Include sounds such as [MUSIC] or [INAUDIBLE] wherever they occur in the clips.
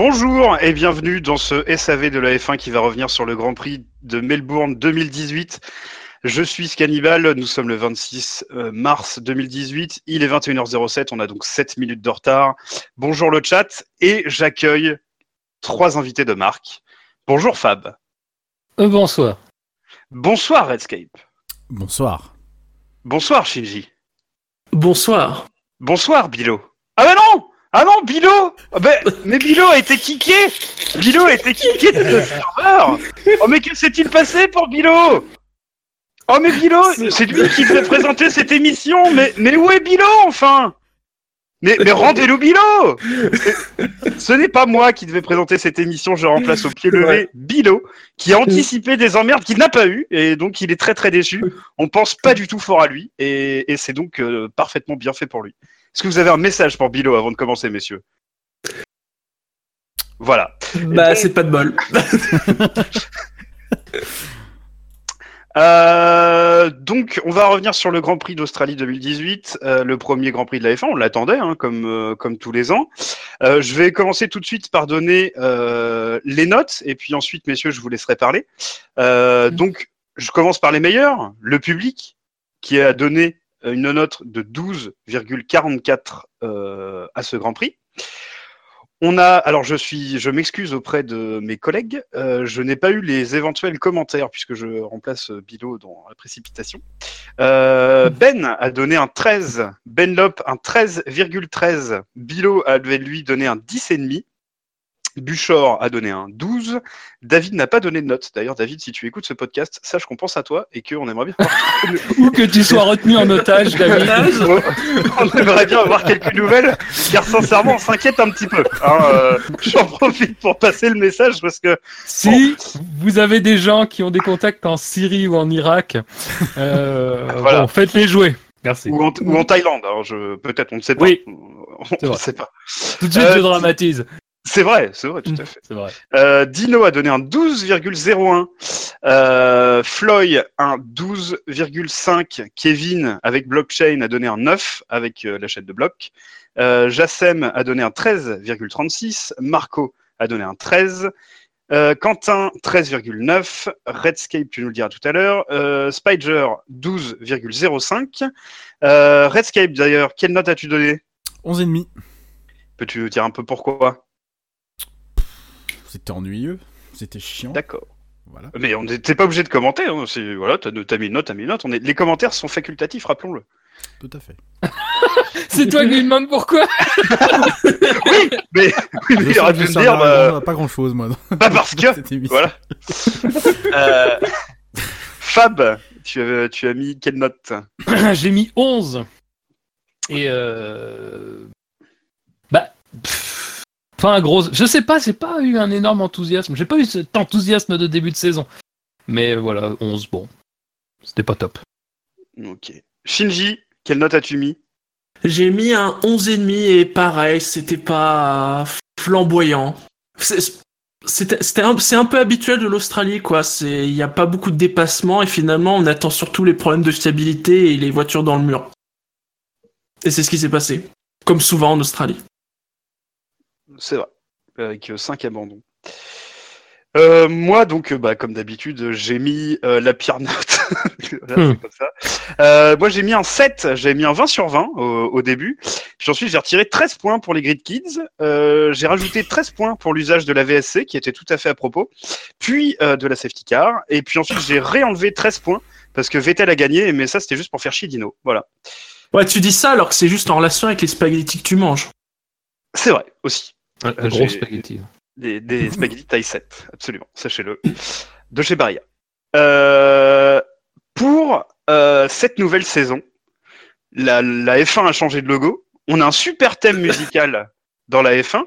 Bonjour et bienvenue dans ce SAV de la F1 qui va revenir sur le Grand Prix de Melbourne 2018. Je suis Scannibal, nous sommes le 26 euh, mars 2018, il est 21h07, on a donc 7 minutes de retard. Bonjour le chat et j'accueille trois invités de marque. Bonjour Fab. Euh, bonsoir. Bonsoir Redscape. Bonsoir. Bonsoir Shinji. Bonsoir. Bonsoir Bilo. Ah bah non Ah non, Bilo Ah bah, Mais Bilo a été kické Bilo a été kické de ce serveur Oh mais que s'est-il passé pour Bilo Oh mais Bilo, c'est lui qui devait présenter cette émission Mais, mais où est Bilo enfin? Mais, mais rendez-le Bilo Ce n'est pas moi qui devais présenter cette émission, je remplace au pied levé. Bilo, qui a anticipé des emmerdes qu'il n'a pas eu, et donc il est très très déçu. On pense pas du tout fort à lui, et, et c'est donc euh, parfaitement bien fait pour lui. Est-ce que vous avez un message pour Bilo avant de commencer, messieurs? Voilà. Bah, c'est pas de bol. [LAUGHS] Euh, donc, on va revenir sur le Grand Prix d'Australie 2018, euh, le premier Grand Prix de la F1. On l'attendait, hein, comme, euh, comme tous les ans. Euh, je vais commencer tout de suite par donner euh, les notes, et puis ensuite, messieurs, je vous laisserai parler. Euh, donc, je commence par les meilleurs. Le public, qui a donné une note de 12,44 euh, à ce Grand Prix. On a, alors je suis, je m'excuse auprès de mes collègues, euh, je n'ai pas eu les éventuels commentaires puisque je remplace euh, Bilo dans la précipitation. Euh, [LAUGHS] ben a donné un 13, Ben Lop un 13,13, Bilo a lui donné un 10,5, Buchor a donné un 12, David n'a pas donné de note. D'ailleurs, David, si tu écoutes ce podcast, sache qu'on pense à toi et qu'on aimerait bien [LAUGHS] Ou que tu sois retenu en otage, David. on aimerait bien avoir quelques nouvelles, car sincèrement, on s'inquiète un petit peu. hein, euh, J'en profite pour passer le message parce que Si vous avez des gens qui ont des contacts en Syrie ou en Irak, euh, [LAUGHS] Voilà. bon, faites-les jouer. Merci. ou en, ou en Thaïlande, alors je peut-être on ne sait pas. Oui. on ne sait pas. Tout de suite, Euh, je dramatise. C'est vrai, c'est vrai, tout à fait. C'est vrai. Euh, Dino a donné un 12,01. Euh, Floyd un 12,5. Kevin avec blockchain a donné un 9 avec euh, la chaîne de bloc. Euh, Jassem a donné un 13,36. Marco a donné un 13. Euh, Quentin 13,9. Redscape, tu nous le diras tout à l'heure. Euh, Spider 12,05. Euh, Redscape d'ailleurs, quelle note as-tu donné? 11,5. Peux-tu nous dire un peu pourquoi? C'était ennuyeux. C'était chiant. D'accord. Voilà. Mais on n'était pas obligé de commenter. Hein. C'est- Voilà, t'as t'as mis une note, t'as mis une note. On est... Les commentaires sont facultatifs, rappelons-le. Tout à fait. [LAUGHS] C'est toi qui me demande pourquoi [LAUGHS] Oui, mais, oui, mais il aurait pu me dire, bah, pas grand chose, moi. [LAUGHS] pas parce que. Voilà. Euh, Fab, tu as, tu as mis quelle note [COUGHS] J'ai mis 11. Et euh... Bah... pff, Pas un gros... Je sais pas, j'ai pas eu un énorme enthousiasme. J'ai pas eu cet enthousiasme de début de saison. Mais voilà, 11, bon. C'était pas top. Ok. Shinji, quelle note as-tu mis? J'ai mis un 11,5 et pareil, c'était pas flamboyant. C'est- un- peu habituel de l'Australie, quoi. Il n'y a pas beaucoup de dépassements et finalement, on attend surtout les problèmes de stabilité et les voitures dans le mur. Et c'est ce qui s'est passé. Comme souvent en Australie. C'est vrai, avec 5 abandons. Euh, moi, donc, euh, bah, comme d'habitude, j'ai mis euh, la pire note. [LAUGHS] Hmm. c'est comme ça. Euh, moi, j'ai mis un 7, j'ai mis un 20 sur 20 au, au début. Puis ensuite, j'ai retiré 13 points pour les Grid Kids. Euh, j'ai rajouté 13 points pour l'usage de la VSC, qui était tout à fait à propos. Puis euh, de la safety car. Et puis ensuite, j'ai réenlevé 13 points parce que Vettel a gagné, mais ça, c'était juste pour faire chier Dino. Voilà. Ouais, tu dis ça alors que c'est juste en relation avec les spaghettis que tu manges. C'est vrai, aussi. Un, Euh, gros spaghetti. Des, des [LAUGHS] spaghettis taille 7, absolument, sachez-le. De chez Barilla. Euh, pour euh, cette nouvelle saison, la, la F1 a changé de logo. On a un super thème musical [LAUGHS] dans la F1.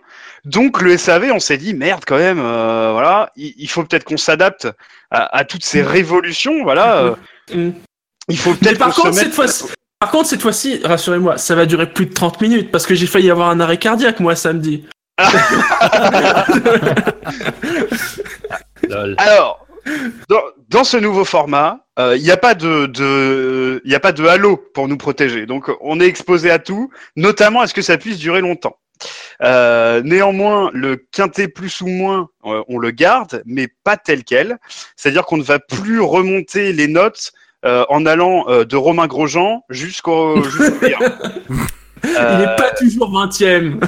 Donc le SAV, on s'est dit merde quand même, euh, voilà, il, il faut peut-être qu'on s'adapte à, à toutes ces révolutions, voilà. euh, Mm. il faut peut-être par qu'on contre, se cette mette- fois-ci, par contre, cette fois-ci, rassurez-moi, ça va durer plus de 30 minutes parce que j'ai failli avoir un arrêt cardiaque, moi, samedi. Alors, dans, dans ce nouveau format, euh, il n'y a pas de, de, il y a pas de halo pour nous protéger. Donc, on est exposé à tout, notamment à ce que ça puisse durer longtemps. Euh, néanmoins, le quintet plus ou moins, euh, on le garde, mais pas tel quel. C'est-à-dire qu'on ne va plus remonter les notes euh, en allant euh, de Romain Grosjean jusqu'au. [LAUGHS] Il n'est pas toujours 20ème.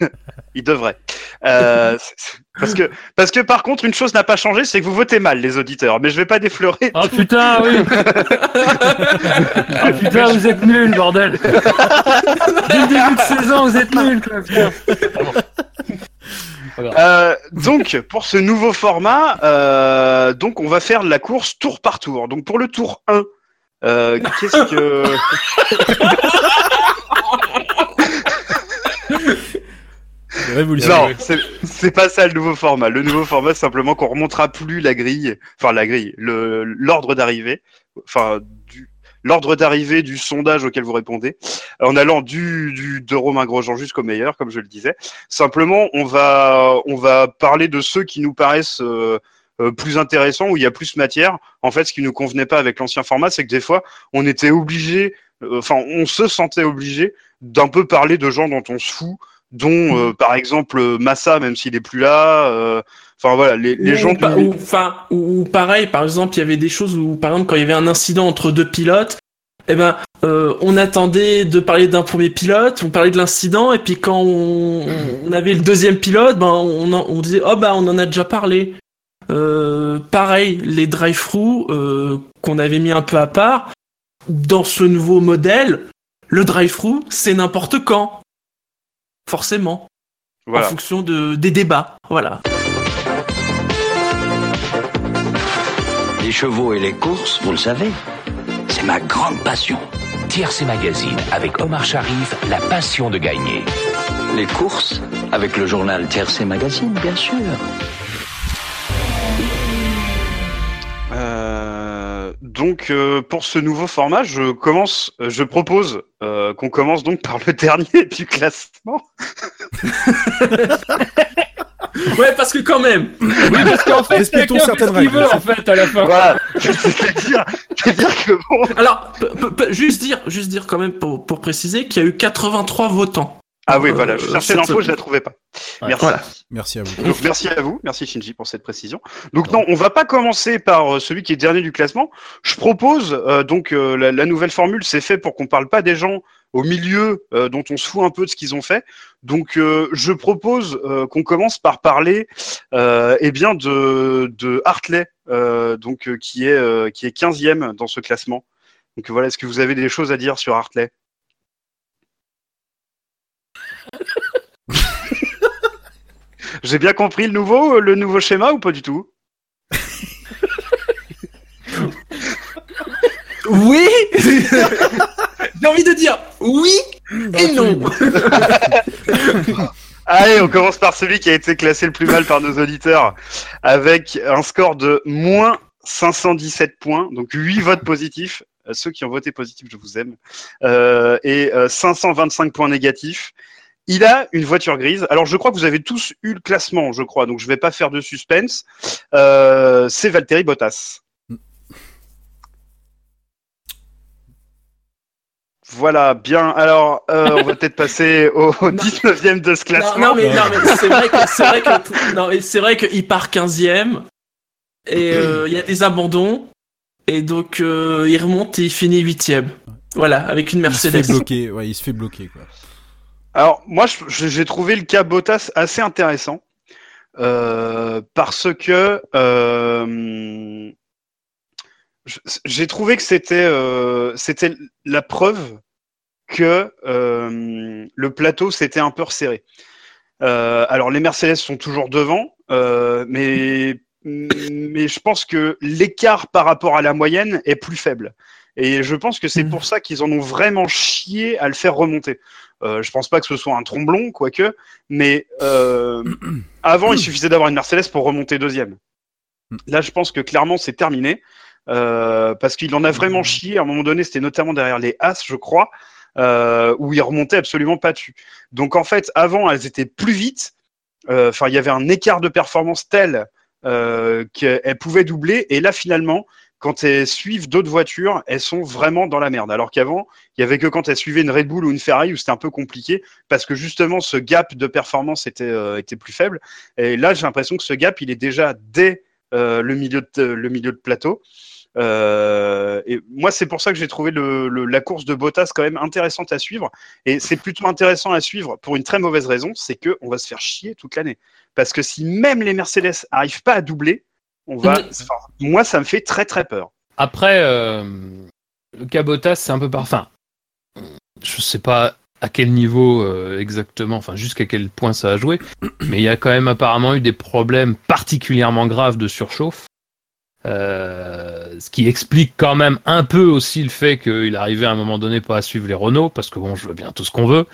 [LAUGHS] Il devrait. Euh, [LAUGHS] parce que parce que par contre une chose n'a pas changé, c'est que vous votez mal les auditeurs. Mais je vais pas déflorer. Oh putain, oui Oh [LAUGHS] putain, vous êtes nuls, bordel Dès le début de saison, vous êtes nuls, quoi, putain. Euh, donc pour ce nouveau format, euh, donc on va faire la course tour par tour. Donc pour le tour 1, euh, qu'est-ce que [LAUGHS] C'est révolutionnaire. non, c'est pas ça le nouveau format. Le nouveau format, c'est simplement qu'on remontera plus la grille, enfin la grille, le l'ordre d'arrivée, enfin du l'ordre d'arrivée du sondage auquel vous répondez, en allant du, du de Romain Grosjean jusqu'au meilleur, comme je le disais. Simplement, on va on va parler de ceux qui nous paraissent euh, euh, plus intéressants où il y a plus matière. En fait, ce qui nous convenait pas avec l'ancien format, c'est que des fois, on était obligé, euh, enfin, on se sentait obligé d'un peu parler de gens dont on se fout dont euh, par exemple euh, Massa, même s'il est plus là. euh, Enfin voilà, les, les Ou gens. ou, enfin, ou, ou pareil, par exemple, il y avait des choses où, par exemple, quand il y avait un incident entre deux pilotes, eh ben, euh, on attendait de parler d'un premier pilote, on parlait de l'incident, et puis quand on, on avait le deuxième pilote, ben, on, en- on disait, oh bah, on en a déjà parlé. Euh, pareil, les drive-through euh, qu'on avait mis un peu à part, dans ce nouveau modèle, le drive-through, c'est n'importe quand. Forcément. Voilà. En fonction de, des débats. Voilà. Les chevaux et les courses, vous le savez, c'est ma grande passion. TRC Magazine avec Omar Sharif, la passion de gagner. Les courses, avec le journal TRC Magazine, bien sûr. Donc euh, pour ce nouveau format, je commence, euh, je propose euh, qu'on commence donc par le [LAUGHS] dernier du classement. [LAUGHS] Ouais, parce que quand même, Oui, parce qu'en fait, Respectons certaines ce qu'il règles. veut, en fait, à la fin. Voilà, [LAUGHS] c'est-à-dire, c'est-à-dire que bon. Alors, juste dire, juste dire quand même pour, pour préciser qu'il y a eu 83 votants. Ah oui, Euh, voilà, je cherchais cette- l'info, je la trouvais pas. Ouais. Merci. Voilà. Merci à vous. Donc, merci à vous, merci Shinji pour cette précision. Donc non, on va pas commencer par euh, celui qui est dernier du classement. Je propose euh, donc euh, la, la nouvelle formule, c'est fait pour qu'on parle pas des gens au milieu euh, dont on se fout un peu de ce qu'ils ont fait. Donc euh, je propose euh, qu'on commence par parler euh, eh bien de, de Hartley, euh, donc euh, qui est euh, qui est 15e dans ce classement. Donc voilà, est-ce que vous avez des choses à dire sur Hartley? J'ai bien compris le nouveau, le nouveau schéma ou pas du tout? Oui? [LAUGHS] J'ai envie de dire oui et non. [LAUGHS] Allez, on commence par celui qui a été classé le plus mal par nos auditeurs, avec un score de moins 517 points, donc 8 votes positifs. Euh, Ceux qui ont voté positif, je vous aime. Euh, et euh, 525 points négatifs. Il a une voiture grise. Alors, je crois que vous avez tous eu le classement, je crois, donc je vais pas faire de suspense. Euh, C'est Valtteri Bottas. Voilà, bien. Alors, euh, on va peut-être passer au 19e de ce Non, classement. non, mais, non, mais c'est vrai que c'est vrai que non, mais c'est vrai qu'il part 15e et euh, il y a des abandons et donc euh, il remonte et il finit 8e. Voilà, avec une Il se fait Mercedes. bloquer. Ouais, il se fait bloquer quoi. Alors, moi, j'ai trouvé le cas Bottas assez intéressant euh, parce que euh, j'ai trouvé que c'était euh, la preuve que euh, le plateau s'était un peu resserré. Euh, alors, les Mercedes sont toujours devant, euh, mais mais je pense que l'écart par rapport à la moyenne est plus faible. Et je pense que c'est Mm. pour ça qu'ils en ont vraiment chié à le faire remonter. Euh, je pense pas que ce soit un tromblon, quoique, mais euh, avant, il suffisait d'avoir une Mercedes pour remonter deuxième. Là, je pense que clairement, c'est terminé. euh, parce qu'il en a vraiment chié. À un moment donné, c'était notamment derrière les As, je crois, euh, où il remontait absolument pas dessus. Donc en fait, avant, elles étaient plus vite. Enfin, il y avait un écart de performance tel qu'elles pouvaient doubler. Et là, finalement, quand elles suivent d'autres voitures, elles sont vraiment dans la merde. Alors qu'avant, il y avait que quand elles suivaient une Red Bull ou une Ferrari où c'était un peu compliqué parce que justement ce gap de performance était, euh, plus faible. Et là, j'ai l'impression que ce gap, il est déjà dès euh, le, milieu de, plateau. Euh, et moi, c'est pour ça que j'ai trouvé la course de Bottas quand même intéressante à suivre. Et c'est plutôt intéressant à suivre pour une très mauvaise raison, c'est que on va se faire chier toute l'année. Parce que si même les Mercedes arrivent pas à doubler, on va. Enfin, moi, ça me fait très très peur. Après, euh, le cabotage, c'est un peu par. Enfin, je sais pas à quel niveau euh, exactement, enfin jusqu'à quel point ça a joué, [CLEARS THROAT] mais il y a quand même apparemment eu des problèmes particulièrement graves de surchauffe. Euh, ce qui explique quand même un peu aussi le fait qu'il arrivait à un moment donné pas à suivre les Renault, parce que bon, je veux bien tout ce qu'on veut,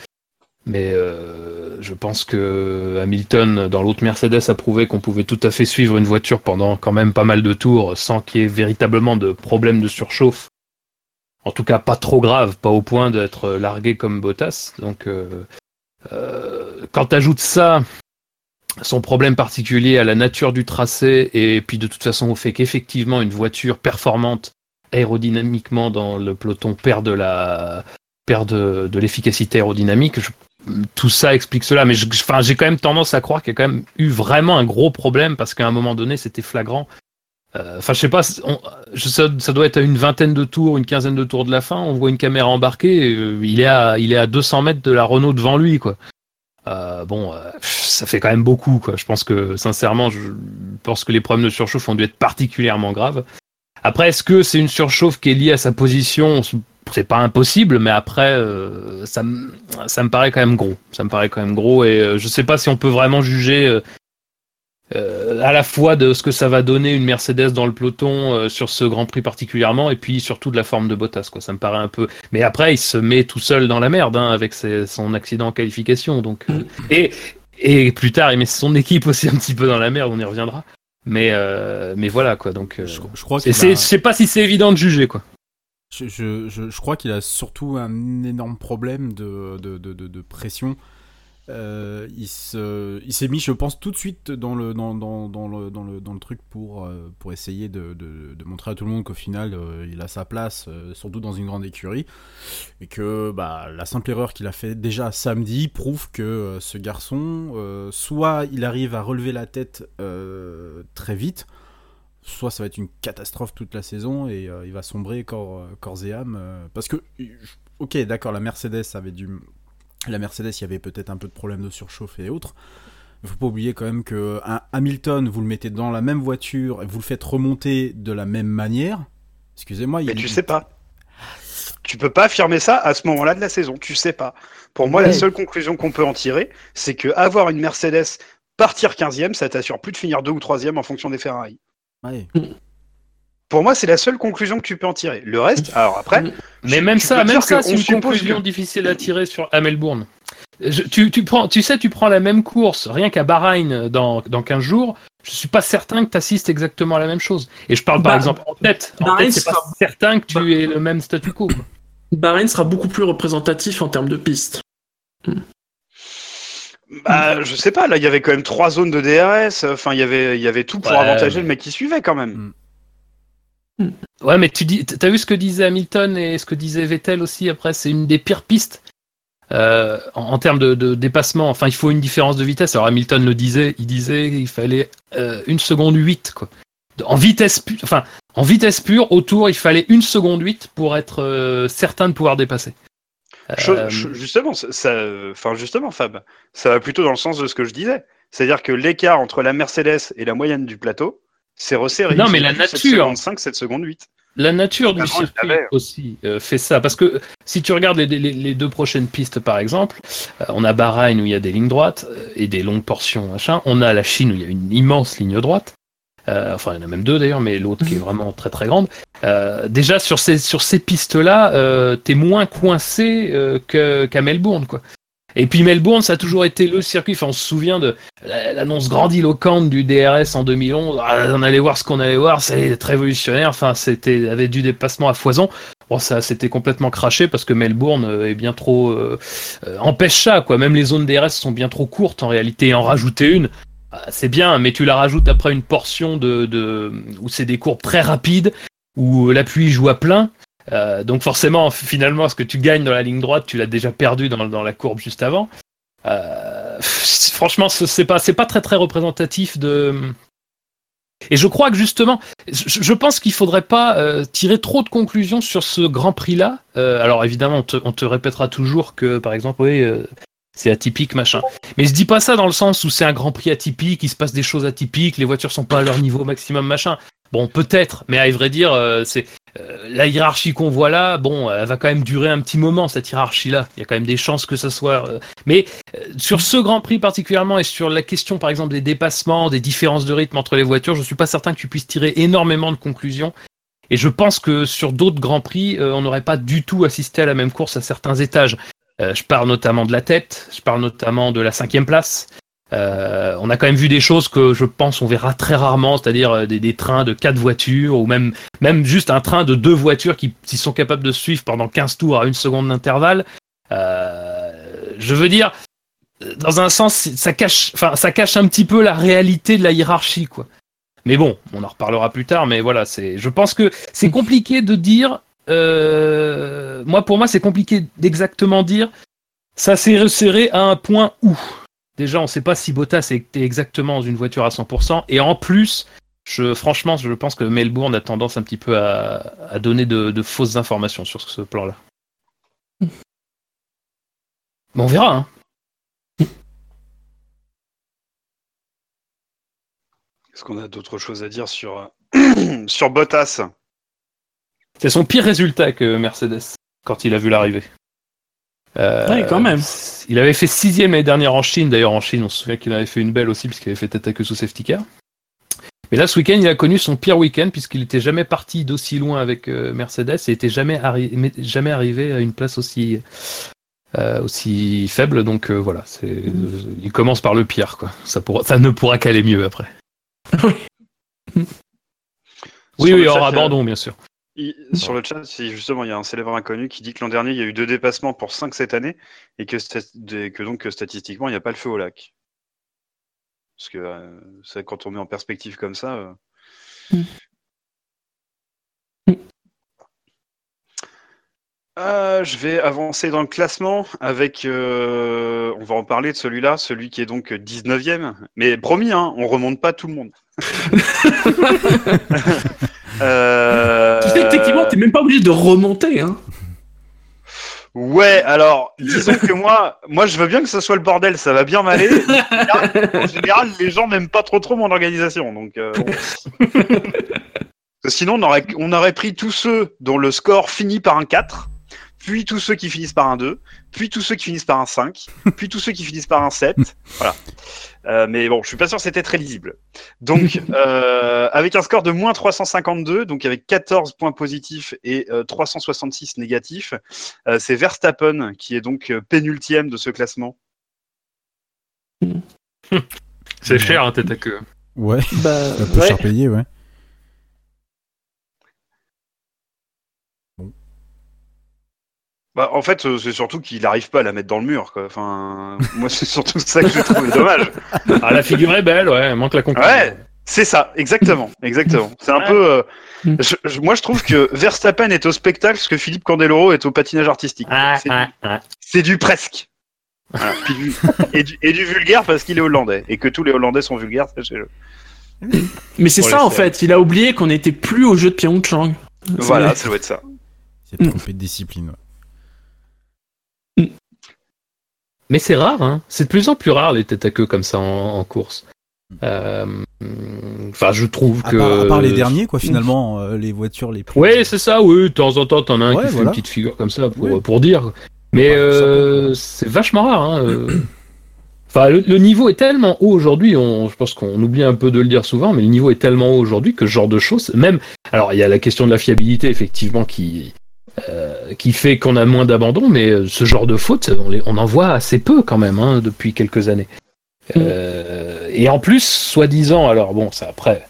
mais euh, je pense que Hamilton, dans l'autre Mercedes, a prouvé qu'on pouvait tout à fait suivre une voiture pendant quand même pas mal de tours sans qu'il y ait véritablement de problème de surchauffe. En tout cas, pas trop grave, pas au point d'être largué comme Bottas. Donc, euh, euh, quand tu ajoutes ça, son problème particulier à la nature du tracé, et puis de toute façon au fait qu'effectivement une voiture performante aérodynamiquement dans le peloton perd de la perd de, de l'efficacité aérodynamique, je- tout ça explique cela. Mais enfin, j'ai quand même tendance à croire qu'il y a quand même eu vraiment un gros problème parce qu'à un moment donné c'était flagrant. Euh, Enfin, je sais pas, on- ça doit être à une vingtaine de tours, une quinzaine de tours de la fin. On voit une caméra embarquée, euh, il est à, il est à 200 mètres de la Renault devant lui, quoi. Euh, bon, euh, ça fait quand même beaucoup, quoi. Je pense que, sincèrement, je pense que les problèmes de surchauffe ont dû être particulièrement graves. Après, est-ce que c'est une surchauffe qui est liée à sa position? C'est pas impossible, mais après, euh, ça, me, ça me paraît quand même gros. Ça me paraît quand même gros, et euh, je sais pas si on peut vraiment juger. euh, euh, à la fois de ce que ça va donner une Mercedes dans le peloton euh, sur ce Grand Prix particulièrement, et puis surtout de la forme de Bottas, quoi. Ça me paraît un peu. Mais après, il se met tout seul dans la merde hein, avec ses- son accident en qualification, donc. euh, et et plus tard, il met son équipe aussi un petit peu dans la merde. On y reviendra. Mais euh, mais voilà quoi. Donc. euh, Je, je crois et qu'il c'est- je sais pas si c'est évident de juger quoi. Je, crois qu'il a surtout un énorme problème de, pression. Euh, il se, il s'est mis, je pense, tout de suite dans le, truc pour, euh, essayer de, montrer à tout le monde qu'au final, euh, il a sa place, surtout dans une grande écurie. Et que bah, la simple erreur qu'il a fait déjà samedi prouve que ce garçon, soit il arrive à relever la tête très vite, soit ça va être une catastrophe toute la saison et euh, il va sombrer corps, corps et âme. euh, parce que, ok, d'accord, la Mercedes avait du. La Mercedes, il y avait peut-être un peu de problème de surchauffe et autres. Il faut pas oublier quand même que un Hamilton, vous le mettez dans la même voiture et vous le faites remonter de la même manière. Excusez-moi, il y Mais a tu sais pas. Tu peux pas affirmer ça à ce moment-là de la saison. Tu sais pas. Pour moi, la seule conclusion qu'on peut en tirer, c'est que avoir une Mercedes partir 15e, ça t'assure plus de finir 2 ou 3e en fonction des Ferrari. Ouais. Pour moi, c'est la seule conclusion que tu peux en tirer. Le reste, alors après, Mais tu- même tu ça, même ça, c'est on une suppose conclusion que- difficile à tirer sur à Melbourne. Je- tu, tu, prends, tu sais, tu prends la même course, rien qu'à Bahreïn dans, dans 15 jours, je suis pas certain que tu assistes exactement à la même chose. Et je parle par Bah, exemple en tête. En Bahreïn tête, c'est pas sera- certain que tu Bah- aies le même statu quo. Bahreïn sera beaucoup plus représentatif en termes de pistes. Bah, je sais pas. Là, il y avait quand même trois zones de DRS. Enfin, il y avait, il y avait tout pour Ouais, avantager le mec qui suivait quand même. Ouais, mais tu dis, t'as vu ce que disait Hamilton et ce que disait Vettel aussi après, c'est une des pires pistes. euh, en, en termes de, de dépassement, enfin, il faut une différence de vitesse. Alors Hamilton le disait, il disait qu'il fallait euh, une seconde 8, quoi. En vitesse pure, enfin, en vitesse pure, autour, il fallait une seconde 8 pour être euh, certain de pouvoir dépasser. Euh, justement, ça, enfin justement, Fab, ça va plutôt dans le sens de ce que je disais. C'est-à-dire que l'écart entre la Mercedes et la moyenne du plateau, c'est resserré. Non, mais la nature. 7 secondes 5, 7 secondes 8. La nature du circuit aussi euh, fait ça. Parce que si tu regardes les, les- les deux prochaines pistes, par exemple, euh, on a Bahreïn où il y a des lignes droites euh, et des longues portions, machin. On a la Chine où il y a une immense ligne droite. Euh, enfin il y en a même deux d'ailleurs, mais l'autre qui est vraiment très très grande. Euh, déjà sur ces sur ces pistes-là, euh, t'es moins coincé euh, que qu'à Melbourne quoi. Et puis Melbourne, ça a toujours été le circuit. Enfin, on se souvient de la- l'annonce grandiloquente du DRS en 2011. Ah, on allait voir ce qu'on allait voir, c'est très révolutionnaire. Enfin, c'était avait du dépassement à foison. Bon, ça, c'était complètement craché parce que Melbourne euh, est bien trop euh, euh, empêche ça quoi. Même les zones DRS sont bien trop courtes en réalité. Et en rajouter une, c'est bien, mais tu la rajoutes après une portion de, de où c'est des courbes très rapides où l'appui joue à plein. Euh, donc forcément, finalement, ce que tu gagnes dans la ligne droite, tu l'as déjà perdu dans, la courbe juste avant. Euh, [LAUGHS] franchement, ce- c'est pas c'est pas très très représentatif de. Et je crois que justement, je, pense qu'il faudrait pas euh, tirer trop de conclusions sur ce Grand Prix-là. Euh, alors évidemment, on te, on te répétera toujours que, par exemple, oui, euh, c'est atypique, machin. Mais je dis pas ça dans le sens où c'est un Grand Prix atypique, il se passe des choses atypiques, les voitures sont pas à leur niveau maximum, machin. Bon, peut-être, mais à vrai dire, euh, c'est euh, la hiérarchie qu'on voit là. Bon, elle va quand même durer un petit moment cette hiérarchie-là. Il y a quand même des chances que ça soit. euh, mais sur ce Grand Prix particulièrement et sur la question, par exemple, des dépassements, des différences de rythme entre les voitures, je suis pas certain que tu puisses tirer énormément de conclusions. Et je pense que sur d'autres Grands Prix, on n'aurait pas du tout assisté à la même course à certains étages. Euh, je parle notamment de la tête, je parle notamment de la cinquième place. Euh, on a quand même vu des choses que je pense on verra très rarement, c'est-à-dire euh, des, des trains de quatre voitures ou même même juste un train de deux voitures qui, qui sont capables de suivre pendant 15 tours à une seconde d'intervalle. Euh, je veux dire, dans un sens, ça cache, enfin, ça cache un petit peu la réalité de la hiérarchie, quoi. Mais bon, on en reparlera plus tard. Mais voilà, c'est, je pense que c'est compliqué de dire. Euh, moi, pour moi, c'est compliqué d'exactement dire. Ça s'est resserré à un point où? Déjà, on ne sait pas si Bottas était exactement dans une voiture à 100%. Et en plus, franchement, je pense que Melbourne a tendance un petit peu à, donner de, fausses informations sur ce plan-là. On verra. Hein. Est-ce qu'on a d'autres choses à dire sur, [CLEARS THROAT] sur Bottas? C'est son pire résultat que Mercedes quand il a vu l'arrivée. Euh, Ouais, quand même. Il avait fait sixième l'année dernière en Chine. D'ailleurs, en Chine, on se souvient qu'il avait fait une belle aussi, puisqu'il avait fait tête à queue sous safety car. Mais là, ce week-end, il a connu son pire week-end, puisqu'il n'était jamais parti d'aussi loin avec euh, Mercedes et était jamais, arri- jamais arrivé à une place aussi, euh, aussi faible. Donc euh, voilà, c'est, euh, il commence par le pire. Quoi. Ça, pourra, ça ne pourra qu'aller mieux après. [LAUGHS] oui, Sur oui, hors chat, abandon, bien sûr. Il- Sur le chat, justement, il y a un célèbre inconnu qui dit que l'an dernier, il y a eu deux dépassements pour 5 cette année et que, donc que statistiquement, il n'y a pas le feu au lac. Parce que euh, ça, quand on met en perspective comme ça. euh, Euh, je vais avancer dans le classement avec, euh, on va en parler de celui-là, celui qui est donc 19e. Mais promis, hein, on remonte pas tout le monde. [LAUGHS] Euh, [LAUGHS] Tu sais, techniquement, t'es même pas obligé de remonter. Hein. Ouais, alors, disons que moi, moi, je veux bien que ce soit le bordel, ça va bien m'aller. En général- les gens n'aiment pas trop trop mon organisation, donc. euh, bon. Sinon, on aurait, on aurait pris tous ceux dont le score finit par un 4, puis tous ceux qui finissent par un 2, puis tous ceux qui finissent par un 5, puis tous ceux qui finissent par un 7. Voilà. Euh, mais bon, je suis pas sûr que c'était très lisible. Donc, [LAUGHS] euh, avec un score de moins 352, donc avec 14 points positifs et euh, 366 négatifs, euh, c'est Verstappen qui est donc euh, pénultième de ce classement. [LAUGHS] C'est cher, hein, tête à queue. Ouais, Bah, un peu ouais. cher payé, ouais. Bah, en fait, euh, c'est surtout qu'il n'arrive pas à la mettre dans le mur. Quoi. Enfin, moi, c'est surtout ça que je trouve [LAUGHS] dommage. Ah, la figure est belle, ouais, manque la conclusion. Ouais, c'est ça, exactement, exactement. C'est un Ouais. peu. euh, Mm. je- je- moi, je trouve que Verstappen est au spectacle ce que Philippe Candeloro est au patinage artistique. Ah, C'est- ah, ah. C'est du presque. Voilà. Puis du- et, du, et du vulgaire parce qu'il est hollandais et que tous les Hollandais sont vulgaires, sachez-le. Mais c'est ça en fait, il a oublié qu'on n'était plus au jeu de Pyeongchang. Voilà, ça doit être ça. C'est trompé de discipline. ouais. Mais c'est rare, hein. C'est de plus en plus rare les têtes à queue comme ça en, en course. Euh, Enfin, je trouve À que. part, à part les derniers, quoi, finalement, euh, les voitures les plus. Ouais, c'est ça, oui. De temps en temps, t'en as un Ouais, qui fait une petite figure comme ça pour, Oui. pour dire. Mais Ouais, euh, c'est vachement rare, hein. Enfin, le, le niveau est tellement haut aujourd'hui, on, je pense qu'on oublie un peu de le dire souvent, mais le niveau est tellement haut aujourd'hui que ce genre de choses, même, alors il y a la question de la fiabilité effectivement qui euh, qui fait qu'on a moins d'abandon, mais euh, ce genre de fautes, on, les- on en voit assez peu quand même hein, depuis quelques années. Euh, et en plus, soi-disant, alors bon, c'est après.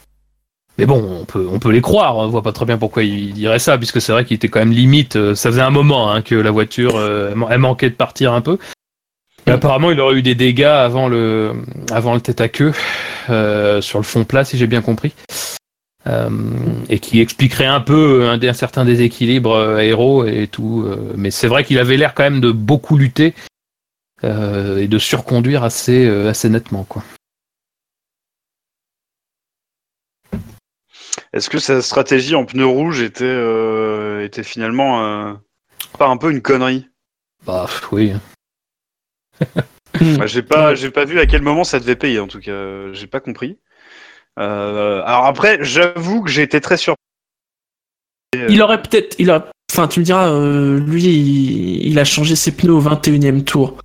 Mais bon, on peut, on peut les croire. On voit pas très bien pourquoi il dirait ça, puisque c'est vrai qu'il était quand même limite. euh, Ça faisait un moment hein, que la voiture, elle man- elle manquait de partir un peu. Mais apparemment, il aurait eu des dégâts avant le, avant le tête à queue euh, sur le fond plat, si j'ai bien compris, Euh, et qui expliquerait un peu un, un certain déséquilibre euh, aéro et tout. euh, mais c'est vrai qu'il avait l'air quand même de beaucoup lutter euh, et de surconduire assez, euh, assez nettement, quoi. Est-ce que sa stratégie en pneu rouge était, euh, était finalement euh, pas un peu une connerie? Bah oui. [LAUGHS] Bah, J'ai pas, j'ai pas vu à quel moment ça devait payer en tout cas. J'ai pas compris. Euh, alors après, j'avoue que j'ai été très surpris. Il aurait peut-être, il a, enfin, tu me diras, euh, lui, il, il a changé ses pneus au 21 e tour.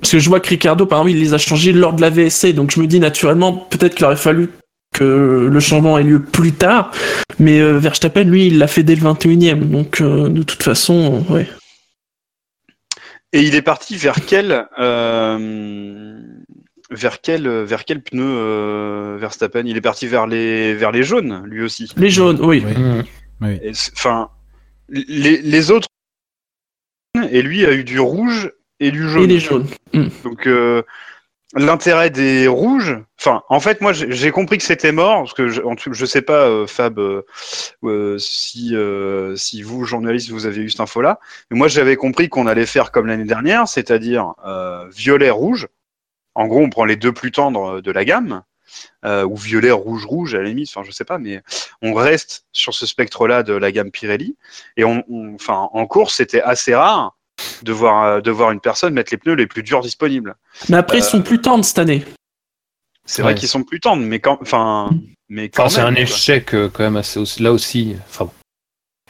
Parce que je vois que Ricardo, par exemple, il les a changés lors de la VSC, donc je me dis naturellement, peut-être qu'il aurait fallu que le changement ait lieu plus tard, mais euh, Verstappen, lui, il l'a fait dès le 21 e donc de toute façon, ouais. Et il est parti vers quel, vers quel, vers quel pneu euh, Verstappen? Il est parti vers les, vers les jaunes, lui aussi. Les jaunes, oui. Et c'est- Enfin, les, les autres et lui a eu du rouge et du jaune. Et les jaunes. Mm. Donc euh, l'intérêt des rouges, enfin, en fait, moi j'ai j'ai compris que c'était mort parce que je, en tout, je sais pas, euh, Fab, euh, euh, si euh, si vous journalistes vous avez eu cette info-là, mais moi j'avais compris qu'on allait faire comme l'année dernière, c'est-à-dire euh, violet rouge. En gros, on prend les deux plus tendres de la gamme. euh, ou violet, rouge, rouge à la limite, enfin je sais pas, mais on reste sur ce spectre-là de la gamme Pirelli. Et on, on- enfin, en course, c'était assez rare de voir, euh, de voir une personne mettre les pneus les plus durs disponibles. Mais après, ils sont plus tendres cette année. C'est vrai qu'ils sont plus tendres, mais quand, enfin, mais quand Enfin, c'est même, un échec euh, quand même assez aussi, là aussi. Enfin bon.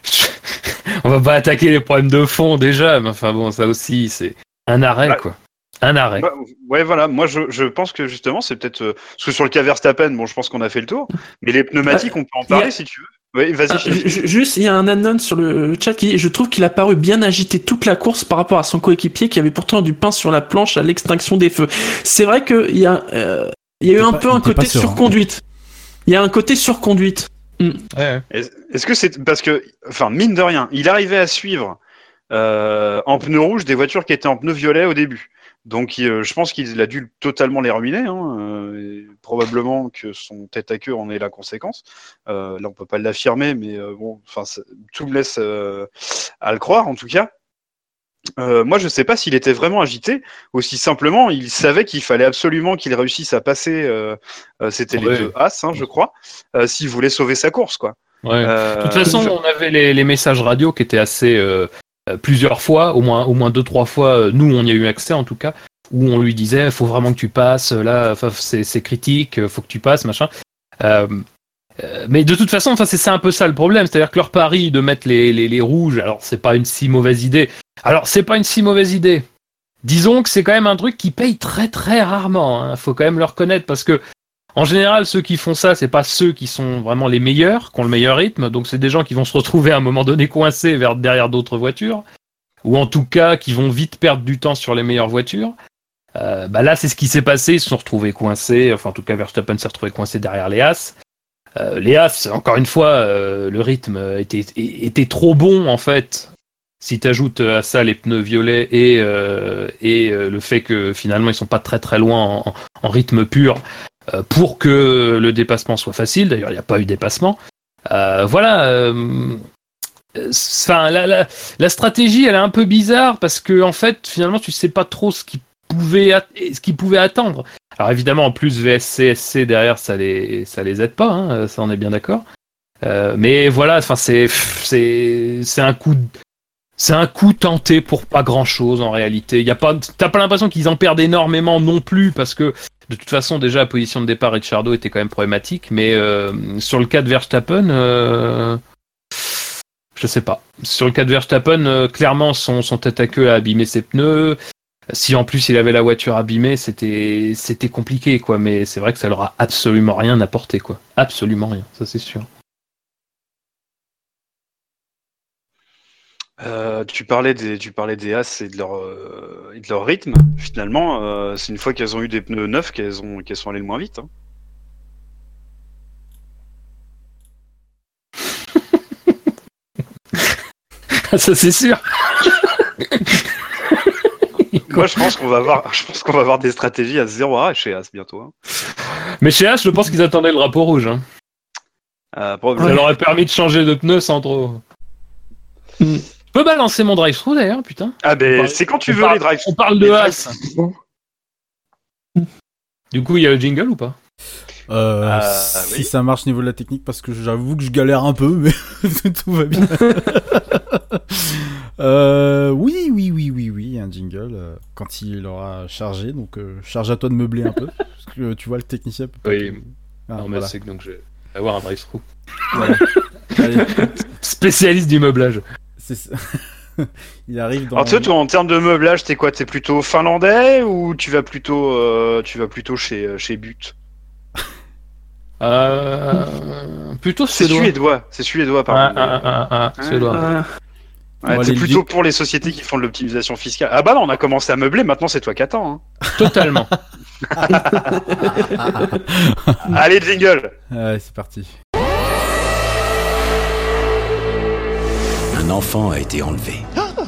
[LAUGHS] On va pas attaquer les problèmes de fond déjà, mais enfin bon, ça aussi, c'est un arrêt Ouais. quoi. Un arrêt. Ouais, ouais, voilà. Moi, je, je pense que justement, c'est peut-être euh, parce que sur le cas Verstappen, bon, je pense qu'on a fait le tour. Mais les pneumatiques, on peut en a- parler si tu veux. Oui, vas-y. Ah, Juste, il y a un anon sur le chat qui, je trouve qu'il a paru bien agité toute la course par rapport à son coéquipier qui avait pourtant du pain sur la planche à l'extinction des feux. C'est vrai qu'il y a, euh, il y a eu un peu un côté surconduite. Il y a un côté surconduite. Est- Est-ce que c'est parce que, enfin, mine de rien, il arrivait à suivre euh, en pneu rouge des voitures qui étaient en pneu violet au début. Donc, il- euh, je pense qu'il a dû totalement les ruiner. Hein, euh, et probablement que son tête à queue en est la conséquence. Euh, là, on peut pas l'affirmer, mais euh, bon, enfin, tout me laisse euh, à le croire, en tout cas. Euh, moi, je sais pas s'il était vraiment agité, aussi simplement, il savait qu'il fallait absolument qu'il réussisse à passer. euh, euh, C'était Ouais. les deux As, hein, je crois, euh, s'il voulait sauver sa course, quoi. Ouais. Euh, De toute façon, on avait les, les messages radio qui étaient assez euh, plusieurs fois, au moins au moins deux trois fois. euh, Nous, on y a eu accès en tout cas, où on lui disait, faut vraiment que tu passes. Là, enfin, c'est critique, euh, faut que tu passes, machin. Euh, euh, mais de toute façon, enfin, c'est c'est un peu ça le problème, c'est-à-dire que leur pari de mettre les, les, les rouges, alors c'est pas une si mauvaise idée. Alors c'est pas une si mauvaise idée. Disons que c'est quand même un truc qui paye très très rarement. Hein. Faut quand même le reconnaître parce que en général, ceux qui font ça, c'est pas ceux qui sont vraiment les meilleurs, qui ont le meilleur rythme. Donc, c'est des gens qui vont se retrouver à un moment donné coincés vers derrière d'autres voitures, ou en tout cas qui vont vite perdre du temps sur les meilleures voitures. Euh, bah là, c'est ce qui s'est passé. Ils se sont retrouvés coincés. Enfin, en tout cas, Verstappen s'est retrouvé coincé derrière les As. Euh, les As, encore une fois, euh, le rythme était, était trop bon en fait. Si tu ajoutes à ça les pneus violets et, euh, et euh, le fait que finalement ils sont pas très très loin en, rythme pur, pour que le dépassement soit facile. D'ailleurs, il n'y a pas eu dépassement. Euh, voilà. euh, euh, Enfin, la, la, la stratégie, elle est un peu bizarre parce que en fait, finalement, tu sais pas trop ce qui pouvait, at- ce qu'ils pouvaient attendre. Alors évidemment, en plus VSC, SC derrière, ça les, ça les aide pas. Hein, ça, on est bien d'accord. Euh, mais voilà, enfin, c'est, c'est, c'est un coup. de- C'est un coup tenté pour pas grand chose en réalité. Il y a pas, t'as pas l'impression qu'ils en perdent énormément non plus parce que de toute façon, déjà, la position de départ Ricciardo était quand même problématique, mais euh, sur le cas de Verstappen, euh, je sais pas. Sur le cas de Verstappen, euh, clairement, son, son tête à queue a abîmé ses pneus. Si en plus il avait la voiture abîmée, c'était c'était compliqué quoi. Mais c'est vrai que ça leur a absolument rien apporté quoi. Absolument rien, ça c'est sûr. Euh, tu parlais des tu parlais des As et de leur euh, et de leur rythme. Finalement, euh, c'est une fois qu'elles ont eu des pneus neufs qu'elles ont qu'elles sont allées le moins vite. hein. [LAUGHS] ça c'est sûr. Moi, je pense qu'on va avoir je pense qu'on va avoir des stratégies à 0 A chez As bientôt. hein. Mais chez H, je pense qu'ils attendaient le drapeau rouge. Hein. Euh. Ça leur aurait permis de changer de pneus sans trop. Je peux balancer mon drive-through d'ailleurs, putain. Ah ben parle- c'est quand tu on veux parle- les drive. On parle de As. Du coup, il y a le jingle ou pas? Euh, Euh, si oui. ça marche niveau de la technique, parce que j'avoue que je galère un peu, mais [LAUGHS] tout va bien. [LAUGHS] euh, oui, oui, oui, oui, oui, un jingle euh, quand il aura chargé. Donc, euh, charge à toi de meubler un peu, [LAUGHS] parce que tu vois le technicien. peut pas Oui. Ah, Non, mais voilà. c'est que donc je vais avoir un drive-through. Voilà. Allez, Spécialiste du meublage. C'est ça. [LAUGHS] il arrive dans. Alors en termes de meublage, t'es quoi? T'es plutôt finlandais ou tu vas plutôt euh, tu vas plutôt chez euh, chez But? [LAUGHS] Euh, plutôt C'est suédois. suédois, c'est suédois pardon. ah, ah, ah, Ah. suédois. Ouais, c'est plutôt pour les sociétés qui font de l'optimisation fiscale. Ah bah non, on a commencé à meubler, maintenant c'est toi qui attends. Hein. Totalement. [LAUGHS] Allez, jingle Ouais, c'est parti. Un enfant a été enlevé.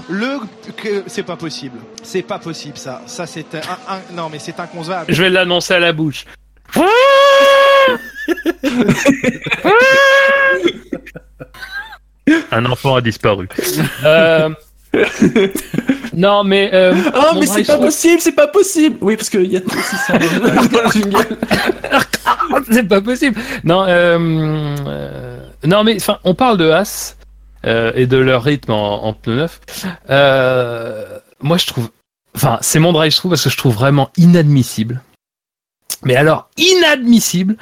Le que c'est pas possible. C'est pas possible ça. Ça c'est un, un- non mais c'est inconcevable. Je vais l'annoncer à la bouche. [LAUGHS] Un enfant a disparu. Euh, Non, mais. euh, Oh, mais c'est pas possible, c'est pas possible. Oui, parce qu'il y a [LAUGHS] le c'est pas possible. Non, euh, euh, non mais enfin, on parle de As euh, et de leur rythme en, en pneu neuf. Euh, moi, je trouve, enfin, c'est mon drive through parce que je trouve vraiment inadmissible. Mais alors inadmissible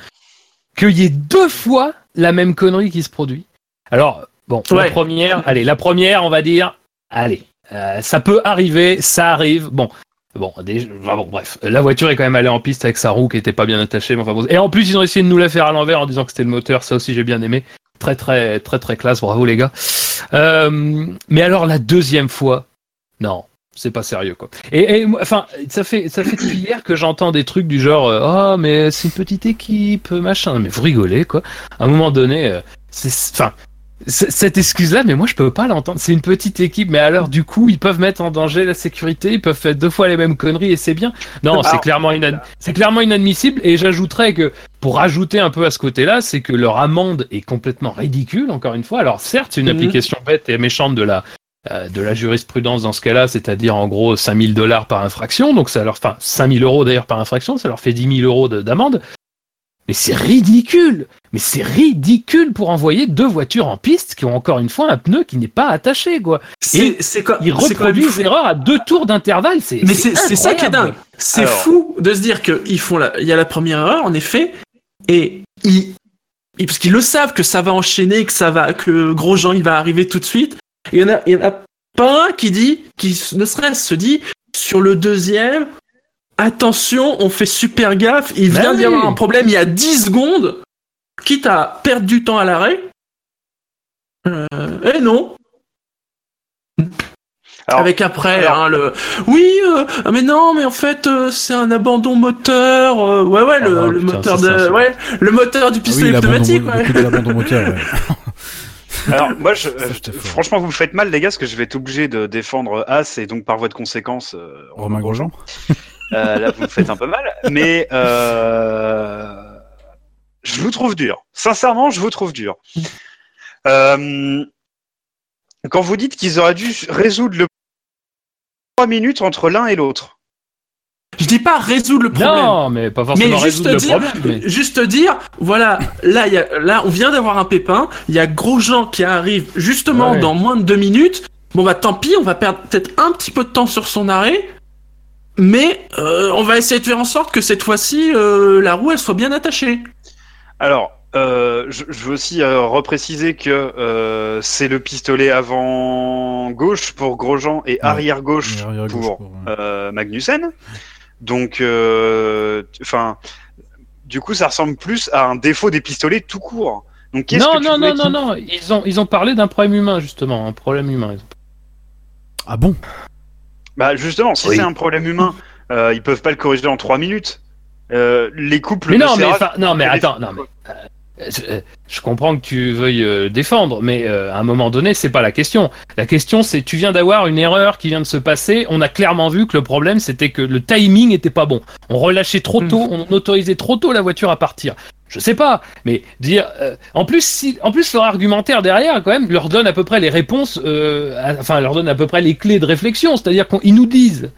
qu'il y ait deux fois la même connerie qui se produit. Alors bon, la première, allez, la première, on va dire, allez, euh, ça peut arriver, ça arrive. Bon, Bon, déjà, enfin, bon, bref, la voiture est quand même allée en piste avec sa roue qui était pas bien attachée. Mais enfin, bon. Et en plus, ils ont essayé de nous la faire à l'envers en disant que c'était le moteur. Ça aussi, j'ai bien aimé. Très, très, très, très classe. Bravo, les gars. Euh, mais alors, la deuxième fois, non, c'est pas sérieux, quoi. Et, et enfin, ça fait, ça fait depuis hier que j'entends des trucs du genre, euh, oh, mais c'est une petite équipe, machin. Mais vous rigolez, quoi. À un moment donné, euh, c'est, enfin, cette excuse-là, mais moi je peux pas l'entendre. C'est une petite équipe, mais alors du coup ils peuvent mettre en danger la sécurité, ils peuvent faire deux fois les mêmes conneries et c'est bien. Non, c'est clairement inad- c'est clairement inadmissible. Et j'ajouterais que pour rajouter un peu à ce côté-là, c'est que leur amende est complètement ridicule. Encore une fois, alors certes c'est une Mhm. application bête et méchante de la euh, de la jurisprudence dans ce cas-là, c'est-à-dire en gros 5000 dollars par infraction, donc ça leur, enfin 5000 euros d'ailleurs par infraction, ça leur fait 10 000 euros de- d'amende. Mais c'est ridicule Mais c'est ridicule pour envoyer deux voitures en piste qui ont encore une fois un pneu qui n'est pas attaché, quoi. C'est c'est quoi Ils reproduisent l'erreur à deux tours d'intervalle, c'est Mais c'est c'est ça qui est dingue. C'est Alors- fou de se dire qu'ils font la, il y a la première erreur en effet, et ils, ils- parce qu'ils le savent que ça va enchaîner, que ça va, que Grosjean il va arriver tout de suite. Il y en a, il y en a pas un qui dit, qui ne serait-ce se dit sur le deuxième. Attention, on fait super gaffe. Il Bah vient d'y oui. avoir un problème il y a 10 secondes. Quitte à perdre du temps à l'arrêt. Euh, et non. Alors- Avec après alors- hein, le oui euh, mais non mais en fait euh, c'est un abandon moteur euh, ouais ouais le, Ah, le putain, moteur ça, de ouais le moteur du Ah oui, pistolet l'abandon- pneumatique le ouais. de moteur. ouais. [LAUGHS] Alors, moi, je, je franchement, vous me faites mal, les gars, parce que je vais être obligé de défendre As et donc par voie de conséquence, euh, Romain Grosjean. [LAUGHS] Euh, là, vous me faites un peu mal, mais euh, je vous trouve dur. Sincèrement, je vous trouve dur. Euh, quand vous dites qu'ils auraient dû résoudre le trois minutes entre l'un et l'autre. je dis pas résoudre le problème Non, mais pas forcément mais juste résoudre le dire problème. mais- juste dire voilà là il y a, là on vient d'avoir un pépin il y a Grosjean qui arrive justement Ouais. dans moins de deux minutes bon bah tant pis on va perdre peut-être un petit peu de temps sur son arrêt mais euh, on va essayer de faire en sorte que cette fois-ci euh, la roue elle soit bien attachée Alors, euh, je, je veux aussi euh, repréciser que euh, c'est le pistolet avant gauche pour Grosjean et arrière gauche Et arrière gauche pour pour, euh, Magnussen. Donc, euh, enfin, du coup, ça ressemble plus à un défaut des pistolets tout court. Donc, Non, non, non, non, non. Ils ont, ils ont parlé d'un problème humain, justement. Un problème humain. Ah bon? Bah, justement, si Oui. c'est un problème humain, euh, ils peuvent pas le corriger en trois minutes. Euh, les couples. Mais non, mais, non, mais les- attends, non, mais. Euh, je- comprends que tu veuilles euh, défendre, mais euh, à un moment donné, c'est pas la question. La question, c'est tu viens d'avoir une erreur qui vient de se passer. On a clairement vu que le problème, c'était que le timing était pas bon. On relâchait trop Mm. tôt, on autorisait trop tôt la voiture à partir. Je sais pas, mais dire. euh, en plus, si, en plus, leur argumentaire derrière, quand même, leur donne à peu près les réponses. euh, à- enfin, leur donne à peu près les clés de réflexion. C'est-à-dire qu'ils nous disent.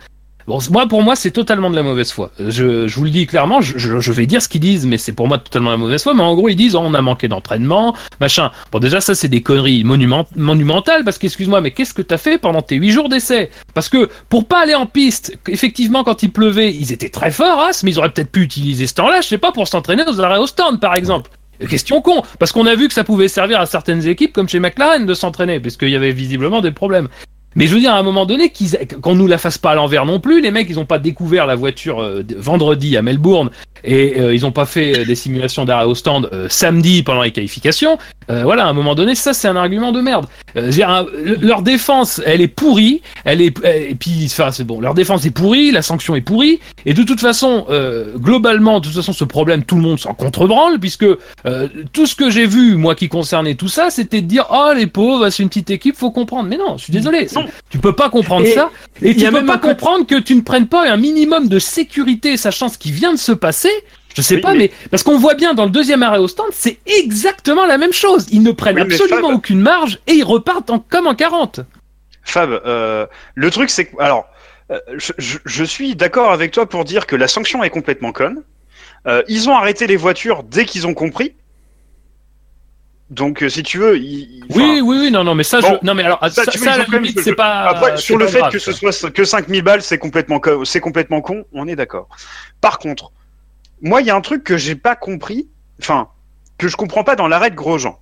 Bon, moi, pour moi, c'est totalement de la mauvaise foi. Je, je vous le dis clairement, je, vais dire ce qu'ils disent, mais c'est pour moi totalement de la mauvaise foi. Mais en gros, ils disent, oh, on a manqué d'entraînement, machin. Bon, déjà, ça, c'est des conneries monument- monumentales, parce qu'excuse-moi, mais qu'est-ce que t'as fait pendant tes huit jours d'essai? Parce que pour pas aller en piste, effectivement, quand il pleuvait, ils étaient très forts, As, mais ils auraient peut-être pu utiliser ce temps-là, je sais pas, pour s'entraîner aux arrêts au stand, par exemple. Question con, parce qu'on a vu que ça pouvait servir à certaines équipes, comme chez McLaren, de s'entraîner, parce qu'il y avait visiblement des problèmes. Mais je veux dire, à un moment donné, qu'on nous la fasse pas à l'envers non plus. Les mecs, ils ont pas découvert la voiture euh, vendredi à Melbourne et euh, ils ont pas fait euh, des simulations d'arrêt au stand euh, samedi pendant les qualifications. Euh, voilà, à un moment donné, ça c'est un argument de merde. Un- le- leur défense, elle est pourrie. Elle est et puis, enfin, c'est bon. Leur défense est pourrie, la sanction est pourrie. Et de toute façon, globalement, de toute façon, ce problème, tout le monde s'en contrebranle puisque tout ce que j'ai vu, moi, qui concernait tout ça, c'était de dire, oh les pauvres, c'est une petite équipe, faut comprendre. Mais non, je suis désolé, tu peux pas comprendre Et- ça. Et tu peux même pas comprendre que tu ne prennes pas un minimum de sécurité, sachant ce qui vient de se passer. Je sais Oui, pas, mais- mais... parce qu'on voit bien dans le deuxième arrêt au stand, c'est exactement la même chose. Ils ne prennent Oui, absolument Fab- aucune marge et ils repartent en, comme en 40. Fab, euh, le truc c'est que alors euh, je, je- je suis d'accord avec toi pour dire que la sanction est complètement conne. Euh, ils ont arrêté les voitures dès qu'ils ont compris. Donc euh, si tu veux, ils- Oui, enfin, oui, oui, non, non, mais ça, bon, je... non, mais alors, ça, à la limite, c'est pas. Après, sur le fait grave, que ce soit que 5000 balles, c'est complètement co- c'est complètement con, on est d'accord. Par contre, moi, il y a un truc que j'ai pas compris, enfin que je comprends pas dans l'arrêt de Grosjean.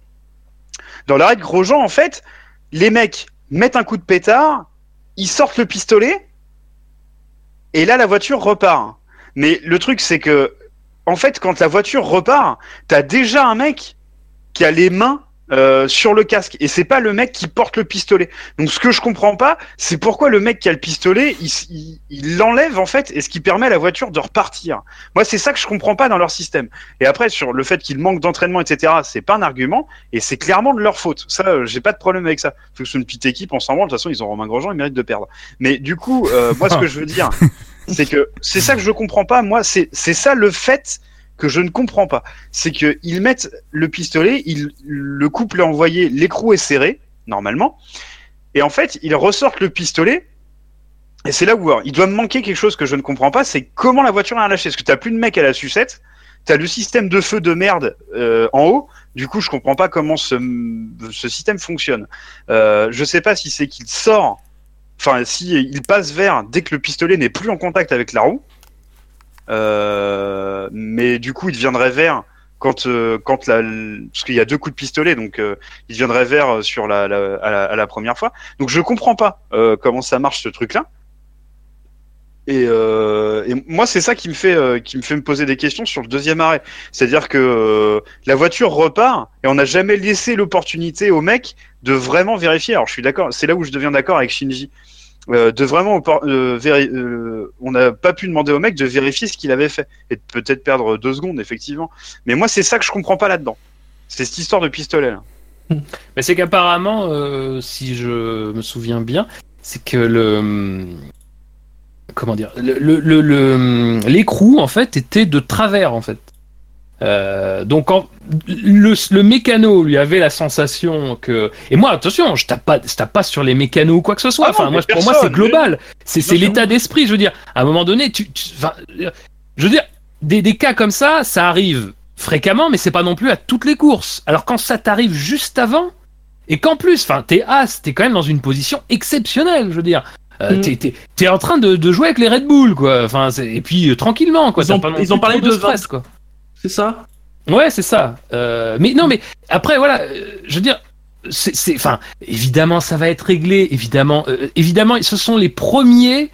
Dans l'arrêt de Grosjean, en fait, les mecs mettent un coup de pétard, ils sortent le pistolet, et là la voiture repart. Mais le truc, c'est que, en fait, quand la voiture repart, t'as déjà un mec qui a les mains euh, sur le casque, et c'est pas le mec qui porte le pistolet. Donc ce que je comprends pas, c'est pourquoi le mec qui a le pistolet, il l'enlève en fait, et ce qui permet à la voiture de repartir. Moi, c'est ça que je comprends pas dans leur système. Et après, sur le fait qu'il manque d'entraînement, etc., c'est pas un argument, et c'est clairement de leur faute. Ça, euh, j'ai pas de problème avec ça. Faut que ce soit une petite équipe, on s'en branle. De toute façon, ils ont Romain Grosjean, ils méritent de perdre. Mais du coup, euh, moi, ce que je veux dire, [LAUGHS] c'est que c'est ça que je comprends pas. Moi, c'est c'est ça le fait que je ne comprends pas. C'est que ils mettent le pistolet, ils, le couple est envoyé, l'écrou est serré, normalement, et en fait, ils ressortent le pistolet. Et c'est là où il doit me manquer quelque chose que je ne comprends pas, c'est comment la voiture a lâché. Parce que t'as plus de mec à la sucette, t'as le système de feu de merde euh, en haut. Du coup, je comprends pas comment ce, ce système fonctionne. Euh, je sais pas si c'est qu'il sort, enfin, si il passe vers dès que le pistolet n'est plus en contact avec la roue. Euh, mais du coup, il deviendrait vert quand euh, quand la parce qu'il y a deux coups de pistolet, donc euh, il deviendrait vert sur la, la- à, la, à première fois. Donc je comprends pas euh, comment ça marche ce truc-là. Et, euh, et moi, c'est ça qui me fait euh, qui me fait me poser des questions sur le deuxième arrêt. C'est-à-dire que euh, la voiture repart et on n'a jamais laissé l'opportunité au mec de vraiment vérifier. Alors je suis d'accord, c'est là où je deviens d'accord avec Shinji. Euh, de vraiment euh, euh, on n'a pas pu demander au mec de vérifier ce qu'il avait fait et de peut-être perdre deux secondes effectivement. Mais moi, c'est ça que je comprends pas là-dedans. C'est cette histoire de pistolet. Là. [LAUGHS] Mais c'est qu'apparemment, si je me souviens bien, c'est que le comment dire, le le- le- le- l'écrou en fait était de travers en fait. Euh, donc en- le, le mécano lui avait la sensation que et moi attention je tape pas je tape pas sur les mécanos ou quoi que ce soit. Ah enfin moi pour moi c'est global. c'est c'est l'état d'esprit je veux dire. À un moment donné tu, tu- enfin, je veux dire des, des cas comme ça ça arrive fréquemment mais c'est pas non plus à toutes les courses. Alors quand ça t'arrive juste avant et qu'en plus enfin t'es as t'es quand même dans une position exceptionnelle je veux dire. Euh, Mm. t'es, en train de, de jouer avec les Red Bull quoi. Enfin et puis euh, tranquillement quoi. Ils ont- pas non ils ont plus parlé de stress quoi C'est ça? Ouais, c'est ça. Euh, mais non, mais après, voilà, euh, je veux dire, c'est, enfin, évidemment, ça va être réglé. Évidemment, euh, évidemment, ce sont les premiers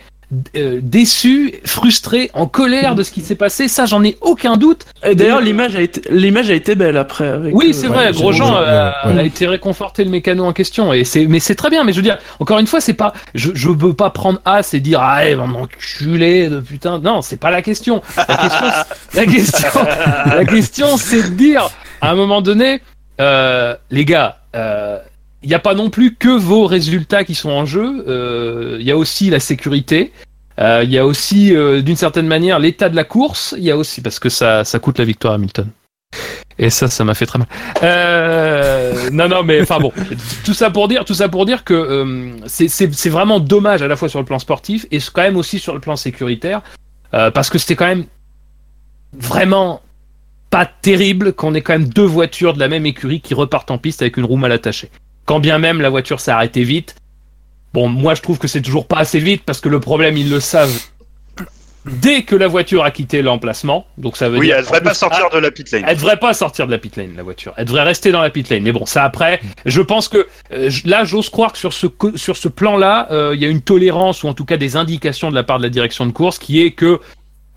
euh, déçus, frustrés, en colère de ce qui s'est passé. Ça, j'en ai aucun doute. Et d'ailleurs, l'image a été, l'image a été belle après. avec, Oui, euh, c'est vrai. Grosjean ouais, euh, ouais. a été réconforté le mécano en question et c'est, mais c'est très bien. Mais je veux dire, encore une fois, c'est pas, je, je veux pas prendre as et dire ah, eh, mon enculé de putain. Non, c'est pas la question. La question, c'est- [LAUGHS] la question, la question, c'est de dire à un moment donné, euh, les gars. euh, il n'y a pas non plus que vos résultats qui sont en jeu. euh, Il y a aussi la sécurité. Euh, Il y a aussi, euh, d'une certaine manière, l'état de la course. Il y a aussi parce que ça, ça coûte la victoire à Hamilton. Et ça, ça m'a fait très mal. Euh, non, non, mais enfin bon, [LAUGHS] tout ça pour dire, tout ça pour dire que euh, c'est- vraiment dommage à la fois sur le plan sportif et quand même aussi sur le plan sécuritaire, parce que c'était quand même vraiment pas terrible qu'on ait quand même deux voitures de la même écurie qui repartent en piste avec une roue mal attachée. Quand bien même la voiture s'est arrêtée vite. Bon, moi je trouve que c'est toujours pas assez vite parce que le problème ils le savent dès que la voiture a quitté l'emplacement. Donc ça veut Oui, dire elle devrait pas sortir Ah, de la pit lane. elle devrait pas sortir de la pit lane, la voiture. Elle devrait rester dans la pit lane. Mais bon, ça après, je pense que euh, là, j'ose croire que sur ce co- sur ce plan-là, euh, il y a une tolérance ou en tout cas des indications de la part de la direction de course qui est que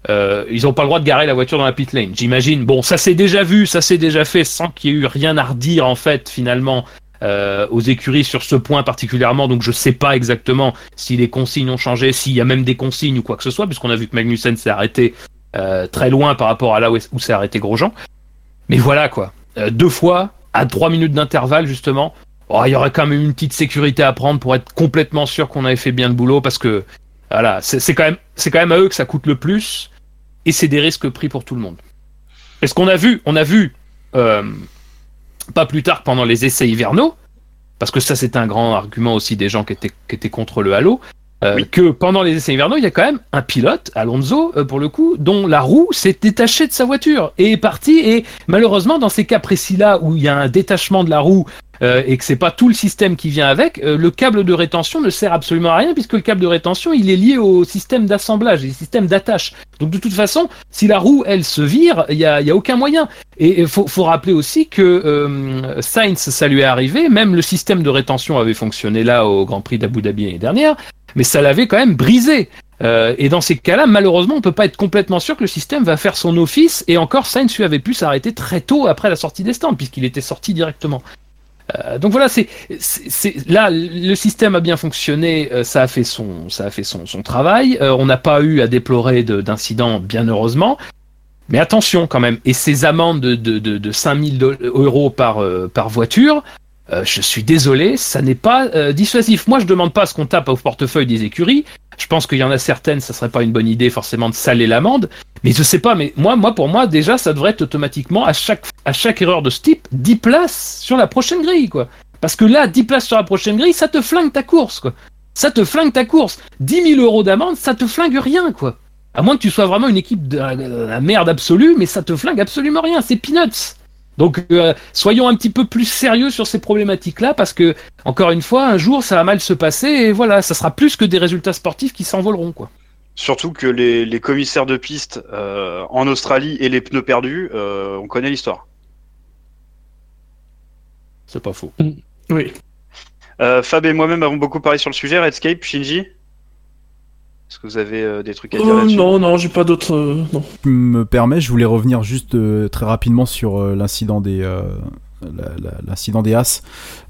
euh, ils ont pas le droit de garer la voiture dans la pit lane. J'imagine. Bon, ça s'est déjà vu, ça s'est déjà fait sans qu'il y ait eu rien à redire en fait finalement. Euh, aux écuries sur ce point particulièrement, donc je sais pas exactement si les consignes ont changé, s'il y a même des consignes ou quoi que ce soit, puisqu'on a vu que Magnussen s'est arrêté euh, très loin par rapport à là où, s'est arrêté Grosjean. Mais voilà quoi. Euh, deux fois, à trois minutes d'intervalle justement, oh, il y aurait quand même une petite sécurité à prendre pour être complètement sûr qu'on avait fait bien le boulot parce que voilà, c'est quand même c'est quand même à eux que ça coûte le plus et c'est des risques pris pour tout le monde. Et ce qu'on a vu, on a vu euh, pas plus tard que pendant les essais hivernaux, parce que ça c'est un grand argument aussi des gens qui étaient qui étaient contre le halo. euh, que pendant les essais hivernaux, il y a quand même un pilote, Alonso, euh, pour le coup, dont la roue s'est détachée de sa voiture et est partie. Et malheureusement, dans ces cas précis-là où il y a un détachement de la roue euh, et que c'est pas tout le système qui vient avec, euh, le câble de rétention ne sert absolument à rien puisque le câble de rétention il est lié au système d'assemblage et au système d'attache. Donc de toute façon, si la roue elle se vire, il y a, y a aucun moyen. Et il faut, faut rappeler aussi que euh, Sainz ça lui est arrivé, même le système de rétention avait fonctionné là au Grand Prix d'Abu Dhabi l'année dernière, mais ça l'avait quand même brisé. Euh, et dans ces cas-là, malheureusement, on peut pas être complètement sûr que le système va faire son office. Et encore, Sainz lui avait pu s'arrêter très tôt après la sortie des stands, puisqu'il était sorti directement. Euh, donc voilà, c'est là le système a bien fonctionné, euh, ça a fait son ça a fait son, son travail. Euh, on n'a pas eu à déplorer de- d'incidents, bien heureusement. Mais attention quand même. Et ces amendes de, de, de, de 5000 do- euros par par voiture, euh, je suis désolé, ça n'est pas euh, dissuasif. Moi, je demande pas ce qu'on tape au portefeuille des écuries. Je pense qu'il y en a certaines, ça serait pas une bonne idée forcément de saler l'amende. Mais je sais pas, mais moi, moi, pour moi, déjà, ça devrait être automatiquement à chaque, à chaque erreur de ce type, 10 places sur la prochaine grille, quoi. Parce que là, 10 places sur la prochaine grille, ça te flingue ta course, quoi. Ça te flingue ta course. 10 000 euros d'amende, ça te flingue rien, quoi. À moins que tu sois vraiment une équipe de de la merde absolue, mais ça te flingue absolument rien. C'est peanuts. Donc, euh, soyons un petit peu plus sérieux sur ces problématiques-là, parce que, encore une fois, un jour, ça va mal se passer, et voilà, ça sera plus que des résultats sportifs qui s'envoleront, quoi. Surtout que les, les commissaires de piste euh, en Australie et les pneus perdus, euh, on connaît l'histoire. C'est pas faux. Oui. Euh, Fab et moi-même avons beaucoup parlé sur le sujet. Redscape, Shinji? Est-ce que vous avez euh, des trucs à dire Euh, là-dessus non, non, j'ai pas d'autres. euh, tu me permets, je voulais revenir juste euh, très rapidement sur euh, l'incident des euh, l'incident des As.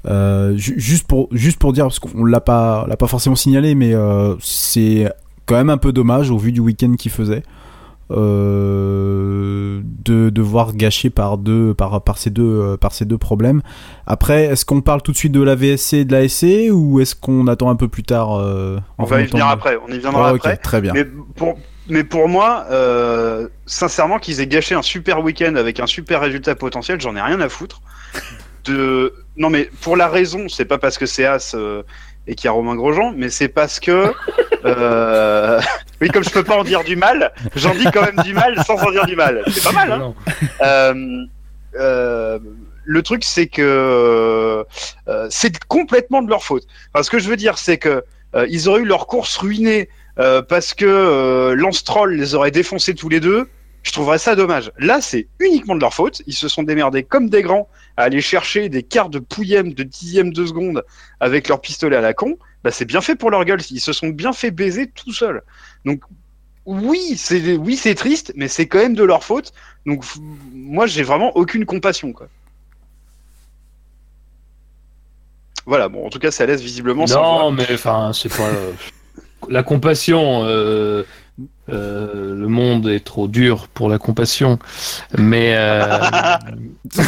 Euh, ju- juste pour juste pour dire parce qu'on l'a pas l'a pas forcément signalé, mais euh, c'est quand même un peu dommage au vu du week-end qu'il faisait. Euh, de devoir gâcher par deux par par ces deux euh, par ces deux problèmes. Après, est-ce qu'on parle tout de suite de la VSC et de la SC ou est-ce qu'on attend un peu plus tard euh, On va y venir de- après. On y viendra Ah, après. très bien. Mais pour, mais pour moi, euh, sincèrement, qu'ils aient gâché un super week-end avec un super résultat potentiel, j'en ai rien à foutre. De... Non, mais pour la raison, c'est pas parce que c'est As euh, et qu'il y a Romain Grosjean, mais c'est parce que. euh, [LAUGHS] Oui, comme je peux pas en dire du mal, j'en dis quand même du mal sans en dire du mal. C'est pas mal, hein. Euh, euh, le truc, c'est que euh, c'est complètement de leur faute. Enfin, ce que je veux dire, c'est que euh, ils auraient eu leur course ruinée euh, parce que euh, Lance Troll les aurait défoncés tous les deux. Je trouverais ça dommage. Là, c'est uniquement de leur faute. Ils se sont démerdés comme des grands à aller chercher des quarts de pouillème de dixième de seconde avec leur pistolet à la con. Bah, c'est bien fait pour leur gueule. Ils se sont bien fait baiser tout seuls. Donc, oui, c'est oui, c'est triste, mais c'est quand même de leur faute. Donc, moi, j'ai vraiment aucune compassion, quoi. Voilà, bon, en tout cas, ça laisse visiblement sans. Non, mais enfin, c'est pas. euh, la compassion. euh, euh, le monde est trop dur pour la compassion. Mais. euh, [LAUGHS]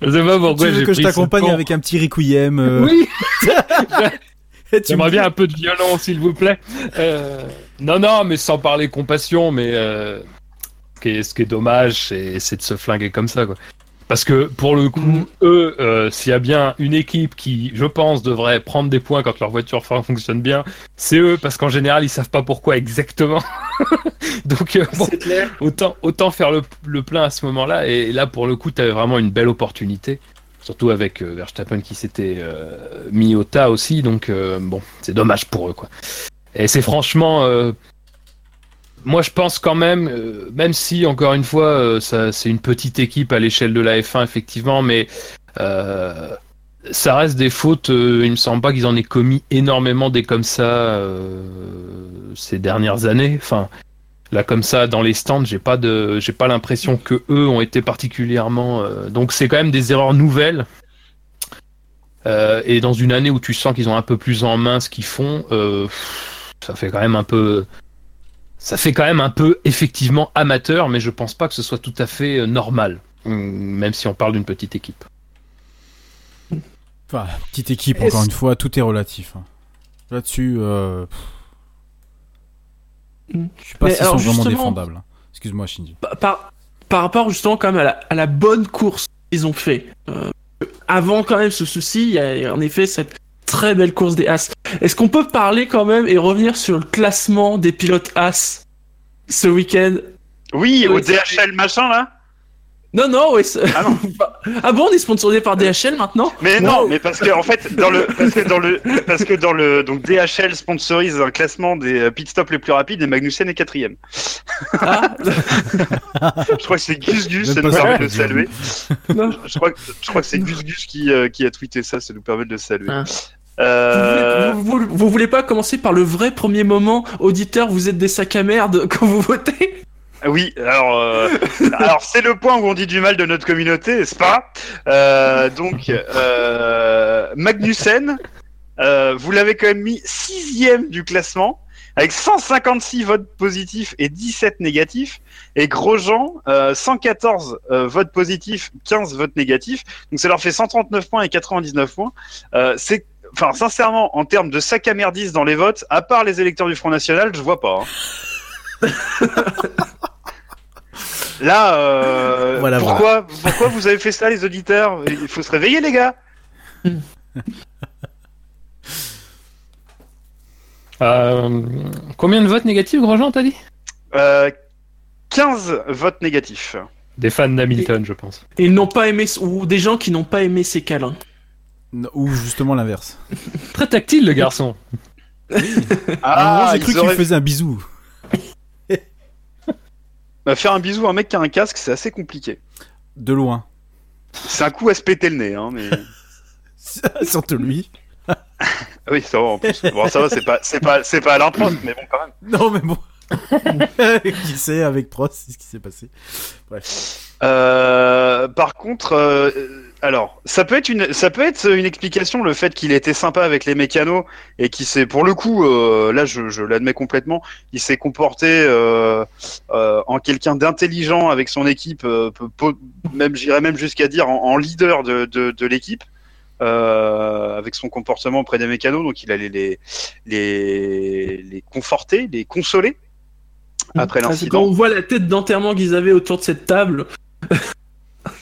Je sais pas pourquoi tu veux que je pris t'accompagne avec un petit requiem euh, Oui [LAUGHS] J'aimerais me- bien un peu de violon, s'il vous plaît. Euh, non, non, mais sans parler compassion, mais euh, ce, qui est, ce qui est dommage, c'est de se flinguer comme ça, quoi. Parce que pour le coup, eux, euh, s'il y a bien une équipe qui, je pense, devrait prendre des points quand leur voiture fon- fonctionne bien, c'est eux, parce qu'en général, ils savent pas pourquoi exactement. [LAUGHS] Donc, euh, bon, autant, autant faire le, le plein à ce moment-là. Et là, pour le coup, tu avais vraiment une belle opportunité. Surtout avec euh, Verstappen qui s'était mis au tas aussi. Donc, bon, c'est dommage pour eux, quoi. Et c'est franchement. Moi, je pense quand même, euh, même si, encore une fois, euh, c'est une petite équipe à l'échelle de la F1, effectivement, mais euh, ça reste des fautes. il me semble pas qu'ils en aient commis énormément des comme ça ces dernières années. Enfin, là, comme ça, dans les stands, j'ai pas pas l'impression que eux ont été particulièrement. donc, c'est quand même des erreurs nouvelles. Et dans une année où tu sens qu'ils ont un peu plus en main ce qu'ils font, ça fait quand même un peu. Ça fait quand même un peu effectivement amateur, mais je pense pas que ce soit tout à fait euh, normal, hum, même si on parle d'une petite équipe. Enfin, petite équipe, encore une fois, tout est relatif. hein. Là-dessus, euh... Mm. je suis pas Mais si alors, sont vraiment défendables. hein. Excuse-moi, Shinji. par, par, par rapport justement quand même à la, à la bonne course qu'ils ont fait. euh, avant quand même ce souci, il y a en effet cette très belle course des As. Est-ce qu'on peut parler quand même et revenir sur le classement des pilotes As ce week-end Oui, Oui, au DHL machin là. Non, non, ouais. c'est- Ah non. [LAUGHS] ah bon, on est sponsorisé par DHL maintenant? Mais non, mais parce que en fait dans le parce que dans le parce que dans le donc DHL sponsorise un classement des euh, pit stops les plus rapides et Magnussen est quatrième. Ah, [LAUGHS] Je crois que c'est Gus Gus, ça nous permet de le saluer. non. Je crois que je crois que c'est Gus Gus qui euh, qui a tweeté ça, ça nous permet de le saluer. Ah. Euh, Vous, voulez- vous- vous voulez pas commencer par le vrai premier moment Auditeur, vous êtes des sacs à merde [LAUGHS] quand vous votez? Oui, alors, euh, alors c'est le point où on dit du mal de notre communauté, n'est-ce pas? Euh, Donc, Magnussen, vous l'avez quand même mis sixième du classement, avec 156 votes positifs et 17 négatifs, et Grosjean, euh, 114 euh, votes positifs, 15 votes négatifs, donc ça leur fait 139 points et 99 points. C'est Enfin, sincèrement, en termes de sac à merdis dans les votes, à part les électeurs du Front National, je vois pas. hein. [LAUGHS] Là, euh, Voilà, pourquoi, pourquoi vous avez fait ça, les auditeurs? Il faut se réveiller, les gars. [LAUGHS] Euh, combien de votes négatifs, Grosjean, t'as dit? Euh, 15 votes négatifs. Des fans d'Hamilton, je pense. Et ils n'ont pas aimé, ou des gens qui n'ont pas aimé ces câlins. Ou justement l'inverse. Très tactile, le garçon. À moment, j'ai cru qu'il auraient- faisait un bisou. Bah, faire un bisou à un mec qui a un casque, c'est assez compliqué. De loin. C'est un coup à se péter le nez, hein, mais. [LAUGHS] Surtout lui. Ah oui, ça va en plus. Bon, ça va, c'est pas, c'est pas, c'est pas Alain Prost, mais bon, quand même. Non, mais bon. [LAUGHS] qui sait, avec Prost, c'est ce qui s'est passé. Bref. Euh, par contre, euh, alors, ça peut être une, ça peut être une explication le fait qu'il était sympa avec les mécanos et qu'il s'est, pour le coup, euh, là, je, je l'admets complètement, il s'est comporté euh, euh, en quelqu'un d'intelligent avec son équipe, euh, même, j'irais même jusqu'à dire en, en leader de, de, de l'équipe. euh, avec son comportement auprès des mécanos, donc il allait les, les, les conforter, les consoler après Ah, l'incident. Quand on voit la tête d'enterrement qu'ils avaient autour de cette table,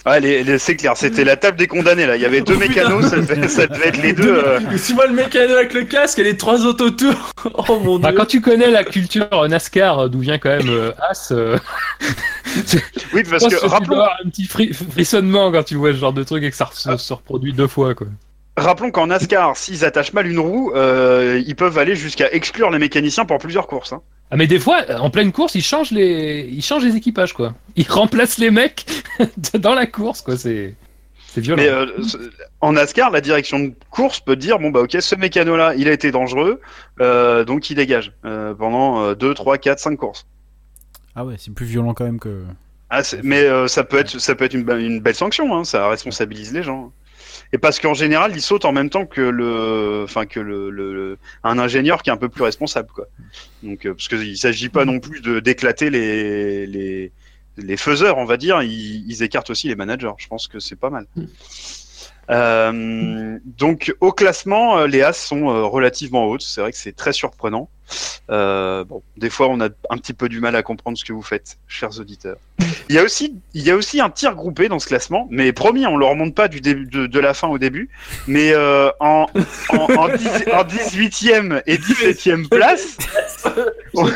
Ouais, les- les- c'est clair, c'était la table des condamnés là. Il y avait deux [LAUGHS] Oh, mécanos, ça devait, ça devait être les deux. euh, tu vois le mécano avec le casque et les trois autres autour. [LAUGHS] Oh mon Bah, dieu. quand tu connais la culture NASCAR, d'où vient quand même euh, As, euh, Oui, parce que rappelons, avoir un petit fri- frissonnement quand tu vois ce genre de truc et que ça se, se reproduit deux fois. Quoi. Rappelons qu'en NASCAR, s'ils attachent mal une roue, euh, ils peuvent aller jusqu'à exclure les mécaniciens pour plusieurs courses. hein. Ah mais des fois, en pleine course, ils changent les, ils changent les équipages quoi. Ils [LAUGHS] remplacent les mecs [LAUGHS] dans la course quoi. C'est, c'est violent. Mais euh, ce- en NASCAR, la direction de course peut dire bon bah ok, ce mécano-là, il a été dangereux, euh, donc il dégage euh, pendant 2, 3, 4, 5 courses. Ah ouais, c'est plus violent quand même que. Ah, mais euh, ça peut être, ça peut être une belle sanction, hein, ça responsabilise les gens. Et parce qu'en général, ils sautent en même temps que le, enfin que le, un ingénieur qui est un peu plus responsable, quoi. Donc euh, parce qu'il s'agit pas non plus de d'éclater les, les les faiseurs, on va dire, ils, ils écartent aussi les managers. Je pense que c'est pas mal. Euh, donc au classement, euh, les As sont euh, relativement hautes. C'est vrai que c'est très surprenant. Euh, bon, des fois, on a un petit peu du mal à comprendre ce que vous faites, chers auditeurs. Il y a aussi, il y a aussi un tir groupé dans ce classement, mais promis, on le remonte pas du début de, de la fin au début, mais euh, en, en, en, dix- en 18e et 17e place. on-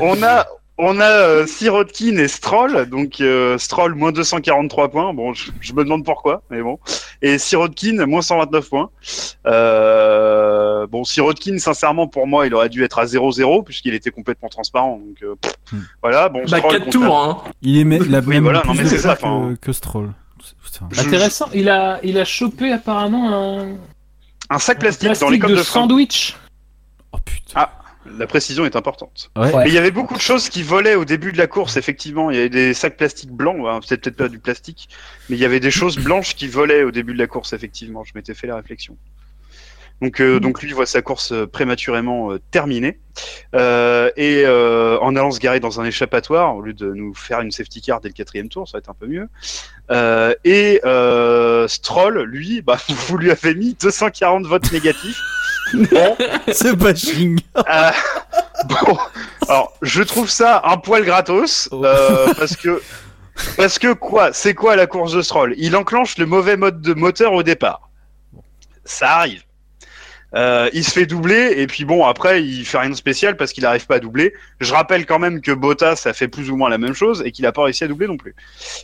on a on a euh, Sirotkin et Stroll, donc euh, Stroll moins 243 points, bon je, je me demande pourquoi, mais bon, et Sirotkin moins 129 points. Euh, bon Sirotkin sincèrement pour moi il aurait dû être à 0-0 puisqu'il était complètement transparent, donc euh, pff, Hmm. voilà. Bon Bah, Stroll 4 compte- tours, hein. Il est me- la Oui, même voilà, plus non, mais de c'est ça, points enfin. que, que Stroll. Je- Intéressant. Il a, il a chopé apparemment un, un sac un plastique, plastique dans les de, sandwich. Oh putain. Ah. La précision est importante. Ouais. Ouais. Mais il y avait beaucoup de choses qui volaient au début de la course, effectivement. Il y avait des sacs plastiques blancs, hein, peut-être pas du plastique, mais il y avait des choses [LAUGHS] blanches qui volaient au début de la course, effectivement. Je m'étais fait la réflexion. Donc, euh, donc lui voit sa course euh, prématurément euh, terminée. Euh, et euh, en allant se garer dans un échappatoire, au lieu de nous faire une safety car dès le quatrième tour, ça va être un peu mieux. Euh, et euh, Stroll, lui, bah, [LAUGHS] vous lui avez mis 240 votes négatifs. [LAUGHS] Bon, Ce bashing. euh, bon, alors je trouve ça un poil gratos euh, parce que parce que quoi C'est quoi la course de Stroll? Il enclenche le mauvais mode de moteur au départ. Ça arrive. Euh, il se fait doubler et puis bon après il fait rien de spécial parce qu'il n'arrive pas à doubler. Je rappelle quand même que Bottas a fait plus ou moins la même chose et qu'il n'a pas réussi à doubler non plus.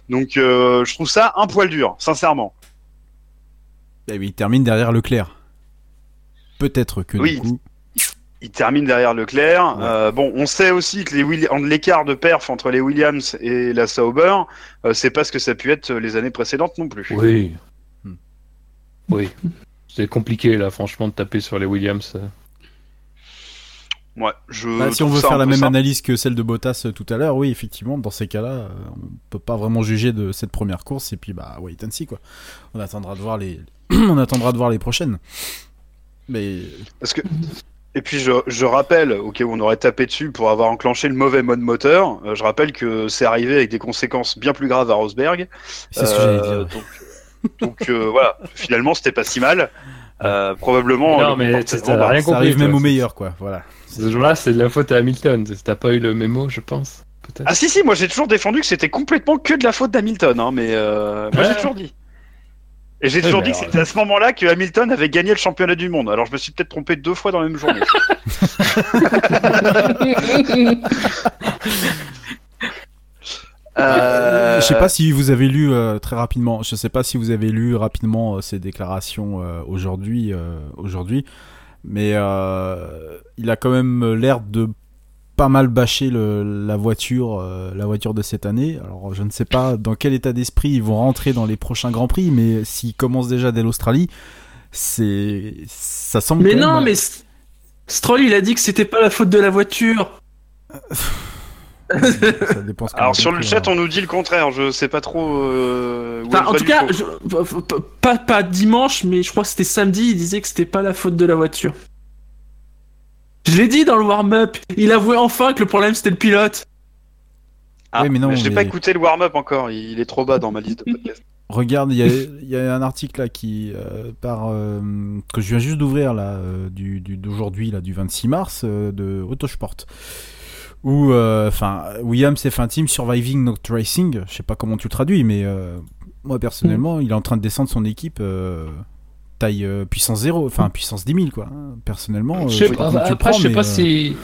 Donc euh, je trouve ça un poil dur, sincèrement. Eh oui, il termine derrière Leclerc. Peut-être que Oui. du coup. il termine derrière Leclerc. Ouais. Euh, bon, on sait aussi que l'écart de perf entre les Williams et la Sauber, euh, c'est pas ce que ça a pu être les années précédentes non plus. Oui. Hmm. Oui. C'est compliqué là, franchement, de taper sur les Williams. Ouais, je Bah, si on veut faire la même simple. analyse que celle de Bottas euh, tout à l'heure, oui, effectivement, dans ces cas-là, on peut pas vraiment juger de cette première course et puis bah wait and see quoi. On attendra de voir les, [CLEARS THROAT] on attendra de voir les prochaines. Mais Parce que et puis je, je rappelle, au cas où on aurait tapé dessus pour avoir enclenché le mauvais mode moteur, euh, je rappelle que c'est arrivé avec des conséquences bien plus graves à Rosberg. c'est ce que j'allais Euh, dire. Donc, donc, euh, voilà, finalement c'était pas si mal. Euh, probablement. Non, mais t'as rien Ça compris. arrive même au meilleur quoi, voilà. Ce jour-là, c'est de la faute à Hamilton. T'as pas eu le mémo, je pense. Ah si si, moi j'ai toujours défendu que c'était complètement que de la faute d'Hamilton, hein, mais euh, moi j'ai toujours dit. Et j'ai Ouais, toujours mais dit que c'était à ce moment-là que Hamilton avait gagné le championnat du monde. Alors je me suis peut-être trompé deux fois dans la même journée. [LAUGHS] Euh, Je sais pas si vous avez lu euh, très rapidement. Je sais pas si vous avez lu rapidement euh, ces déclarations euh, aujourd'hui, euh, aujourd'hui, mais euh, il a quand même l'air de pas mal bâcher le, la voiture, euh, la voiture de cette année. Alors je ne sais pas dans quel état d'esprit ils vont rentrer dans les prochains grands prix, mais s'ils commencent déjà dès l'Australie, c'est ça semble. Mais non, même- mais Stroll, il a dit que c'était pas la faute de la voiture. [LAUGHS] ça dépend ce Alors sur le chat, on nous dit le contraire. Je sais pas trop. Euh, où Enfin, en tout cas, je- pas, pas dimanche, mais je crois que c'était samedi, il disait que c'était pas la faute de la voiture. Je l'ai dit dans le warm-up, il avouait enfin que le problème c'était le pilote. Ah, Oui, mais non, je n'ai mais- pas écouté le warm-up encore. Il est trop bas dans ma liste de podcasts. Regarde, il y a, il y a un article là qui euh, par euh, que je viens juste d'ouvrir là euh, du du- d'aujourd'hui là du 26 mars euh, de Autosport où euh, enfin Williams F1 Team Surviving Not Racing, je sais pas comment tu le traduis mais euh, moi personnellement, il est en train de descendre son équipe euh, taille euh, puissance 0, enfin puissance 10 000 quoi. Personnellement, euh, Je sais sais pas, le après, prends, je sais pas euh, si.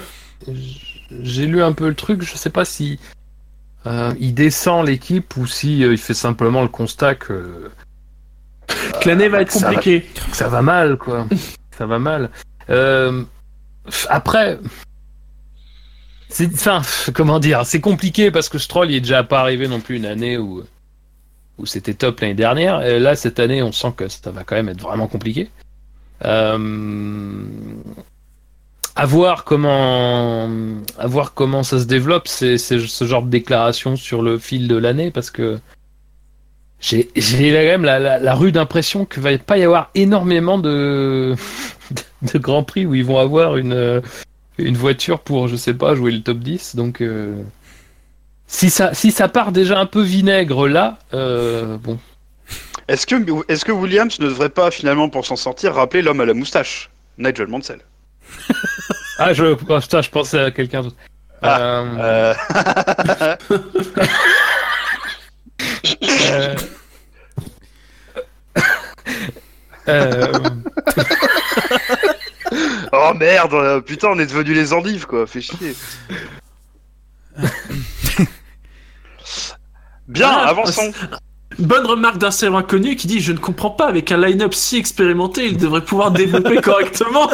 J'ai lu un peu le truc, je sais pas si. euh, il descend l'équipe ou si euh, il fait simplement le constat que Que l'année va être ça va- compliquée. ça va mal, quoi. [LAUGHS] ça va mal. Euh, après, c'est, enfin, comment dire, c'est compliqué parce que Stroll il est déjà pas arrivé non plus une année où où c'était top l'année dernière. Et là, cette année, on sent que ça va quand même être vraiment compliqué. Euh, à voir comment, comment ça se développe, c'est, ce genre de déclaration sur le fil de l'année parce que j'ai, quand même la, rude impression qu'il va pas y avoir énormément de, [LAUGHS] de grands prix où ils vont avoir une, voiture pour, je sais pas, jouer le top 10. Donc, euh, si ça, si ça part déjà un peu vinaigre là, euh, bon. Est-ce que, est-ce que Williams ne devrait pas finalement, pour s'en sortir, rappeler l'homme à la moustache, Nigel Mansell? [LAUGHS] Ah, je, oh, putain, je pensais à quelqu'un d'autre. Euh, Euh, [LAUGHS] euh, euh, [LAUGHS] Oh merde, putain, on est devenus les endives quoi, fait chier. Bien, Voilà, avançons. Bonne remarque d'un célèbre inconnu qui dit Je ne comprends pas, avec un line-up si expérimenté, il devrait pouvoir développer [LAUGHS] correctement.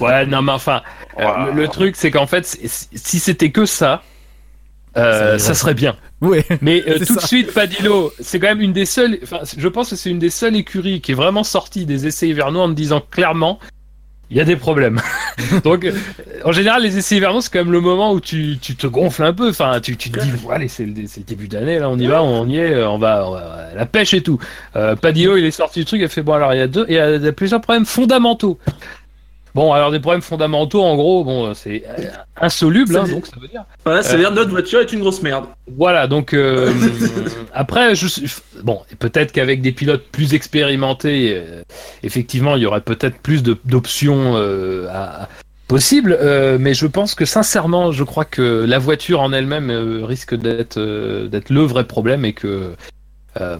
Ouais, non, mais enfin, euh, Wow. le, le truc, c'est qu'en fait, si c'était que ça, euh, Ça serait bien. Ouais. Mais euh, [LAUGHS] tout de suite, Padillo, c'est quand même une des seules. Enfin, je pense que c'est une des seules écuries qui est vraiment sortie des essais hivernaux en me disant clairement, il y a des problèmes. [LAUGHS] Donc, euh, en général, les essais hivernaux, c'est quand même le moment où tu, tu te gonfles un peu. Enfin, tu, tu te dis, bon, allez, c'est le, c'est le début d'année, là, on y va, on y est, euh, on va, on va- la pêche et tout. Euh, Padillo, il est sorti du truc, il a fait, bon, alors, il y a deux, il y a, il y a plusieurs problèmes fondamentaux. Bon, alors, des problèmes fondamentaux, en gros, bon, c'est euh, insoluble, hein, donc ça veut dire. voilà, ça veut dire notre voiture est une grosse merde. Voilà, donc euh, [LAUGHS] après, je, suis- bon, peut-être qu'avec des pilotes plus expérimentés, euh, effectivement, il y aurait peut-être plus d'options euh, possibles, euh, mais je pense que sincèrement, je crois que la voiture en elle-même euh, risque d'être euh, d'être le vrai problème et que. euh,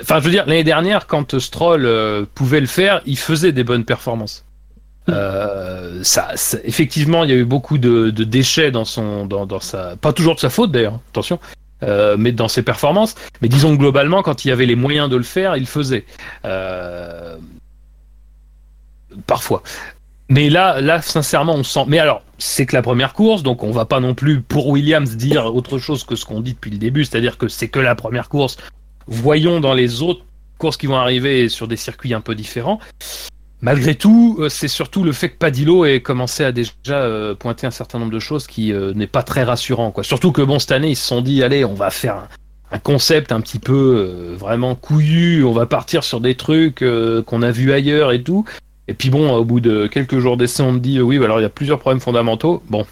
Enfin, je veux dire, l'année dernière, quand Stroll euh, pouvait le faire, il faisait des bonnes performances. Euh, ça, effectivement, il y a eu beaucoup de, déchets dans son, dans, sa, pas toujours de sa faute d'ailleurs, attention, euh, mais dans ses performances. Mais disons globalement, quand il y avait les moyens de le faire, il faisait. Euh, parfois. Mais là, là, sincèrement, on sent. Mais alors, c'est que la première course, donc on va pas non plus pour Williams dire autre chose que ce qu'on dit depuis le début, c'est-à-dire que c'est que la première course. Voyons dans les autres courses qui vont arriver sur des circuits un peu différents. Malgré tout, euh, c'est surtout le fait que Padillo ait commencé à déjà euh, pointer un certain nombre de choses qui euh, n'est pas très rassurant. Quoi. Surtout que bon, cette année, ils se sont dit, allez, on va faire un, concept un petit peu vraiment couillu, on va partir sur des trucs qu'on a vus ailleurs et tout. Et puis bon, au bout de quelques jours d'essai, on me dit, oui, bah alors il y a plusieurs problèmes fondamentaux. Bon.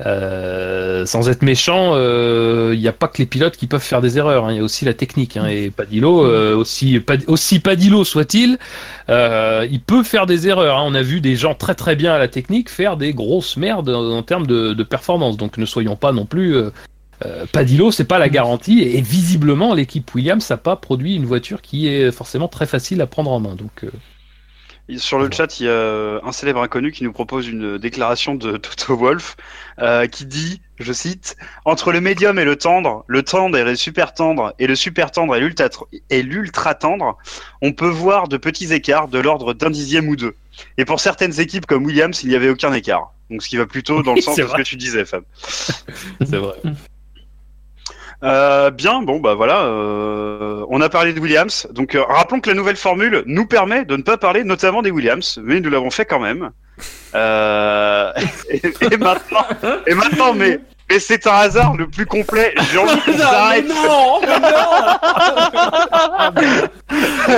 Euh, sans être méchant, euh, il n'y a pas que les pilotes qui peuvent faire des erreurs. hein. Il y a aussi la technique. hein. Et Padillo, euh, aussi, Pad- aussi Padillo soit-il, euh, il peut faire des erreurs. hein. On a vu des gens très très bien à la technique faire des grosses merdes en, en termes de, de performance. Donc ne soyons pas non plus. Euh, euh, Padillo, c'est pas la garantie. Et, et visiblement, l'équipe Williams n'a pas produit une voiture qui est forcément très facile à prendre en main. Donc euh, Sur le chat, il y a un célèbre inconnu qui nous propose une déclaration de [LAUGHS] Toto Wolf euh, qui dit, je cite, Entre le médium et le tendre, le tendre et le super tendre, et le super tendre et l'ultra tendre, on peut voir de petits écarts de l'ordre d'un dixième ou deux. Et pour certaines équipes comme Williams, il n'y avait aucun écart. Donc ce qui va plutôt dans le sens de ce que tu disais, Fab. [LAUGHS] c'est vrai. Euh, bien, bon bah voilà, euh, on a parlé de Williams. Donc euh, rappelons que la nouvelle formule nous permet de ne pas parler notamment des Williams, mais nous l'avons fait quand même. Euh, [LAUGHS] et, et maintenant, et maintenant, mais mais c'est un hasard le plus complet. J'ai envie qu'on s'arrête. non, non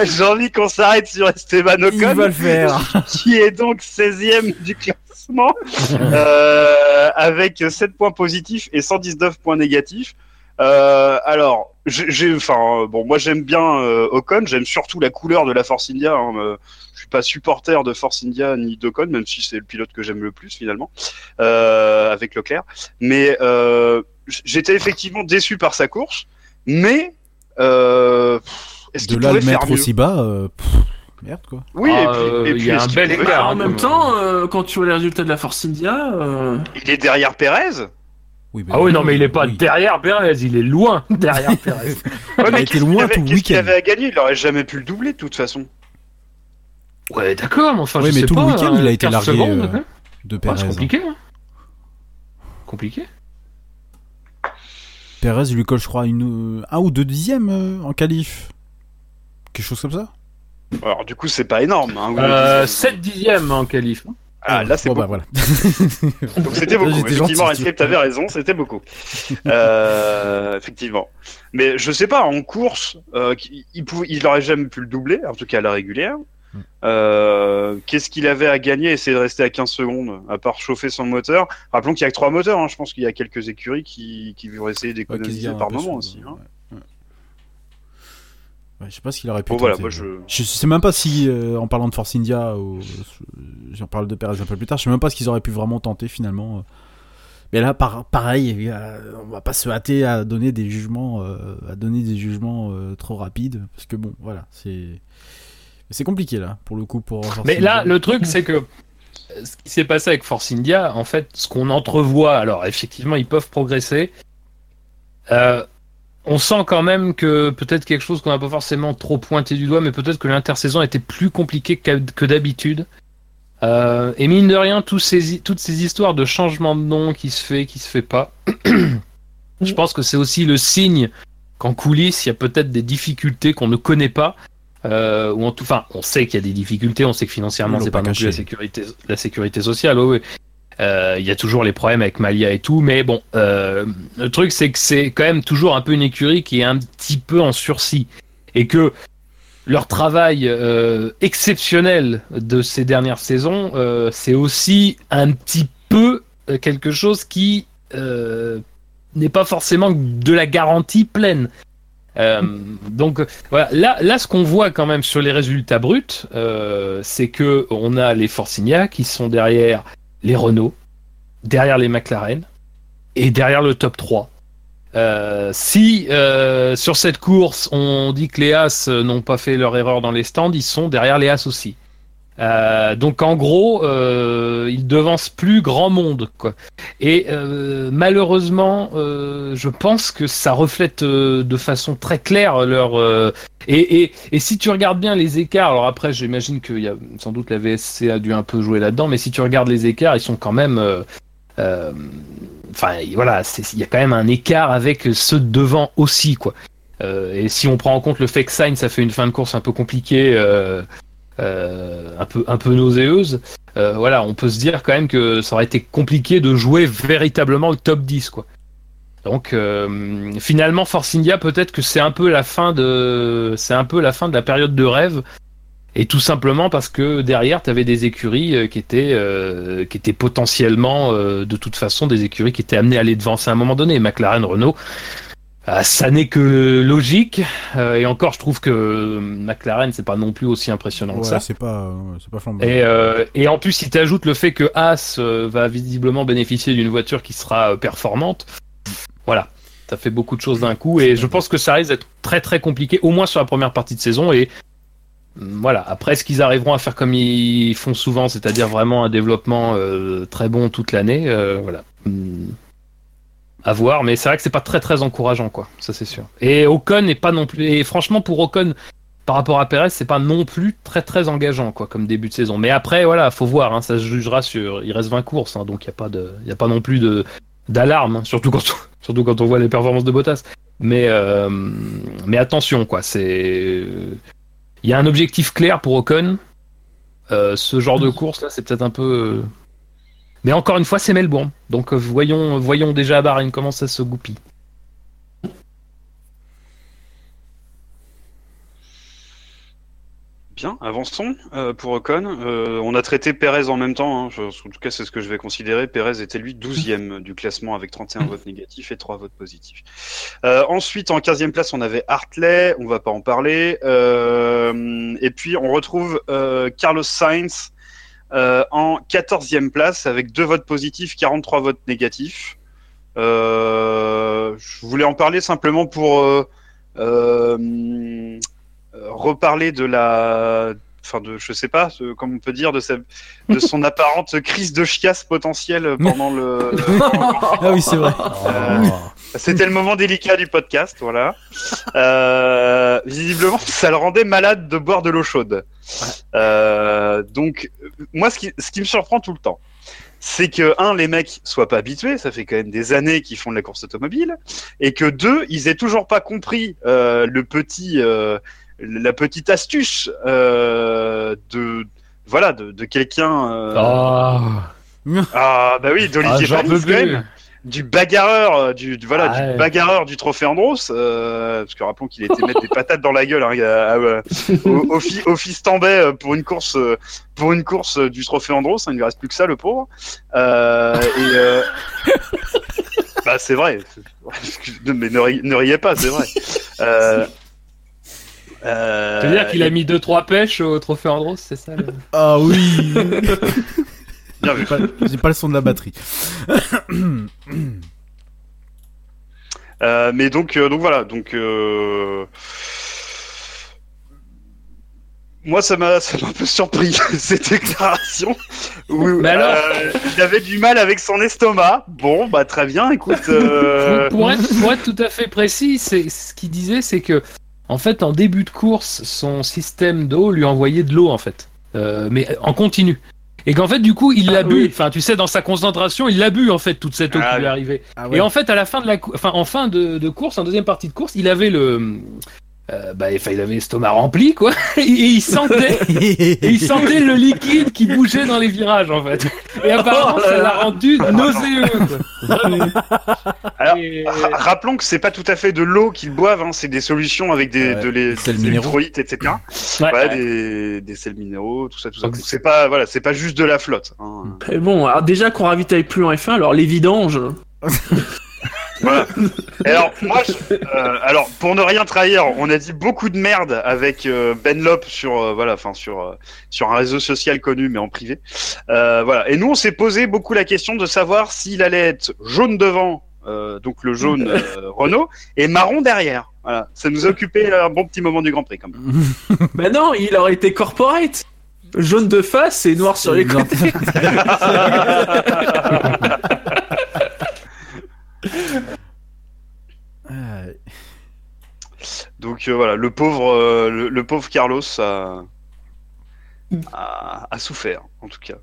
J'ai envie qu'on s'arrête sur Esteban Il Ocon, va le faire. qui est donc 16e du classement, euh, avec 7 points positifs et 119 points négatifs. Euh, alors, j'ai, j'ai- enfin, euh, bon, moi j'aime bien euh, Ocon, j'aime surtout la couleur de la Force India. Hein, euh, je suis pas supporter de Force India ni d'Ocon, même si c'est le pilote que j'aime le plus finalement, euh, avec Leclerc. Mais euh, j'étais effectivement déçu par sa course, mais euh, est-ce De là le mettre aussi bas, euh, pff, merde quoi. Oui, Ah, et puis, euh, et il puis y a est-ce un qu'il bel écart, en même temps, euh, quand tu vois les résultats de la Force India, euh, Il est derrière Pérez. Oui, Ah oui, non, mais il est pas derrière Perez, il est loin [LAUGHS] derrière Perez. Ouais, Il mais été qu'il loin avait- tout qu'est-ce qu'il avait à gagner? Il aurait jamais pu le doubler de toute façon. Ouais, d'accord, mais enfin, Ouais, je mais sais tout le week-end, euh, il a été 15 largué secondes, euh, hein. de Ouais, Perez. c'est compliqué, hein. Compliqué. Perez lui colle, je crois, une, un ou deux dixièmes euh, en qualif. Quelque chose comme ça Alors du coup, c'est pas énorme. Hein, Euh, le dites. 7 dixièmes en qualif. Ah, là, c'est Bon, beaucoup. bah voilà. [LAUGHS] Donc c'était beaucoup. Effectivement, t'avais raison, c'était beaucoup. [LAUGHS] Euh, effectivement. Mais je sais pas, en course, euh, il, pouvait, il aurait jamais pu le doubler, en tout cas à la régulière. Hmm. Euh, Qu'est-ce qu'il avait à gagner? Essayer de rester à 15 secondes, à part chauffer son moteur. Rappelons qu'il y a que trois moteurs. hein. Je pense qu'il y a quelques écuries qui, qui vont essayer d'économiser par moment aussi. hein. ouais, ouais. Je sais pas ce qu'il aurait pu Bon, voilà, moi, je- Je sais même pas si, euh, en parlant de Force India, ou, j'en parle de Perez un peu plus tard, je sais même pas ce qu'ils auraient pu vraiment tenter finalement. Mais là, par- pareil, on va pas se hâter à donner des jugements, euh, à donner des jugements euh, trop rapides, parce que bon, voilà, c'est, c'est compliqué là, pour le coup, pour. Force Mais là, India. le truc, c'est que euh, ce qui s'est passé avec Force India, en fait, ce qu'on entrevoit, alors effectivement, ils peuvent progresser. Euh, on sent quand même que peut-être quelque chose qu'on n'a pas forcément trop pointé du doigt, mais peut-être que l'intersaison était plus compliquée que d'habitude. Euh, et mine de rien, tous ces, toutes ces histoires de changement de nom qui se fait, qui se fait pas, [COUGHS] je pense que c'est aussi le signe qu'en coulisses, il y a peut-être des difficultés qu'on ne connaît pas. Euh, ou en tout, enfin, on sait qu'il y a des difficultés, on sait que financièrement c'est pas, pas non plus la sécurité, la sécurité sociale. ouais, ouais. Euh, Il y a toujours les problèmes avec Malia et tout, mais bon, euh, le truc c'est que c'est quand même toujours un peu une écurie qui est un petit peu en sursis et que leur travail euh, exceptionnel de ces dernières saisons, euh, c'est aussi un petit peu euh, quelque chose qui euh, n'est pas forcément de la garantie pleine. Donc voilà, là, là, ce qu'on voit quand même sur les résultats bruts, c'est que on a les Forcinia qui sont derrière les Renault, derrière les McLaren et derrière le top 3. Euh, si euh, sur cette course on dit que les As euh, n'ont pas fait leur erreur dans les stands, ils sont derrière les As aussi. Euh, donc en gros, euh, ils devancent plus grand monde, quoi. Et euh, malheureusement, euh, je pense que ça reflète euh, de façon très claire leur. et, et, et si tu regardes bien les écarts, alors après, j'imagine qu'il y a sans doute la VSC a dû un peu jouer là-dedans, mais si tu regardes les écarts, ils sont quand même. Enfin, voilà, il y a quand même un écart avec ceux de devant aussi, quoi. Et si on prend en compte le fait que Sainz ça fait une fin de course un peu compliquée, un peu un peu euh, voilà, on peut se dire quand même que ça aurait été compliqué de jouer véritablement le top 10, quoi. Donc euh, finalement, Force India, peut-être que c'est un peu la fin de, c'est un peu la fin de la période de rêve. Et tout simplement parce que derrière, tu avais des écuries euh, qui étaient, euh, qui étaient potentiellement, euh, de toute façon, des écuries qui étaient amenées à les devancer à un moment donné. McLaren, Renault, euh, ça n'est que logique. Euh, et encore, je trouve que McLaren, c'est pas non plus aussi impressionnant que ça. c'est pas, c'est pas flamboyant. Et, euh, et en plus, si tu ajoutes le fait que As euh, va visiblement bénéficier d'une voiture qui sera euh, performante, voilà, ça fait beaucoup de choses d'un coup. Et je pense que ça risque d'être très très compliqué, au moins sur la première partie de saison. Et hum, voilà, après, est-ce qu'ils arriveront à faire comme ils font souvent, c'est-à-dire vraiment un développement euh, très bon toute l'année euh, Voilà. À voir, mais c'est vrai que c'est pas très très encourageant, quoi. Ça c'est sûr. Et Ocon n'est pas non plus. Et franchement, pour Ocon, par rapport à Perez, c'est pas non plus très très engageant quoi comme début de saison. Mais après voilà, faut voir, hein, ça se jugera sur. Il reste 20 courses, hein, donc il y a pas de, il y a pas non plus de d'alarme, hein, surtout quand on, [LAUGHS] surtout quand on voit les performances de Bottas. Mais euh, mais attention quoi, c'est il y a un objectif clair pour Ocon. Euh, ce genre de course là, c'est peut-être un peu. Mais encore une fois, c'est Melbourne. Donc euh, voyons voyons déjà à Bahreïn comment ça se goupille. Bien, avançons euh, pour Ocon. Euh, on a traité Perez en même temps. hein. Je- en tout cas, c'est ce que je vais considérer. Perez était lui 12e du classement avec 31 votes négatifs et 3 votes positifs. Euh, ensuite, en 15e place, on avait Hartley. On va pas en parler. Et puis, on retrouve Carlos Sainz euh, en 14e place avec 2 votes positifs, 43 votes négatifs. Euh, je voulais en parler simplement pour... euh, reparler de la enfin de, je sais pas, de- comme on peut dire, de, sa, de son [LAUGHS] apparente crise de chiasse potentielle pendant le. [LAUGHS] Ah oui, c'est vrai. Euh, C'était le moment délicat du podcast, voilà. Euh, visiblement, [LAUGHS] ça le rendait malade de boire de l'eau chaude. Euh, donc, moi, ce qui, ce qui me surprend tout le temps, c'est que un, les mecs soient pas habitués, ça fait quand même des années qu'ils font de la course automobile, et que deux, ils aient toujours pas compris euh, le petit, la petite astuce de, voilà, de, de quelqu'un. Ah, ah bah oui, ah, d'Olivier Panis, peux quand même du bagarreur, euh, du, du- voilà, Ah ouais. du bagarreur du trophée Andros, euh, parce que rappelons qu'il était mettre des patates dans la gueule hein, à- à- au, au, fi- au fils Tambay euh, pour une course, euh, pour une course euh, du trophée Andros, hein, il ne lui reste plus que ça, le pauvre. Euh, et euh, [LAUGHS] bah c'est vrai, [LAUGHS] mais ne, ri- ne riez pas, c'est vrai. Euh, euh, Tu veux dire qu'il a mis 2-3 pêches au trophée Andros, c'est ça le- Ah oui. [LAUGHS] Bien vu. Pas- J'ai pas le son de la batterie. Euh, mais donc, euh, donc voilà, donc euh, moi ça m'a ça m'a un peu surpris [LAUGHS] cette déclaration. Où, Mais alors euh, il avait du mal avec son estomac. Bon, bah très bien. Écoute, euh, [LAUGHS] pour, être, pour être tout à fait précis, c'est ce qu'il disait, c'est que en fait, en début de course, son système d'eau lui envoyait de l'eau en fait, Euh, mais en continu. Et qu'en fait, du coup, il l'a Ah, bu. oui. Enfin, tu sais, dans sa concentration, il l'a bu en fait toute cette eau Ah, qui oui. lui est arrivée. Ah Et en fait, à la fin de la, enfin, en fin de, de course, en deuxième partie de course, il avait le, euh, bah, enfin, il avait l'estomac rempli, quoi, [LAUGHS] et il sentait, et [LAUGHS] il sentait le liquide qui bougeait dans les virages, en fait. Et apparemment, Oh là ça l'a rendu nauséeux. quoi. Vraiment. [LAUGHS] Alors, Et- rappelons que c'est pas tout à fait de l'eau qu'ils boivent. Hein, c'est des solutions avec des, Ouais, de les, des sels des minéraux. électrolytes, etc. Ouais. Voilà, des, des sels minéraux, tout ça, tout ça. C'est pas voilà, c'est pas juste de la flotte. Hein. Et bon, alors déjà qu'on ravitaille plus en F1, alors les vidanges. Voilà. Alors, moi, je- euh, alors, pour ne rien trahir, on a dit beaucoup de merde avec euh, Ben Lop sur, euh, voilà, enfin sur euh, sur un réseau social connu, mais en privé. Euh, voilà. Et nous, on s'est posé beaucoup la question de savoir s'il allait être jaune devant, euh, donc le jaune euh, [LAUGHS] Renault, et marron derrière. Voilà. Ça nous a occupé un bon petit moment du Grand Prix, quand même. Mais [LAUGHS] non, il aurait été corporate. Jaune de face et noir sur les [LAUGHS] côtés. Ah, Donc euh, voilà, le pauvre, euh, le, le pauvre Carlos a, a, a souffert, en tout cas.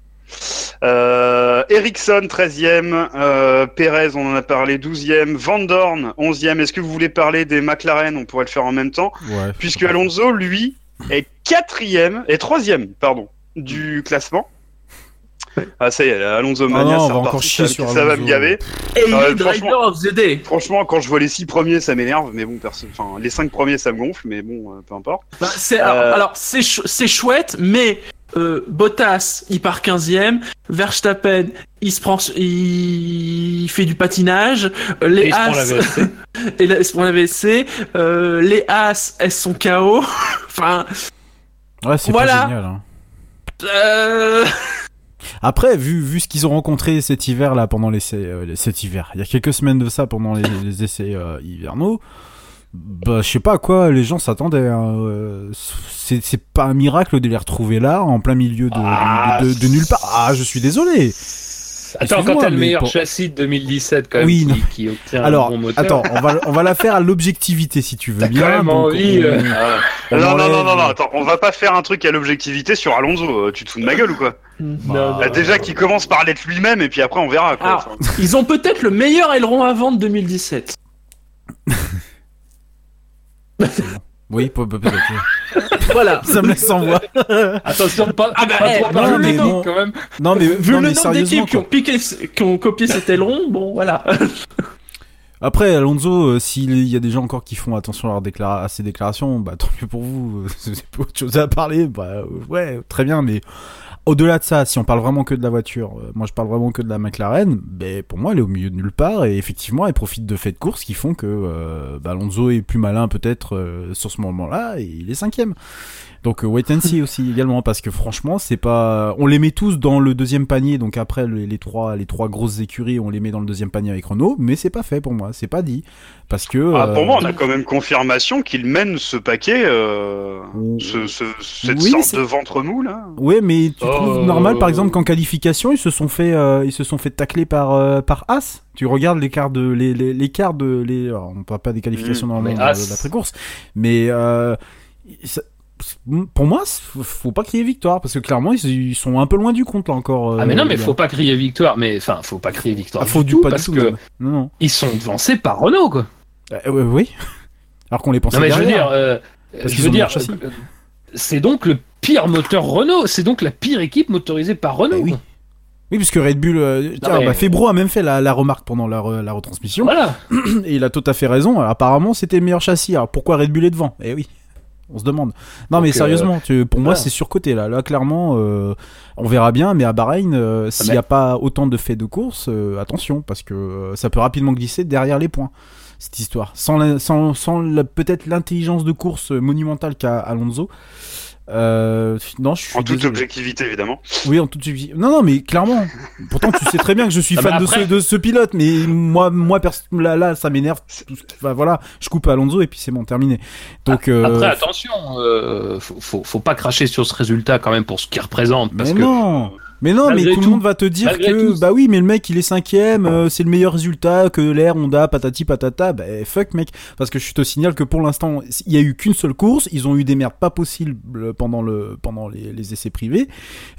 Euh, Ericsson, 13e. Euh, Perez, on en a parlé, 12e. Van Dorn, 11e. Est-ce que vous voulez parler des McLaren? On pourrait le faire en même temps. ouais. Puisque Alonso, lui, est 4e, et 3e, pardon, du classement. Ah, ça y est, Alonso Ah Mania, non, on va encore reparti, chier ça, sur ça va me gaver. Et Ouais, driver of the day. Franchement, quand je vois les 6 premiers, ça m'énerve, mais bon, perso... enfin, les 5 premiers, ça me gonfle, mais bon, euh, peu importe. Bah, c'est, Euh. alors, alors, c'est, chou- c'est chouette, mais euh, Bottas, il part 15ème. Verstappen, il se prend, il fait du patinage. Euh, Les Et As, [LAUGHS] et là, il se prend la VSC. Euh, les As, elles sont KO. [LAUGHS] enfin, Ouais, c'est Voilà. pas génial. hein. euh, [LAUGHS] Après, vu, vu ce qu'ils ont rencontré cet hiver là pendant euh, les- cet hiver, il y a quelques semaines de ça pendant les, essais euh, hivernaux, bah je sais pas à quoi les gens s'attendaient. hein, euh, C'est pas un miracle de les retrouver là en plein milieu de- de nulle part. Ah, je suis désolé. Attends, quand t'as le meilleur pour- châssis de 2017, quand même, Oui, qui, non. qui obtient Alors, un bon moteur. attends, on va, on va la faire à l'objectivité si tu veux T'as bien. quand même donc envie, on- euh, on non, non, non, non, non, attends, on va pas faire un truc à l'objectivité sur Alonso. euh, Tu te fous de ma gueule ou quoi Non, Bah, Déjà qu'il commence par l'être lui-même et puis après on verra. Quoi. Alors, ils ont peut-être le meilleur aileron avant de 2017. Oui, peut- peut- peut-être. Voilà. [LAUGHS] Ça me laisse sans voix. [LAUGHS] Attention, pas, Ah bah, pas eh, non, mais quand même. Non mais Vu non, le mais nombre d'équipes qui ont, piqué, qui ont copié cet aileron, bon, voilà. [LAUGHS] Après, Alonso, euh, s'il y a des gens encore qui font attention à, leur déclara- à ces déclarations, bah tant mieux pour vous. C'est pas autre chose à parler. Bah ouais, très bien, mais Au-delà de ça, si on parle vraiment que de la voiture, euh, moi je parle vraiment que de la McLaren, ben, pour moi elle est au milieu de nulle part et effectivement elle profite de faits de course qui font que euh, bah, Alonso est plus malin peut-être euh, sur ce moment-là et il est cinquième. Donc euh, wait and see aussi [LAUGHS] également parce que franchement c'est pas, on les met tous dans le deuxième panier donc après les, les trois les trois grosses écuries on les met dans le deuxième panier avec Renault mais c'est pas fait pour moi c'est pas dit parce que Ah, pour euh, moi, on a quand même confirmation qu'il mène ce paquet, euh, ce, ce- cette Oui, sorte de ventre mou là. Ouais, mais tu Oh. Trouves normal, par exemple, qu'en qualification, ils se sont fait, euh, ils se sont fait tacler par euh, par As. Tu regardes l'écart de les les- l'écart de les, alors, on parle pas des qualifications Mmh, normalement de, As. de l'après-course, mais euh, ça- pour moi, faut faut pas crier victoire parce que clairement, ils, ils sont un peu loin du compte là encore. Ah mais non, euh, mais faut pas crier victoire, mais enfin, faut pas crier victoire Ah, faut du du tout pas du parce tout, que même. non non. ils sont devancés par Renault quoi. Euh, oui. [LAUGHS] Alors qu'on les pensait Non mais je veux derrière. dire, euh, Parce je veux dire, euh, c'est donc le pire moteur Renault, c'est donc la pire équipe motorisée par Renault. Bah oui. Oui, puisque Red Bull, euh, tiens, mais- bah, Febro a même fait la, la remarque pendant la, re- la retransmission. Voilà. [CLEARS THROAT] Et il a tout à fait raison. Alors, apparemment, c'était le meilleur châssis. Alors pourquoi Red Bull est devant? Eh oui. On se demande. Non mais Donc, sérieusement, tu- pour moi c'est surcoté là. Là clairement, euh, on verra bien. Mais à Bahreïn, euh, s'il n'y a pas autant de faits de course, euh, attention parce que euh, ça peut rapidement glisser derrière les points. Cette histoire, sans, la- sans, sans la- peut-être l'intelligence de course monumentale qu'a Alonso. Euh, non, je suis En toute désolé. objectivité, évidemment. Oui, en toute subjectivité. Non, non, mais clairement. Pourtant, tu sais très bien que je suis [LAUGHS] Ah fan bah de, ce, de ce pilote, mais moi, moi, là, là, ça m'énerve. Enfin, voilà, je coupe Alonso et puis c'est bon, terminé. Donc, euh, Après attention, euh, faut, faut, faut pas cracher sur ce résultat quand même pour ce qu'il représente parce mais que non. Mais non, mais tout, le monde va te dire malgré que tout- bah oui, mais le mec il est cinquième, euh, c'est le meilleur résultat que l'air Honda, patati patata. Bah fuck mec, parce que je te signale que pour l'instant il y a eu qu'une seule course, ils ont eu des merdes pas possibles pendant le pendant les, les essais privés,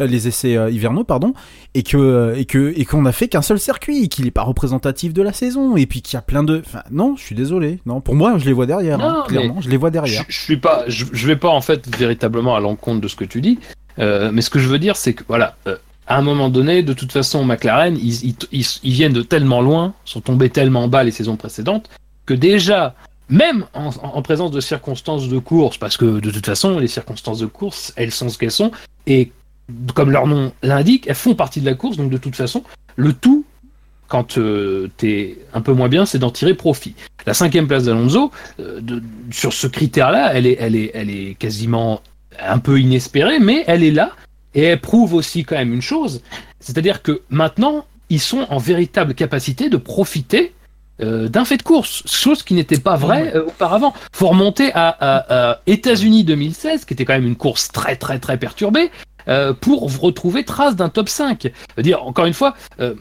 euh, les essais euh, hivernaux pardon, et que et que et qu'on a fait qu'un seul circuit, qu'il est pas représentatif de la saison, et puis qu'il y a plein de, enfin non, je suis désolé, non, pour moi je les vois derrière, Non, hein, clairement, je les vois je, derrière. je suis pas, je, je vais pas en fait véritablement à l'encontre de ce que tu dis, euh, mais ce que je veux dire c'est que voilà, euh, à un moment donné, de toute façon, McLaren, ils, viennent de tellement loin, sont tombés tellement bas les saisons précédentes, que déjà, même en, en présence de circonstances de course, parce que de toute façon, les circonstances de course, elles sont ce qu'elles sont, et comme leur nom l'indique, elles font partie de la course, donc de toute façon, le tout, quand euh, t'es un peu moins bien, c'est d'en tirer profit. La cinquième place d'Alonso, euh, sur ce critère-là, elle est, elle, est, elle est quasiment un peu inespérée, mais elle est là, et elle prouve aussi quand même une chose, c'est-à-dire que maintenant, ils sont en véritable capacité de profiter euh, d'un fait de course, chose qui n'était pas vraie euh, auparavant. Faut remonter à, à- à États-Unis 2016, qui était quand même une course très très très perturbée, euh, pour retrouver trace d'un top 5. dire encore une fois, euh,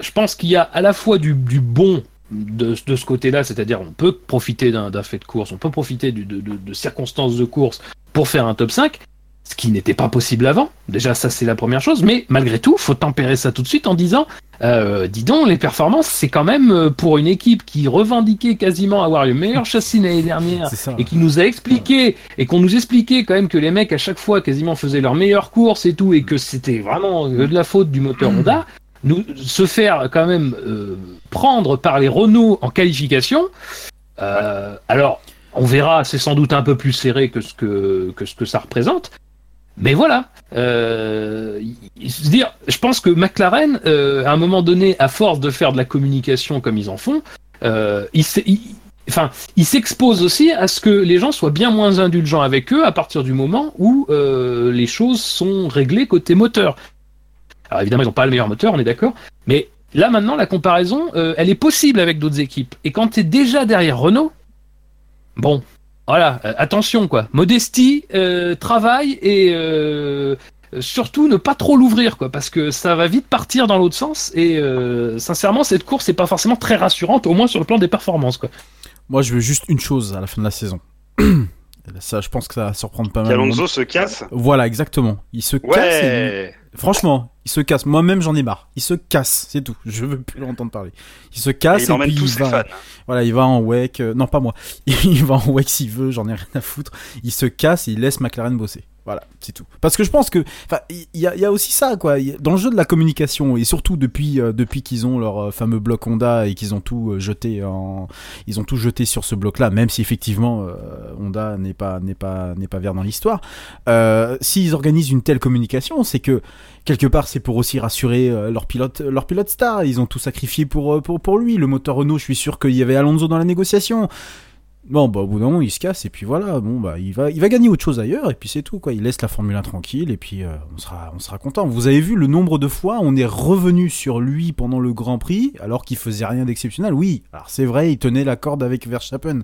je pense qu'il y a à la fois du, du bon de, de ce côté-là, c'est-à-dire on peut profiter d'un d'un fait de course, on peut profiter du- de, de- de circonstances de course pour faire un top 5, ce qui n'était pas possible avant. Déjà, ça c'est la première chose, mais malgré tout, faut tempérer ça tout de suite en disant, euh, dis donc, les performances, c'est quand même euh, pour une équipe qui revendiquait quasiment avoir le meilleur châssis l'année dernière et qui nous a expliqué et qu'on nous expliquait quand même que les mecs à chaque fois quasiment faisaient leur meilleure course et tout et que c'était vraiment euh, de la faute du moteur Honda nous se faire quand même euh, prendre par les Renault en qualification euh, alors on verra c'est sans doute un peu plus serré que ce que que ce que ça représente mais voilà, euh, se dire, je pense que McLaren, euh, à un moment donné, à force de faire de la communication comme ils en font, euh, enfin, ils s'exposent aussi à ce que les gens soient bien moins indulgents avec eux à partir du moment où euh, les choses sont réglées côté moteur. Alors évidemment, ils n'ont pas le meilleur moteur, on est d'accord, mais là maintenant, la comparaison, euh, elle est possible avec d'autres équipes. Et quand tu es déjà derrière Renault, bon, voilà, euh, attention quoi, modestie, euh, travail et euh, surtout ne pas trop l'ouvrir quoi, parce que ça va vite partir dans l'autre sens. Et euh, sincèrement, cette course n'est pas forcément très rassurante, au moins sur le plan des performances quoi. Moi, je veux juste une chose à la fin de la saison. [CLEARS THROAT] Et Ça, je pense que ça va surprendre pas mal. de monde. Qu'Alonso se casse. Voilà, exactement. Il se casse. et-. Franchement, il se casse. Moi-même, j'en ai marre. Il se casse, c'est tout. Je veux plus l'entendre parler. Il se casse et, puis il va. fans. Voilà, il va en WEC. euh, non, pas moi. [LAUGHS] Il va en WEC s'il veut. J'en ai rien à foutre. Il se casse et il laisse McLaren bosser. Voilà, c'est tout. Parce que je pense que, il y, y a aussi ça, quoi. Dans le jeu de la communication, et surtout depuis, euh, depuis qu'ils ont leur euh, fameux bloc Honda et qu'ils ont tout euh, jeté en, ils ont tout jeté sur ce bloc-là, même si effectivement Honda n'est pas, n'est pas, n'est pas vert dans l'histoire. S'ils organisent une telle communication, c'est que quelque part, c'est pour aussi rassurer leur pilote, leur pilote star. Ils ont tout sacrifié pour, pour, pour lui. Le moteur Renault, je suis sûr qu'il y avait Alonso dans la négociation. Bon, bah, au bout d'un moment, il se casse, et puis voilà, bon, bah, il va, il va gagner autre chose ailleurs, et puis c'est tout, quoi. Il laisse la Formule 1 tranquille, et puis euh, on, sera, on sera content. Vous avez vu le nombre de fois on est revenu sur lui pendant le Grand Prix, alors qu'il faisait rien d'exceptionnel. Oui, alors c'est vrai, il tenait la corde avec Verstappen.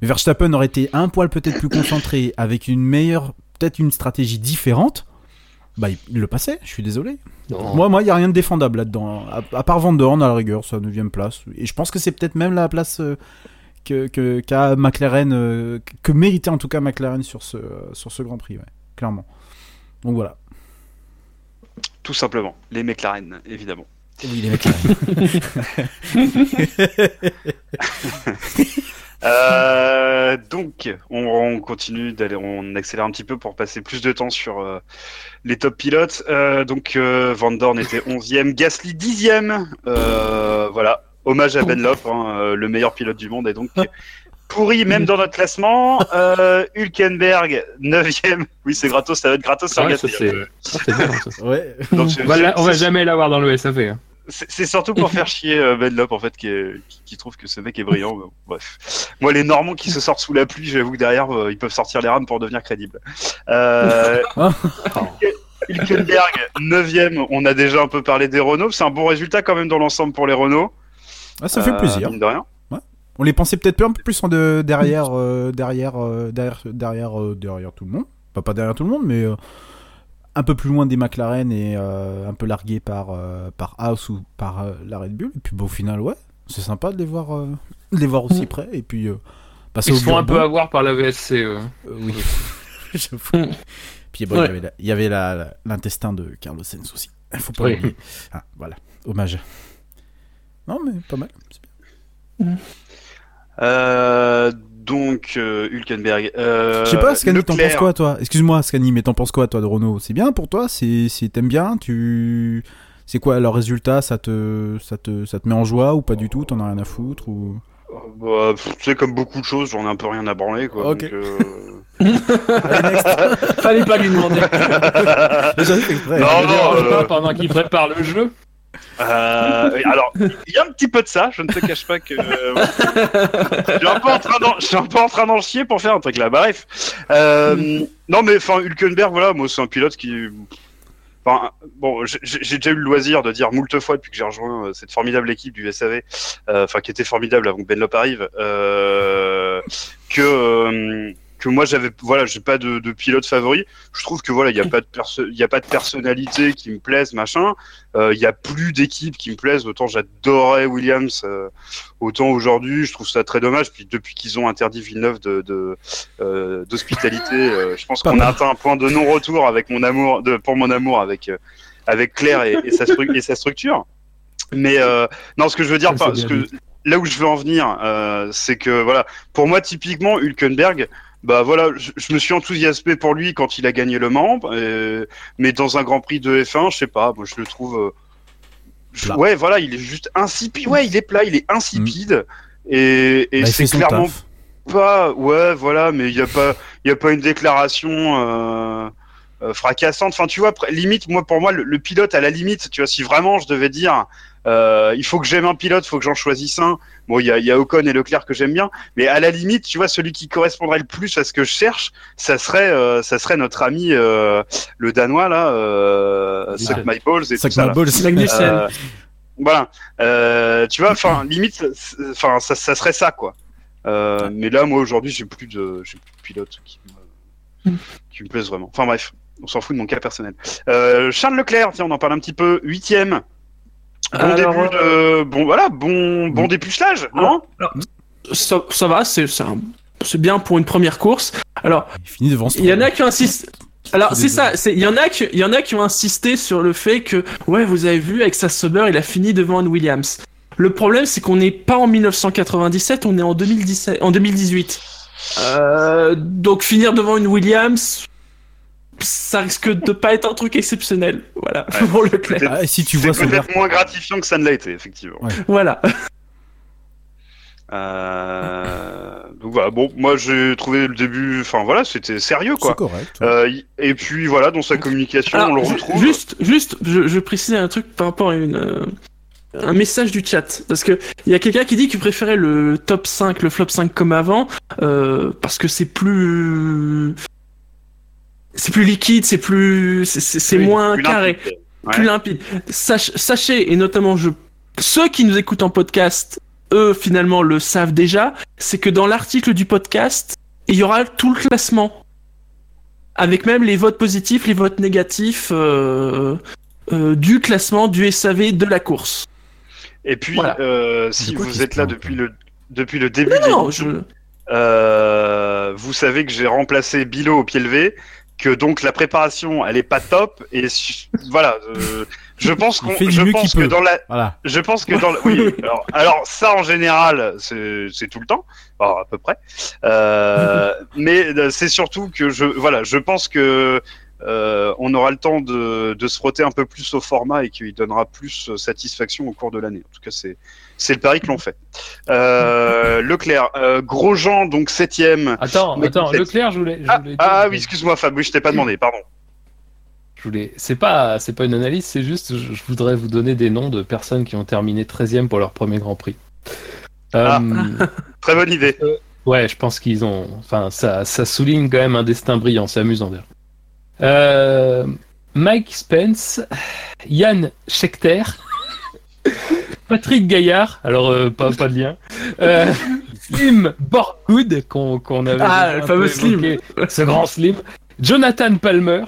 Mais Verstappen aurait été un poil peut-être plus concentré, avec une meilleure, peut-être une stratégie différente. Bah, il, il le passait, je suis désolé. Non. Moi, moi, il y a rien de défendable là-dedans. À, à part Van Dorn, à la rigueur, sa 9 place. Et je pense que c'est peut-être même la place euh, que, que, qu'a McLaren, euh, que méritait en tout cas McLaren sur ce, sur ce Grand Prix, ouais, clairement. Donc voilà. Tout simplement. Les McLaren, évidemment. Oui, les McLaren. [LAUGHS] [LAUGHS] Euh, donc, on, on continue d'aller, on accélère un petit peu pour passer plus de temps sur euh, les top pilotes. Euh, donc, euh, Van Dorn était 11e, Gasly 10e. Euh, voilà, hommage à Ben Lop, hein, euh, le meilleur pilote du monde, et donc [LAUGHS] pourri même dans notre classement. Euh, Hülkenberg 9e. Oui, c'est gratos, ça va être gratos ouais, ça, c'est ouais. [LAUGHS] Donc, On va, la- on va c'est- jamais l'avoir dans le SAV. hein. c'est surtout pour faire chier euh, Ben Lop en fait qui, est- qui, qui trouve que ce mec est brillant. bref, moi les Normands qui se sortent sous la pluie, j'avoue que derrière euh, ils peuvent sortir les rames pour devenir crédibles. Euh, [LAUGHS] Hülkenberg 9ème, on a déjà un peu parlé des Renault, c'est un bon résultat quand même dans l'ensemble pour les Renault. Ah, ça fait Euh, plaisir. mine de rien. On les pensait peut-être un peu plus en de, derrière, euh, derrière, euh, derrière, derrière, euh, derrière tout le monde. Pas, pas derrière tout le monde, mais euh, un peu plus loin des McLaren et euh, un peu largué par, euh, par House ou par euh, la Red Bull. Et puis bah, au final, ouais, c'est sympa de les voir, euh, de les voir aussi près. Et puis euh, passer Ils se font un peu avoir par la VSC. euh. Euh, oui. [LAUGHS] J'avoue. Puis bon, il y Ouais. avait la- il y avait la- la- l'intestin de Carlos Sainz aussi. Faut pas Oui. Ah, voilà, hommage. Non, mais pas mal. c'est bien. Euh, donc euh, Hülkenberg. Euh, Je sais pas, Scani, t'en penses quoi, toi? Excuse-moi, Scani, mais t'en penses quoi, toi, de Renault? C'est bien pour toi? C'est, c'est- t'aimes bien? Tu, c'est quoi leur résultat? Ça te, ça te, ça te met en joie ou pas du tout? T'en as rien à foutre ou? Euh, bah, pff, tu sais comme beaucoup de choses, j'en ai un peu rien à branler quoi. Donc, euh, [LAUGHS] Fallait pas lui demander. [LAUGHS] Non, euh, pas pendant qu'il prépare le jeu. Euh, alors, il y a un petit peu de ça, je ne te cache pas que. je, suis un peu en train d'en, je suis un peu en train d'en chier pour faire un truc là. Bref. Euh, non, mais enfin, Hülkenberg, voilà, moi, c'est un pilote qui. Enfin, bon, j'ai déjà eu le loisir de dire moult fois depuis que j'ai rejoint euh, cette formidable équipe du SAV, euh, enfin qui était formidable avant que Benlop arrive, euh, que euh, que moi j'avais voilà j'ai pas de, de pilote favori. Je trouve que voilà il y a pas de il y a pas de personnalité qui me plaise machin. Euh, Il y a plus d'équipes qui me plaisent. Autant j'adorais Williams, euh, autant aujourd'hui je trouve ça très dommage. Puis depuis qu'ils ont interdit Villeneuve de euh, d'hospitalité, euh, je pense qu'on a atteint un point de non-retour avec mon amour de pour mon amour avec euh, avec Claire et, et sa et sa structure. Mais euh, non, ce que je veux dire, pas, ce que là où je veux en venir, euh, c'est que voilà, pour moi typiquement Hülkenberg, bah voilà, je, je me suis enthousiasmé pour lui quand il a gagné le Mans, euh, mais dans un Grand Prix de F1, je sais pas, moi je le trouve, euh, je- ouais voilà, il est juste insipide, ouais il est plat, il est insipide. Et, et Bah, c'est clairement pas, ouais, voilà, mais il y a pas, il y a pas une déclaration euh, euh, fracassante. Enfin, tu vois, limite, moi, pour moi, le, le pilote, à la limite, tu vois, si vraiment je devais dire, euh, il faut que j'aime un pilote, il faut que j'en choisisse un. Bon, il y a, y a Ocon et Leclerc que j'aime bien, mais à la limite, tu vois, celui qui correspondrait le plus à ce que je cherche, ça serait, euh, ça serait notre ami le danois là, euh, Suck My Balls et Sac tout ça. Magnussen. Euh, voilà. Tu vois, enfin, limite, enfin, ça, ça serait ça, quoi. Mais là, moi, aujourd'hui, j'ai plus de, j'ai plus de pilote qui me, qui me plaisent vraiment. Enfin, bref, on s'en fout de mon cas personnel. Euh, Charles Leclerc, tiens, on en parle un petit peu. Huitième. Bon Alors, début de, bon, voilà, bon, bon dépucelage, non? Ça, ça va, c'est c'est un- c'est bien pour une première course. Alors, Il finit devant il y en a qui insistent. Alors c'est ça, c'est- il y en a qui, il y en a qui ont insisté sur le fait que ouais, vous avez vu avec sa Sauber, il a fini devant une Williams. Le problème, c'est qu'on n'est pas en 1997, on est en 2017, en 2018. Euh, donc finir devant une Williams, ça risque de pas être un truc exceptionnel. Voilà, [LAUGHS] pour Leclerc. Peut-être- Ah, si tu C'est vois son peut-être moins gratifiant que ça ne l'a été, effectivement. Ouais. Voilà. Euh, Donc voilà, bon, moi j'ai trouvé le début, enfin voilà, c'était sérieux C'est quoi. correct. ouais. Euh, et puis voilà, dans sa communication, Alors, on le retrouve. Juste, juste, je, je précise un truc par rapport à une, euh, un message du chat. Parce que il y a quelqu'un qui dit qu'il préférait le top 5, le flop 5 comme avant, euh, parce que c'est plus. C'est plus liquide, c'est plus. C'est- moins plus carré, limpide. Ouais. plus limpide. Sach- sachez, et notamment je, ceux qui nous écoutent en podcast, eux finalement le savent déjà, c'est que dans l'article du podcast, il y aura tout le classement avec même les votes positifs, les votes négatifs euh, euh, du classement du SAV de la course. Et puis, Voilà. euh, si vous êtes là depuis le depuis le début Non, je... euh, vous savez que j'ai remplacé Bilo au pied levé, que donc la préparation elle est pas top et voilà. euh, je pense qu'on, je pense que dans la, Voilà. je pense que dans le... oui, [LAUGHS] alors, alors ça en général c'est tout le temps, alors, à peu près. Euh, [LAUGHS] mais euh, c'est surtout que je voilà, je pense que euh, on aura le temps de, de se frotter un peu plus au format et qu'il donnera plus euh, satisfaction au cours de l'année. En tout cas, c'est c'est le pari que l'on fait. Euh, [LAUGHS] Leclerc, euh, Grosjean donc septième. Attends, Mais attends, Leclerc, je voulais. Je Ah, voulais ah oui, excuse-moi Fab, oui, je t'ai pas demandé, pardon. Je voulais. C'est pas, c'est pas une analyse, c'est juste, je, je voudrais vous donner des noms de personnes qui ont terminé 13e pour leur premier Grand Prix. Ah. Euh, [LAUGHS] Très bonne idée. Ouais, je pense qu'ils ont. Enfin, ça, ça souligne quand même un destin brillant. C'est amusant d'ailleurs. Euh, Mike Spence, Yann Schechter, Patrick Gaillard. Alors euh, pas pas de lien. Euh, Slim Borgwood qu'on qu'on avait. Ah, le fameux Slim. Ce grand Slim. Jonathan Palmer,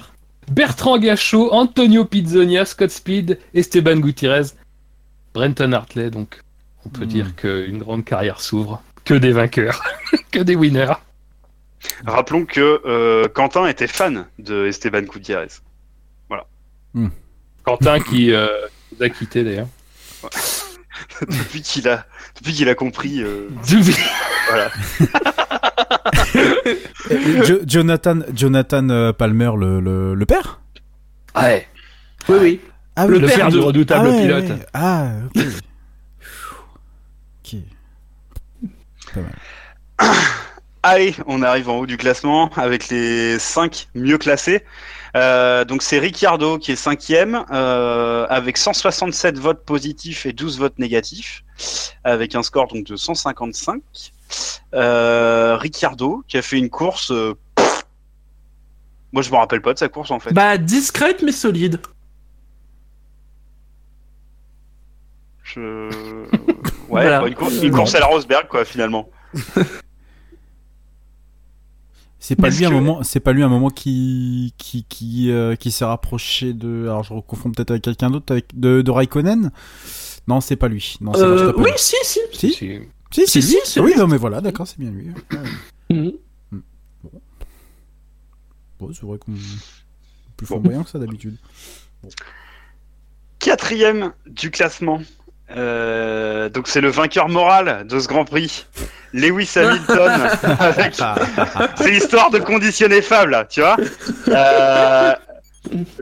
Bertrand Gachot, Antonio Pizzonia, Scott Speed, Esteban Gutiérrez, Brenton Hartley. Donc, on peut Hmm. dire qu'une grande carrière s'ouvre. Que des vainqueurs, [LAUGHS] que des winners. Rappelons que euh, Quentin était fan de Esteban Gutiérrez. Quentin qui euh, nous a quittés d'ailleurs. [LAUGHS] depuis qu'il a depuis qu'il a compris. euh, voilà. [LAUGHS] Jo- Jonathan, Jonathan euh, Palmer, le, le, le père Ouais. Oui, oui. Ah Le père du redoutable ah ouais, pilote. ouais. Ah, ok. ok. Pas mal. [COUGHS] Allez, on arrive en haut du classement avec les 5 mieux classés. Euh, donc c'est Ricciardo qui est cinquième euh, avec 167 votes positifs et 12 votes négatifs, avec un score donc de 155. Euh, Ricciardo qui a fait une course. euh, pff, moi je me rappelle pas de sa course en fait. Bah, discrète mais solide. Je... [LAUGHS] Ouais, Voilà. bah, une, course, une course à la Rosberg quoi finalement. [LAUGHS] C'est pas lui un que- moment, c'est pas lui un moment qui qui qui euh, qui s'est rapproché de. Alors je confonds peut-être avec quelqu'un d'autre, avec de, de Raikkonen? Non, c'est pas lui. Non, c'est Euh, oui, si, si. Si, Si. si, c'est si, lui. si, c'est oui, lui. non, mais voilà, d'accord, c'est bien lui. Ouais. Mhm. Bon, c'est vrai qu'on plus flamboyant que ça d'habitude. Quatrième du classement. Euh, donc c'est le vainqueur moral de ce Grand Prix, Lewis Hamilton. [LAUGHS] avec- C'est l'histoire de conditionner Fab là, tu vois. Euh,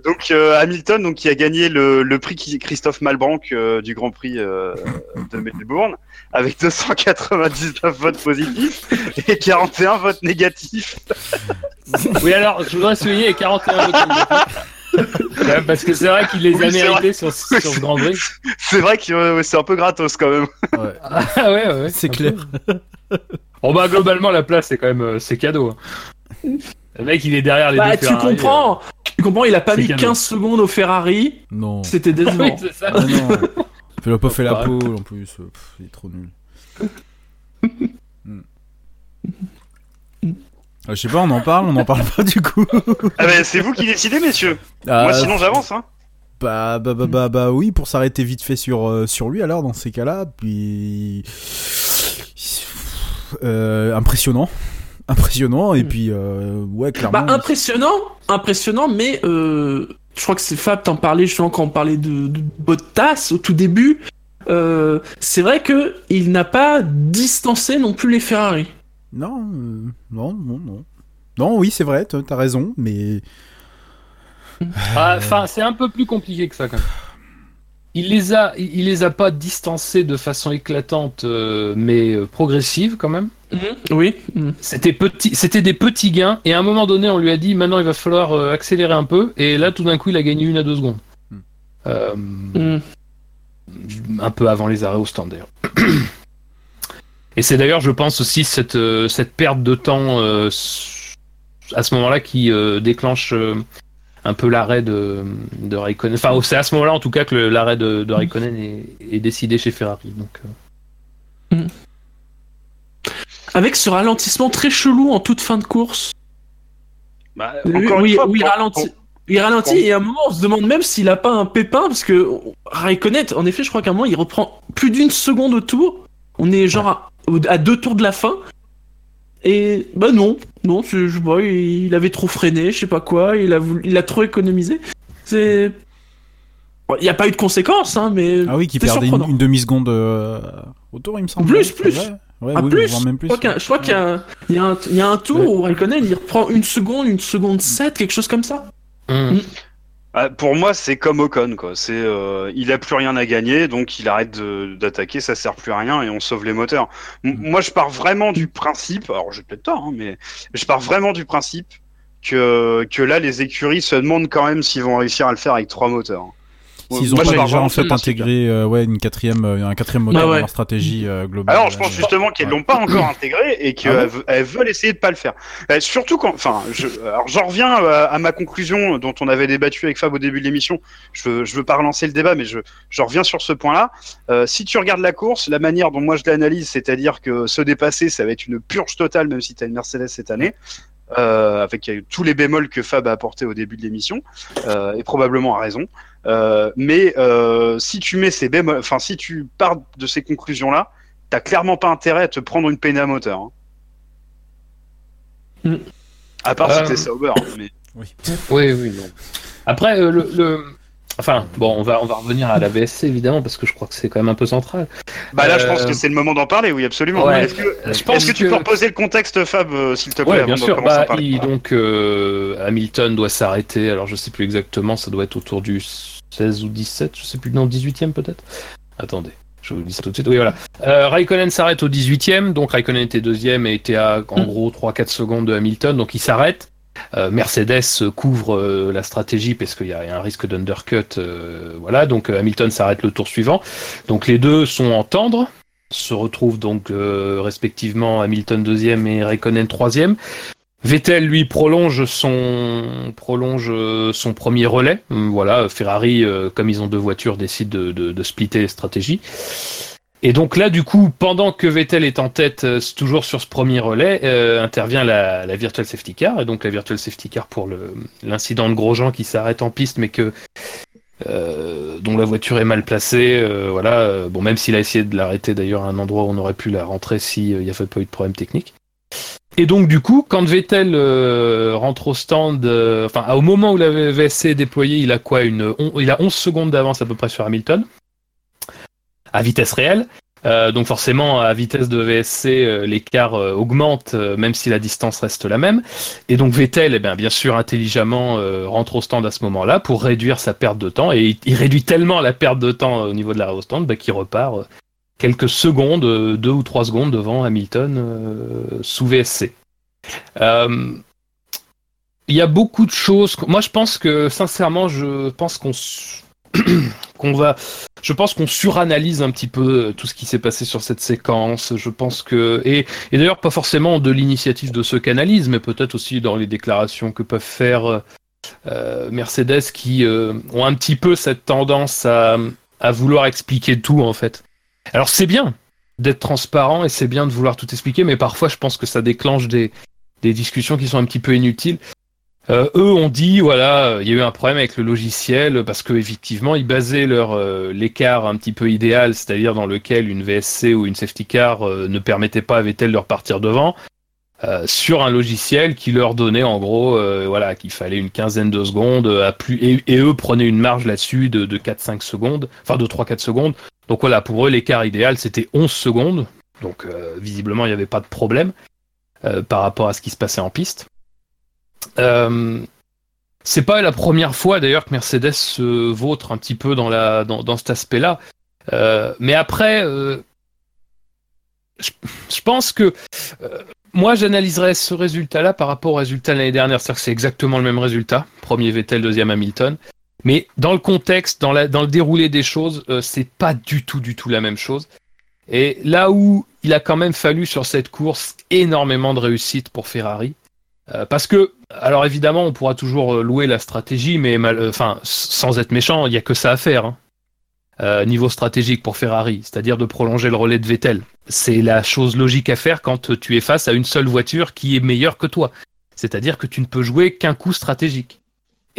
donc euh, Hamilton, donc qui a gagné le, le prix Christophe Malbranc euh, du Grand Prix euh, de Melbourne avec 299 votes positifs et 41 votes négatifs. Oui, alors, je voudrais souligner les 41 votes négatifs. [LAUGHS] Ouais, Parce que c'est vrai qu'il les a Oui, mérités sur, sur ce Grand Prix. C'est vrai que euh, c'est un peu gratos quand même. Ouais. [LAUGHS] Ah ouais, ouais, ouais. C'est clair. Bon bah globalement la place c'est quand même euh, c'est cadeau. hein. Le mec il est derrière les Bah, deux tu Ferrari, comprends. Tu comprends, il a pas mis cadeau. 15 secondes au Ferrari. Non. C'était euh. [LAUGHS] Oui, décevant. c'est ça. Ah non. [LAUGHS] Il a pas fait la pole en plus. euh, pff, il est trop nul. Ah, je sais pas, on en parle, on en parle pas du coup. Ah ben, c'est vous qui décidez, messieurs. Ah, Moi, sinon, j'avance. Hein. Bah, bah, bah, bah, bah, oui, pour s'arrêter vite fait sur, euh, sur lui, alors, dans ces cas-là, puis. Euh, impressionnant. Impressionnant, et puis, euh, ouais, clairement. Bah, impressionnant, impressionnant, mais euh, je crois que c'est Fab t'en parlait justement quand on parlait de, de Bottas au tout début. Euh, c'est vrai que il n'a pas distancé non plus les Ferrari. Non, euh, non, non, non. Non, oui, c'est vrai, t'as t'as raison, mais. Ah, Enfin, c'est un peu plus compliqué que ça quand même. Il les a, il les a pas distancés de façon éclatante, euh, mais euh, progressive quand même. Mhm, Oui. mhm. C'était petit, c'était des petits gains, et à un moment donné, on lui a dit maintenant il va falloir accélérer un peu, et là tout d'un coup il a gagné une à deux secondes. Euh, Mhm. un peu avant les arrêts au stand d'ailleurs. [CLEARS THROAT] Et c'est d'ailleurs, je pense aussi cette euh, cette perte de temps euh, à ce moment-là qui euh, déclenche euh, un peu l'arrêt de de Raikkonen. Enfin, c'est à ce moment-là en tout cas que l'arrêt de, de Raikkonen est, est décidé chez Ferrari. Donc, euh, Avec ce ralentissement très chelou en toute fin de course. Bah, Oui, encore oui, une fois, oui, il pour- ralentit. Il ralentit et à un moment on se demande même s'il a pas un pépin parce que Raikkonen, en effet, je crois qu'à un moment il reprend plus d'une seconde au tour. On est genre à, deux tours de la fin. Et bah non, non, je, je vois, il, il avait trop freiné, je sais pas quoi, il a voulu, il a trop économisé. C'est, Bon, il n'y a pas eu de conséquences, hein, mais Ah oui, qui perdait une, demi-seconde euh, au tour, il me semble. Plus, plus. Ouais, ouais, Ah, oui, plus. même plus. Je crois qu'il y y, a un- il y a un- il y a un tour Ouais. où Raikkonen il reprend une seconde, une seconde 7, quelque chose comme ça. hum. Ah, pour moi, c'est comme Ocon, quoi. C'est, euh, il a plus rien à gagner, donc il arrête de- d'attaquer, ça sert plus à rien et on sauve les moteurs. M- Mm. Moi, je pars vraiment du principe, alors j'ai peut-être tort, hein, mais je pars vraiment du principe que que là, les écuries se demandent quand même s'ils vont réussir à le faire avec trois moteurs. S'ils ont pas déjà en fait intégré euh, ouais, une quatrième, euh, un quatrième moteur Bah ouais. dans leur stratégie euh, globale. Alors, je pense Euh, justement qu'ils ouais. l'ont pas encore intégré et qu'elles Ah bon ve- elles veulent essayer de pas le faire. Euh, surtout quand, enfin, je, alors j'en reviens à, à ma conclusion dont on avait débattu avec Fab au début de l'émission. Je veux, je veux pas relancer le débat, mais je, je reviens sur ce point-là. Euh, si tu regardes la course, la manière dont moi je l'analyse, c'est-à-dire que se dépasser, ça va être une purge totale, même si tu as une Mercedes cette année. Euh, avec tous les bémols que Fab a apportés au début de l'émission, euh, et probablement a raison. Euh, mais euh, si tu mets ces bémols, enfin si tu pars de ces conclusions-là, t'as clairement pas intérêt à te prendre une peine à moteur. hein. Mm. À part Euh. si t'es sauber. hein, mais... Oui, oui, non. Après, euh, le, le- Enfin, bon, on va, on va revenir à la VSC évidemment parce que je crois que c'est quand même un peu central. Bah là, je Euh, pense que c'est le moment d'en parler, oui, absolument. Ouais. Est-ce que, Je pense est-ce que tu peux reposer le contexte, Fab, euh, s'il te plaît, Ouais, bien sûr. Bah, il- donc euh, Hamilton doit s'arrêter. Alors je sais plus exactement, ça doit être autour du 16 ou 17, je sais plus, non 18e peut-être. Attendez, je vous dis ça tout de suite. Oui, voilà. Euh, Raikkonen s'arrête au 18e, donc Raikkonen était deuxième et était à en gros 3-4 secondes de Hamilton, donc il s'arrête. Euh, Mercedes couvre euh, la stratégie parce qu'il y a un risque d'undercut, euh, voilà. Donc euh, Hamilton s'arrête le tour suivant. Donc les deux sont en tendre, se retrouvent donc euh, respectivement Hamilton deuxième et Raikkonen troisième. Vettel lui prolonge son prolonge euh, son premier relais. Hum, Voilà, Ferrari, euh, comme ils ont deux voitures, décide de, de, splitter les stratégies. Et donc là, du coup, pendant que Vettel est en tête, euh, toujours sur ce premier relais, intervient la, la virtual safety car. Et donc la virtual safety car pour l'incident de Grosjean qui s'arrête en piste, mais que dont la voiture est mal placée. voilà. Bon, même s'il a essayé de l'arrêter d'ailleurs à un endroit où on aurait pu la rentrer si euh, il n'y avait pas eu de problème technique. Et donc du coup, quand Vettel euh, rentre au stand, euh, enfin au moment où la VSC est déployée, il a quoi une, Il a 11 secondes d'avance à peu près sur Hamilton, à vitesse réelle. Euh, donc forcément, à vitesse de VSC, euh, l'écart augmente, même si la distance reste la même. Et donc Vettel, eh bien, bien sûr, intelligemment, rentre au stand à ce moment-là pour réduire sa perte de temps. Et il, réduit tellement la perte de temps au niveau de l'arrêt au stand bah, qu'il repart quelques secondes, euh, deux ou trois secondes devant Hamilton euh, sous VSC. Euh, Il y a beaucoup de choses. Moi, je pense que, sincèrement, je pense qu'on [CLEARS THROAT] qu'on va, je pense qu'on suranalyse un petit peu tout ce qui s'est passé sur cette séquence. Je pense que et, et d'ailleurs pas forcément de l'initiative de ceux qui analysent, mais peut-être aussi dans les déclarations que peuvent faire euh, Mercedes qui euh, ont un petit peu cette tendance à, à vouloir expliquer tout en fait. Alors c'est bien d'être transparent et c'est bien de vouloir tout expliquer, mais parfois je pense que ça déclenche des, discussions qui sont un petit peu inutiles. Euh, eux ont dit voilà, euh, il y a eu un problème avec le logiciel parce que effectivement ils basaient leur euh, l'écart un petit peu idéal, c'est-à-dire dans lequel une VSC ou une safety car euh, ne permettait pas à Vettel de repartir devant, sur un logiciel qui leur donnait en gros voilà qu'il fallait une quinzaine de secondes à plus et, et eux prenaient une marge là-dessus de, de 4-5 secondes, enfin de 3-4 secondes. Donc voilà, pour eux l'écart idéal c'était 11 secondes. Donc euh, visiblement il n'y avait pas de problème euh, par rapport à ce qui se passait en piste. Euh, c'est pas la première fois d'ailleurs que Mercedes se vautre un petit peu dans, la, dans, dans cet aspect-là. Euh, mais après, euh, je, je pense que euh, moi j'analyserais ce résultat-là par rapport au résultat de l'année dernière. C'est-à-dire que c'est exactement le même résultat. Premier Vettel, deuxième Hamilton. Mais dans le contexte, dans, le déroulé des choses, euh, c'est pas du tout, du tout la même chose. Et là où il a quand même fallu sur cette course énormément de réussite pour Ferrari, euh, parce que, alors évidemment, on pourra toujours euh, louer la stratégie, mais mal, euh, enfin, sans être méchant, il y a que ça à faire. Hein. Niveau stratégique pour Ferrari, c'est-à-dire de prolonger le relais de Vettel. C'est la chose logique à faire quand tu es face à une seule voiture qui est meilleure que toi. C'est-à-dire que tu ne peux jouer qu'un coup stratégique.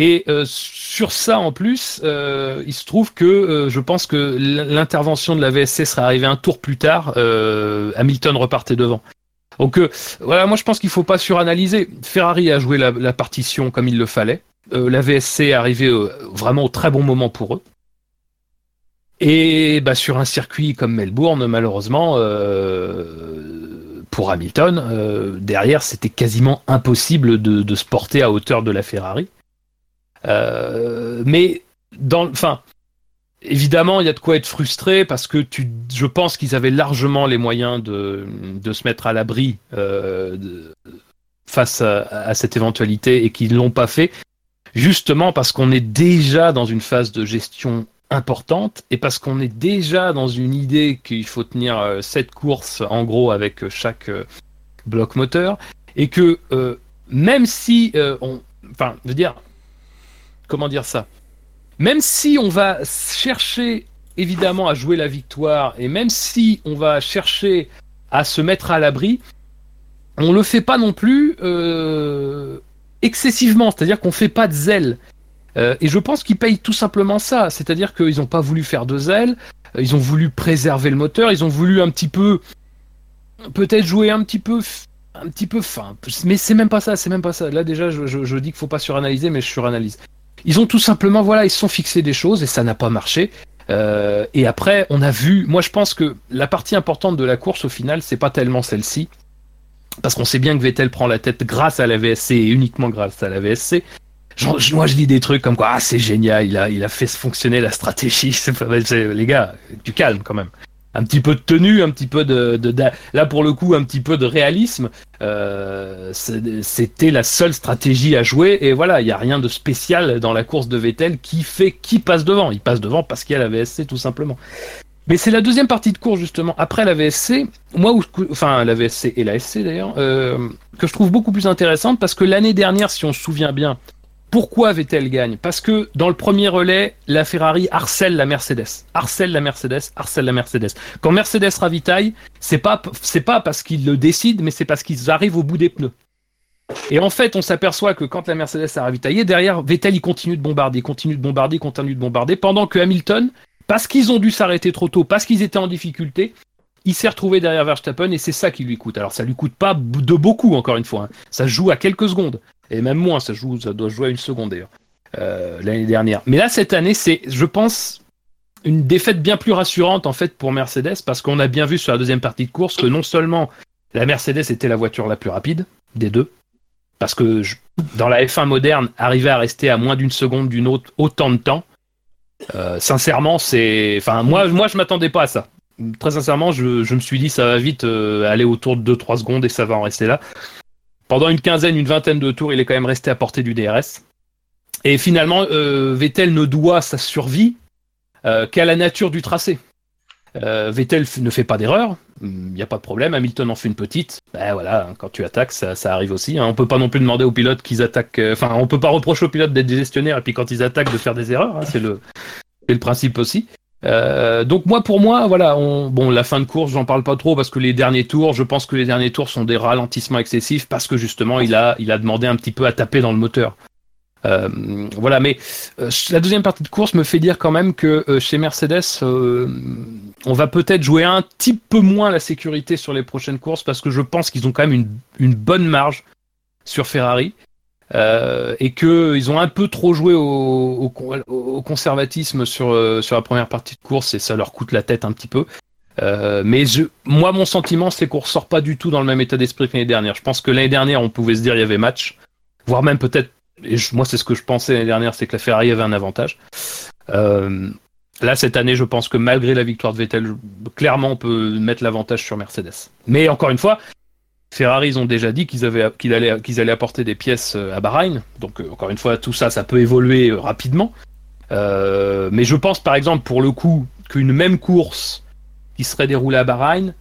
Et euh, sur ça, en plus, euh, il se trouve que euh, je pense que l'intervention de la VSC serait arrivée un tour plus tard. euh, Hamilton repartait devant. Donc euh, voilà, moi je pense qu'il faut pas suranalyser. Ferrari a joué la, partition comme il le fallait. Euh, la VSC est arrivée vraiment au très bon moment pour eux. Et bah, sur un circuit comme Melbourne, malheureusement, pour Hamilton, derrière, c'était quasiment impossible de, de se porter à hauteur de la Ferrari. Euh, mais dans, enfin, évidemment, il y a de quoi être frustré parce que tu, je pense qu'ils avaient largement les moyens de, de se mettre à l'abri euh, de- face à, à cette éventualité et qu'ils l'ont pas fait, justement parce qu'on est déjà dans une phase de gestion importante et parce qu'on est déjà dans une idée qu'il faut tenir euh, cette course en gros avec euh, chaque euh, bloc moteur et que euh, même si euh, on, enfin, je veux dire, comment dire ça? Même si on va chercher évidemment à jouer la victoire et même si on va chercher à se mettre à l'abri, on le fait pas non plus euh, excessivement, c'est-à-dire qu'on fait pas de zèle. Euh, et je pense qu'ils payent tout simplement ça, c'est-à-dire qu'ils n'ont pas voulu faire de zèle, euh, ils ont voulu préserver le moteur, ils ont voulu un petit peu, peut-être jouer un petit peu, un petit peu fin. Mais c'est même pas ça, c'est même pas ça. Là déjà, je, dis qu'il faut pas suranalyser, mais je suranalyse. Ils ont tout simplement, voilà, ils se sont fixés des choses et ça n'a pas marché. Euh, et après, on a vu. Moi, je pense que la partie importante de la course, au final, c'est pas tellement celle-ci, parce qu'on sait bien que Vettel prend la tête grâce à la VSC et uniquement grâce à la VSC. Genre, moi, je lis des trucs comme quoi, ah, c'est génial, il a, il a fait fonctionner la stratégie. [LAUGHS] C'est- les gars, du calme quand même. Un petit peu de tenue, un petit peu de, de- là pour le coup, un petit peu de réalisme. Euh, C'était la seule stratégie à jouer et voilà, il y a rien de spécial dans la course de Vettel qui fait qui passe devant. Il passe devant parce qu'il y a la VSC tout simplement. Mais c'est la deuxième partie de course justement après la VSC, moi enfin la VSC et la SC d'ailleurs, euh, que je trouve beaucoup plus intéressante parce que l'année dernière, si on se souvient bien, pourquoi Vettel gagne? Parce que dans le premier relais, la Ferrari harcèle la Mercedes, harcèle la Mercedes, harcèle la Mercedes. Quand Mercedes ravitaille, c'est pas c'est pas parce qu'ils le décident, mais c'est parce qu'ils arrivent au bout des pneus. Et en fait, on s'aperçoit que quand la Mercedes a ravitaillé, derrière, Vettel il continue de bombarder, continue de bombarder, continue de bombarder, pendant que Hamilton, parce qu'ils ont dû s'arrêter trop tôt, parce qu'ils étaient en difficulté, il s'est retrouvé derrière Verstappen et c'est ça qui lui coûte. Alors ça lui coûte pas de beaucoup, encore une fois. hein. Ça joue à quelques secondes. Et même moins, ça, joue, ça doit jouer à une seconde d'ailleurs, l'année dernière. Mais là, cette année, c'est, je pense, une défaite bien plus rassurante en fait pour Mercedes parce qu'on a bien vu sur la deuxième partie de course que non seulement la Mercedes était la voiture la plus rapide des deux, parce que dans la F1 moderne, arriver à rester à moins d'une seconde d'une autre autant de temps, euh, sincèrement, c'est, enfin moi, moi je m'attendais pas à ça. Très sincèrement, je, je me suis dit ça va vite euh, aller autour de 2-3 secondes et ça va en rester là. Pendant une quinzaine, une vingtaine de tours, il est quand même resté à portée du DRS. Et finalement, euh, Vettel ne doit sa survie euh, qu'à la nature du tracé. Euh, Vettel ne fait pas d'erreur, il n'y a pas de problème. Hamilton en fait une petite. Ben voilà, quand tu attaques, ça, ça arrive aussi. Hein. On peut pas non plus demander aux pilotes qu'ils attaquent. Enfin, on peut pas reprocher aux pilotes d'être des gestionnaires et puis quand ils attaquent de faire des erreurs. hein. C'est le principe aussi. Euh, donc moi, pour moi, voilà, on, bon, la fin de course, j'en parle pas trop parce que les derniers tours, je pense que les derniers tours sont des ralentissements excessifs parce que justement, il a, il a demandé un petit peu à taper dans le moteur. Euh, voilà, mais euh, la deuxième partie de course me fait dire quand même que euh, chez Mercedes, euh, on va peut-être jouer un petit peu moins la sécurité sur les prochaines courses parce que je pense qu'ils ont quand même une, une bonne marge sur Ferrari. Euh, et que ils ont un peu trop joué au, au, au conservatisme sur, euh, sur la première partie de course et ça leur coûte la tête un petit peu. Euh, mais je, moi, mon sentiment, c'est qu'on ressort pas du tout dans le même état d'esprit que l'année dernière. Je pense que l'année dernière, on pouvait se dire il y avait match, voire même peut-être et je- moi c'est ce que je pensais l'année dernière, c'est que la Ferrari avait un avantage. Euh, là cette année, je pense que malgré la victoire de Vettel, clairement on peut mettre l'avantage sur Mercedes. Mais encore une fois, Ferrari ils ont déjà dit qu'ils avaient qu'ils allaient apporter des pièces euh, à Bahreïn. Donc euh, encore une fois, tout ça, ça peut évoluer euh, rapidement. Mais je pense par exemple pour le coup qu'une même course qui serait déroulée à Bahreïn,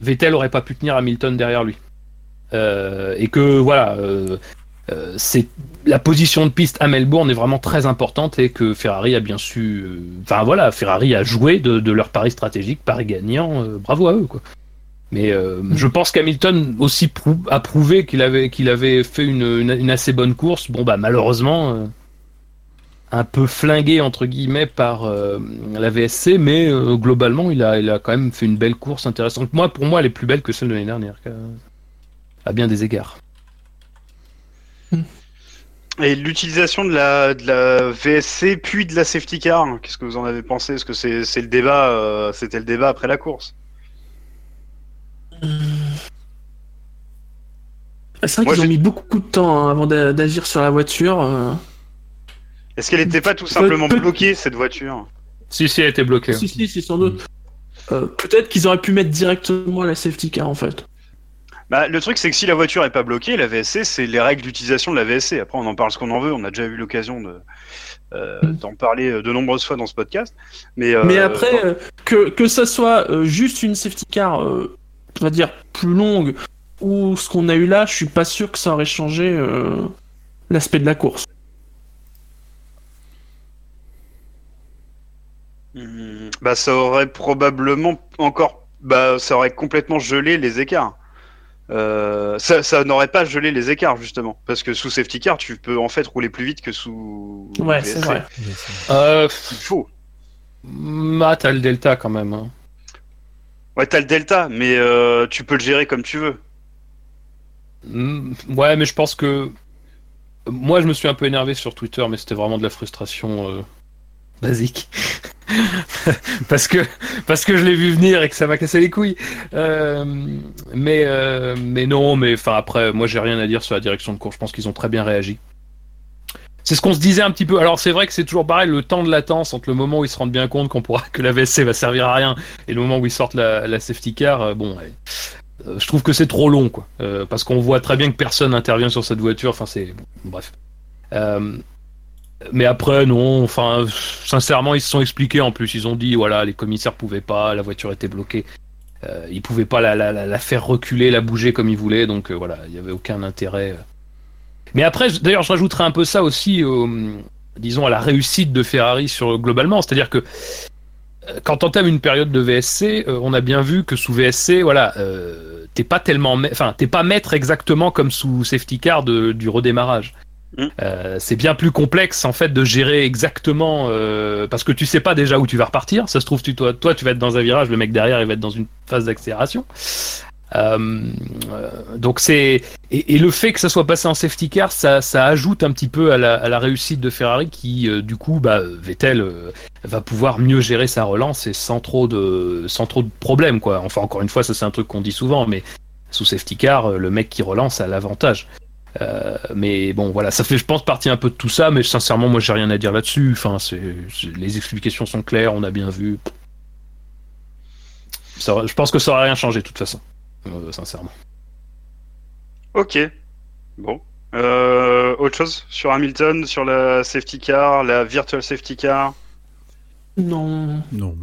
Vettel aurait pas pu tenir Hamilton derrière lui. Et que voilà, c'est la position de piste à Melbourne est vraiment très importante et que Ferrari a bien su, enfin voilà, Ferrari a joué de, de leur pari stratégique, pari gagnant, bravo à eux quoi. Mais euh, je pense qu'Hamilton aussi prou- a prouvé qu'il avait qu'il avait fait une, une, une assez bonne course. Bon bah malheureusement euh, un peu flingué entre guillemets par euh, la VSC, mais euh, globalement il a il a quand même fait une belle course intéressante. Moi pour moi elle est plus belle que celle de l'année dernière, à bien des égards. Et l'utilisation de la, de la VSC puis de la safety car, qu'est-ce que vous en avez pensé? Est-ce que c'est le débat, euh, c'était le débat après la course C'est vrai Moi, qu'ils ont j'ai- mis beaucoup de temps hein, avant d'a- d'agir sur la voiture. euh. Est-ce qu'elle n'était pas tout simplement bloquée cette voiture? Si si elle était bloquée. Si, si, si, sans doute. Euh, Peut-être qu'ils auraient pu mettre directement la safety car en fait. Bah, le truc, c'est que si la voiture est pas bloquée, la VSC, c'est les règles d'utilisation de la VSC. Après, on en parle ce qu'on en veut. On a déjà eu l'occasion de euh, d'en parler euh, de nombreuses fois dans ce podcast. Mais, euh, Mais après, euh, que, que ça soit euh, juste une safety car, euh, on va dire, plus longue, ou ce qu'on a eu là, je suis pas sûr que ça aurait changé euh, l'aspect de la course. Hmm, bah, ça aurait probablement encore, bah, ça aurait complètement gelé les écarts. Euh, ça, ça n'aurait pas gelé les écarts justement, parce que sous safety car, tu peux en fait rouler plus vite que sous. Ouais, c'est vrai. Euh, Il faut. ah, t'as le delta quand même. hein. Ouais, t'as le delta, mais euh, tu peux le gérer comme tu veux. Mm, Ouais, mais je pense que moi je me suis un peu énervé sur Twitter, mais c'était vraiment de la frustration euh, basique. [LAUGHS] parce que parce que je l'ai vu venir et que ça m'a cassé les couilles. Euh, mais mais non, mais après, moi j'ai rien à dire sur la direction de cours. Je pense qu'ils ont très bien réagi. C'est ce qu'on se disait un petit peu. Alors c'est vrai que c'est toujours pareil, le temps de latence entre le moment où ils se rendent bien compte qu'on pourra que la VSC va servir à rien et le moment où ils sortent la, safety car. euh, bon. Euh, je trouve que c'est trop long, quoi. Euh, parce qu'on voit très bien que personne n'intervient sur cette voiture. Enfin, c'est bref. Mais après, non. Enfin, sincèrement, ils se sont expliqués. En plus, ils ont dit, voilà, les commissaires pouvaient pas, la voiture était bloquée. Ils pouvaient pas la, la, faire reculer, la bouger comme ils voulaient. Donc voilà, il y avait aucun intérêt. Mais après, d'ailleurs, je rajouterais un peu ça aussi, au, disons, à la réussite de Ferrari sur globalement. C'est-à-dire que euh, quand on entame une période de VSC, euh, on a bien vu que sous VSC, voilà, euh, t'es pas tellement, enfin, t'es pas maître exactement comme sous safety car de- du redémarrage. Mm. Euh, c'est bien plus complexe en fait de gérer exactement parce que tu sais pas déjà où tu vas repartir. Ça se trouve, tu, toi, toi, tu vas être dans un virage, le mec derrière, il va être dans une phase d'accélération. Euh, euh, donc c'est et, le fait que ça soit passé en safety car, ça, ça ajoute un petit peu à la, à la réussite de Ferrari qui, euh, du coup, bah, Vettel euh, va pouvoir mieux gérer sa relance et sans trop de sans trop de problèmes quoi. Enfin encore une fois, ça c'est un truc qu'on dit souvent, mais sous safety car, euh, le mec qui relance a l'avantage. Euh, mais bon, voilà, ça fait, je pense, partie un peu de tout ça, mais sincèrement, moi, j'ai rien à dire là-dessus. Enfin, c'est, c'est- les explications sont claires, on a bien vu. Ça je pense que ça aurait rien changé de toute façon, euh, sincèrement. Ok. Bon. Euh, autre chose sur Hamilton, sur la safety car, la virtual safety car? Non. Non.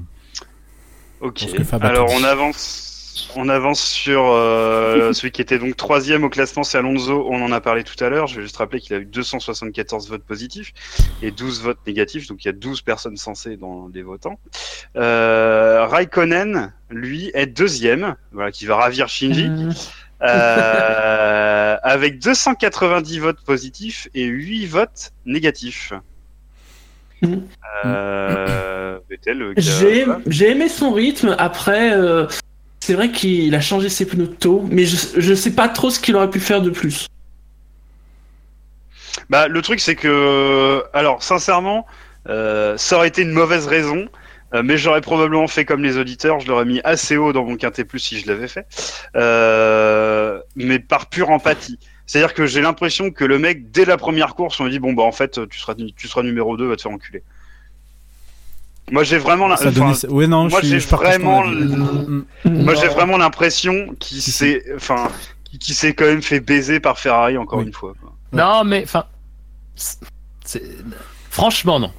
Ok. Alors on avance, on avance sur euh, [LAUGHS] celui qui était donc troisième au classement, c'est Alonso. On en a parlé tout à l'heure. Je vais juste rappeler qu'il a eu 274 votes positifs et 12 votes négatifs. Donc il y a 12 personnes censées dans les votants. Euh, Raikkonen, lui, est deuxième, voilà, qui va ravir Shinji. Euh, Euh, avec 290 votes positifs et 8 votes négatifs. Euh, a- J'ai aimé son rythme. Après, euh, c'est vrai qu'il a changé ses pneus tôt, mais je, je sais pas trop ce qu'il aurait pu faire de plus. Bah, le truc, c'est que, alors, sincèrement, euh, ça aurait été une mauvaise raison, euh, mais j'aurais probablement fait comme les auditeurs, je l'aurais mis assez haut dans mon quintet plus si je l'avais fait, euh, mais par pure empathie. C'est-à-dire que j'ai l'impression que le mec, dès la première course, on lui dit bon bah en fait tu seras tu seras numéro 2, va te faire enculer. Moi j'ai vraiment la- Ça enfin, donnait- ouais, non, moi j'ai vraiment l- Mm, moi j'ai vraiment l'impression qu'il s'est enfin qui s'est quand même fait baiser par Ferrari encore Oui. une fois. quoi. Non, mais enfin, franchement non.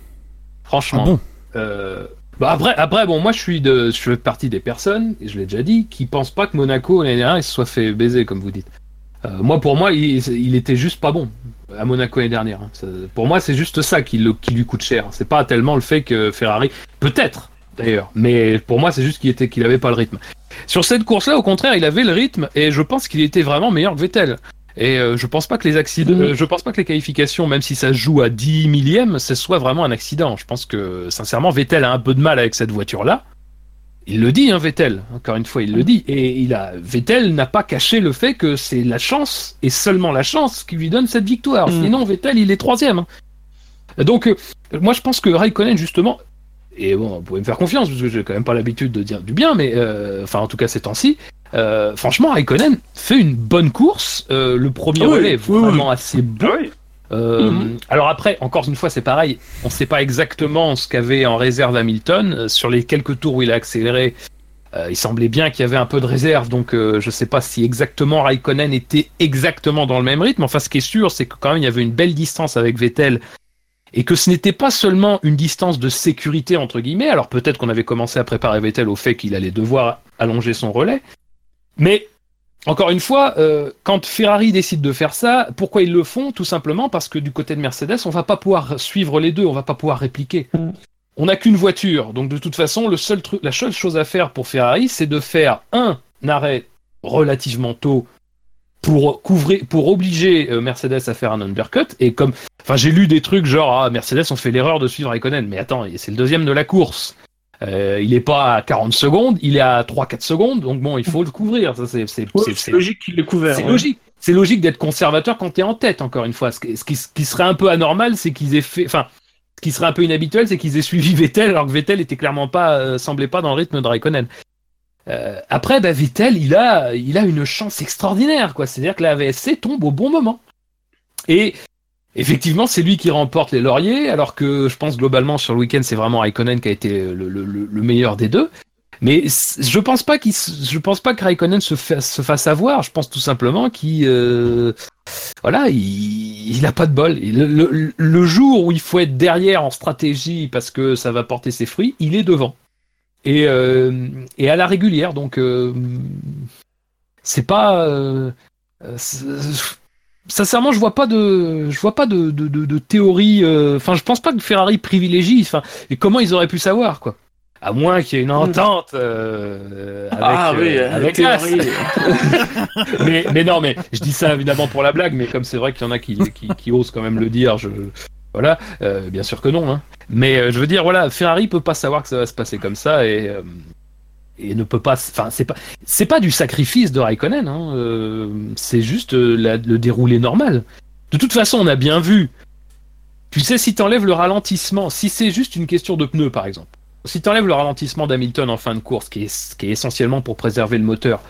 Franchement. Ah bon? Euh, bah après, après, bon, moi je suis de, je fais partie des personnes, et je l'ai déjà dit, qui pensent pas que Monaco l'année dernière il se soit fait baiser, comme vous dites. Euh, moi, pour moi, il, il était juste pas bon à Monaco l'année dernière. hein. Ça- pour moi, c'est juste ça qui, le- qui lui coûte cher. C'est pas tellement le fait que Ferrari, peut-être d'ailleurs, mais pour moi, c'est juste qu'il était, qu'il avait pas le rythme. Sur cette course-là, au contraire, il avait le rythme, et je pense qu'il était vraiment meilleur que Vettel. Et euh, je pense pas que les accidents, euh, je pense pas que les qualifications, même si ça se joue à 10 millièmes, ce soit vraiment un accident. Je pense que sincèrement, Vettel a un peu de mal avec cette voiture-là. Il le dit, hein, Vettel. Encore une fois, il le dit. Et il a, Vettel n'a pas caché le fait que c'est la chance et seulement la chance qui lui donne cette victoire. Mhm. Sinon, Vettel, il est troisième. hein. Donc, euh, moi, je pense que Raikkonen, justement, et bon, vous pouvez me faire confiance parce que j'ai quand même pas l'habitude de dire du bien, mais euh, enfin, en tout cas ces temps-ci, euh, franchement, Raikkonen fait une bonne course. Le premier Oui, relais est oui, oui. vraiment assez bon. Euh, Mhm. Alors après, encore une fois, c'est pareil. On ne sait pas exactement ce qu'avait en réserve Hamilton. Euh, Sur les quelques tours où il a accéléré, euh, il semblait bien qu'il y avait un peu de réserve. Donc euh, je ne sais pas si exactement Raikkonen était exactement dans le même rythme. Enfin, ce qui est sûr, c'est que quand même il y avait une belle distance avec Vettel. Et que ce n'était pas seulement une distance de sécurité, entre guillemets. Alors peut-être qu'on avait commencé à préparer Vettel au fait qu'il allait devoir allonger son relais. Mais encore une fois, euh, quand Ferrari décide de faire ça, pourquoi ils le font? Tout simplement parce que du côté de Mercedes, on va pas pouvoir suivre les deux, on va pas pouvoir répliquer. Mm. On n'a qu'une voiture, donc de toute façon, le seul truc, la seule chose à faire pour Ferrari, c'est de faire un arrêt relativement tôt pour couvrir, pour obliger euh, Mercedes à faire un undercut. Et comme, enfin, j'ai lu des trucs genre ah, Mercedes ont fait l'erreur de suivre Raikkonen, mais attends, c'est le deuxième de la course. Euh, il est pas à 40 secondes, il est à 3-4 secondes, donc bon, il faut le couvrir. C'est, Ouais, logique qu'il l'ait couvert. c'est ouais. logique. C'est logique d'être conservateur quand t'es en tête, encore une fois. Ce qui, ce qui- ce qui serait un peu anormal, c'est qu'ils aient fait, enfin, ce qui serait un peu inhabituel, c'est qu'ils aient suivi Vettel, alors que Vettel était clairement pas, euh, semblait pas dans le rythme de Raikkonen. Euh, après, bah, Vettel, il a, il a une chance extraordinaire, quoi. C'est-à-dire que la VSC tombe au bon moment. Et effectivement, c'est lui qui remporte les lauriers, alors que je pense globalement sur le week-end, c'est vraiment Raikkonen qui a été le, le- le- le meilleur des deux. Mais je pense pas qu'il, je pense pas que Raikkonen se, fasse- se avoir. Je pense tout simplement qu'il, euh, voilà, il, a pas de bol. Le, jour où il faut être derrière en stratégie parce que ça va porter ses fruits, il est devant. Et, euh, à la régulière. Donc, euh, c'est pas. Euh, euh, Sincèrement, je vois pas de, je vois pas de, de, de, de théorie. euh, Enfin, je pense pas que Ferrari privilégie. Enfin, et comment ils auraient pu savoir, quoi À moins qu'il y ait une entente euh, avec, ah oui, euh, la avec [LAUGHS] mais, mais non, mais je dis ça évidemment pour la blague, mais comme c'est vrai qu'il y en a qui, qui, qui osent quand même le dire, je, voilà, euh, bien sûr que non. Hein. Mais euh, je veux dire, voilà, Ferrari peut pas savoir que ça va se passer comme ça et, euh, et ne peut pas. Enfin, c'est pas, c'est pas du sacrifice de Raikkonen. Hein, euh, c'est juste euh, le déroulé normal. De toute façon, on a bien vu. Tu sais, si t'enlèves le ralentissement, si c'est juste une question de pneus, par exemple, si t'enlèves le ralentissement d'Hamilton en fin de course, qui est, qui est essentiellement pour préserver le moteur,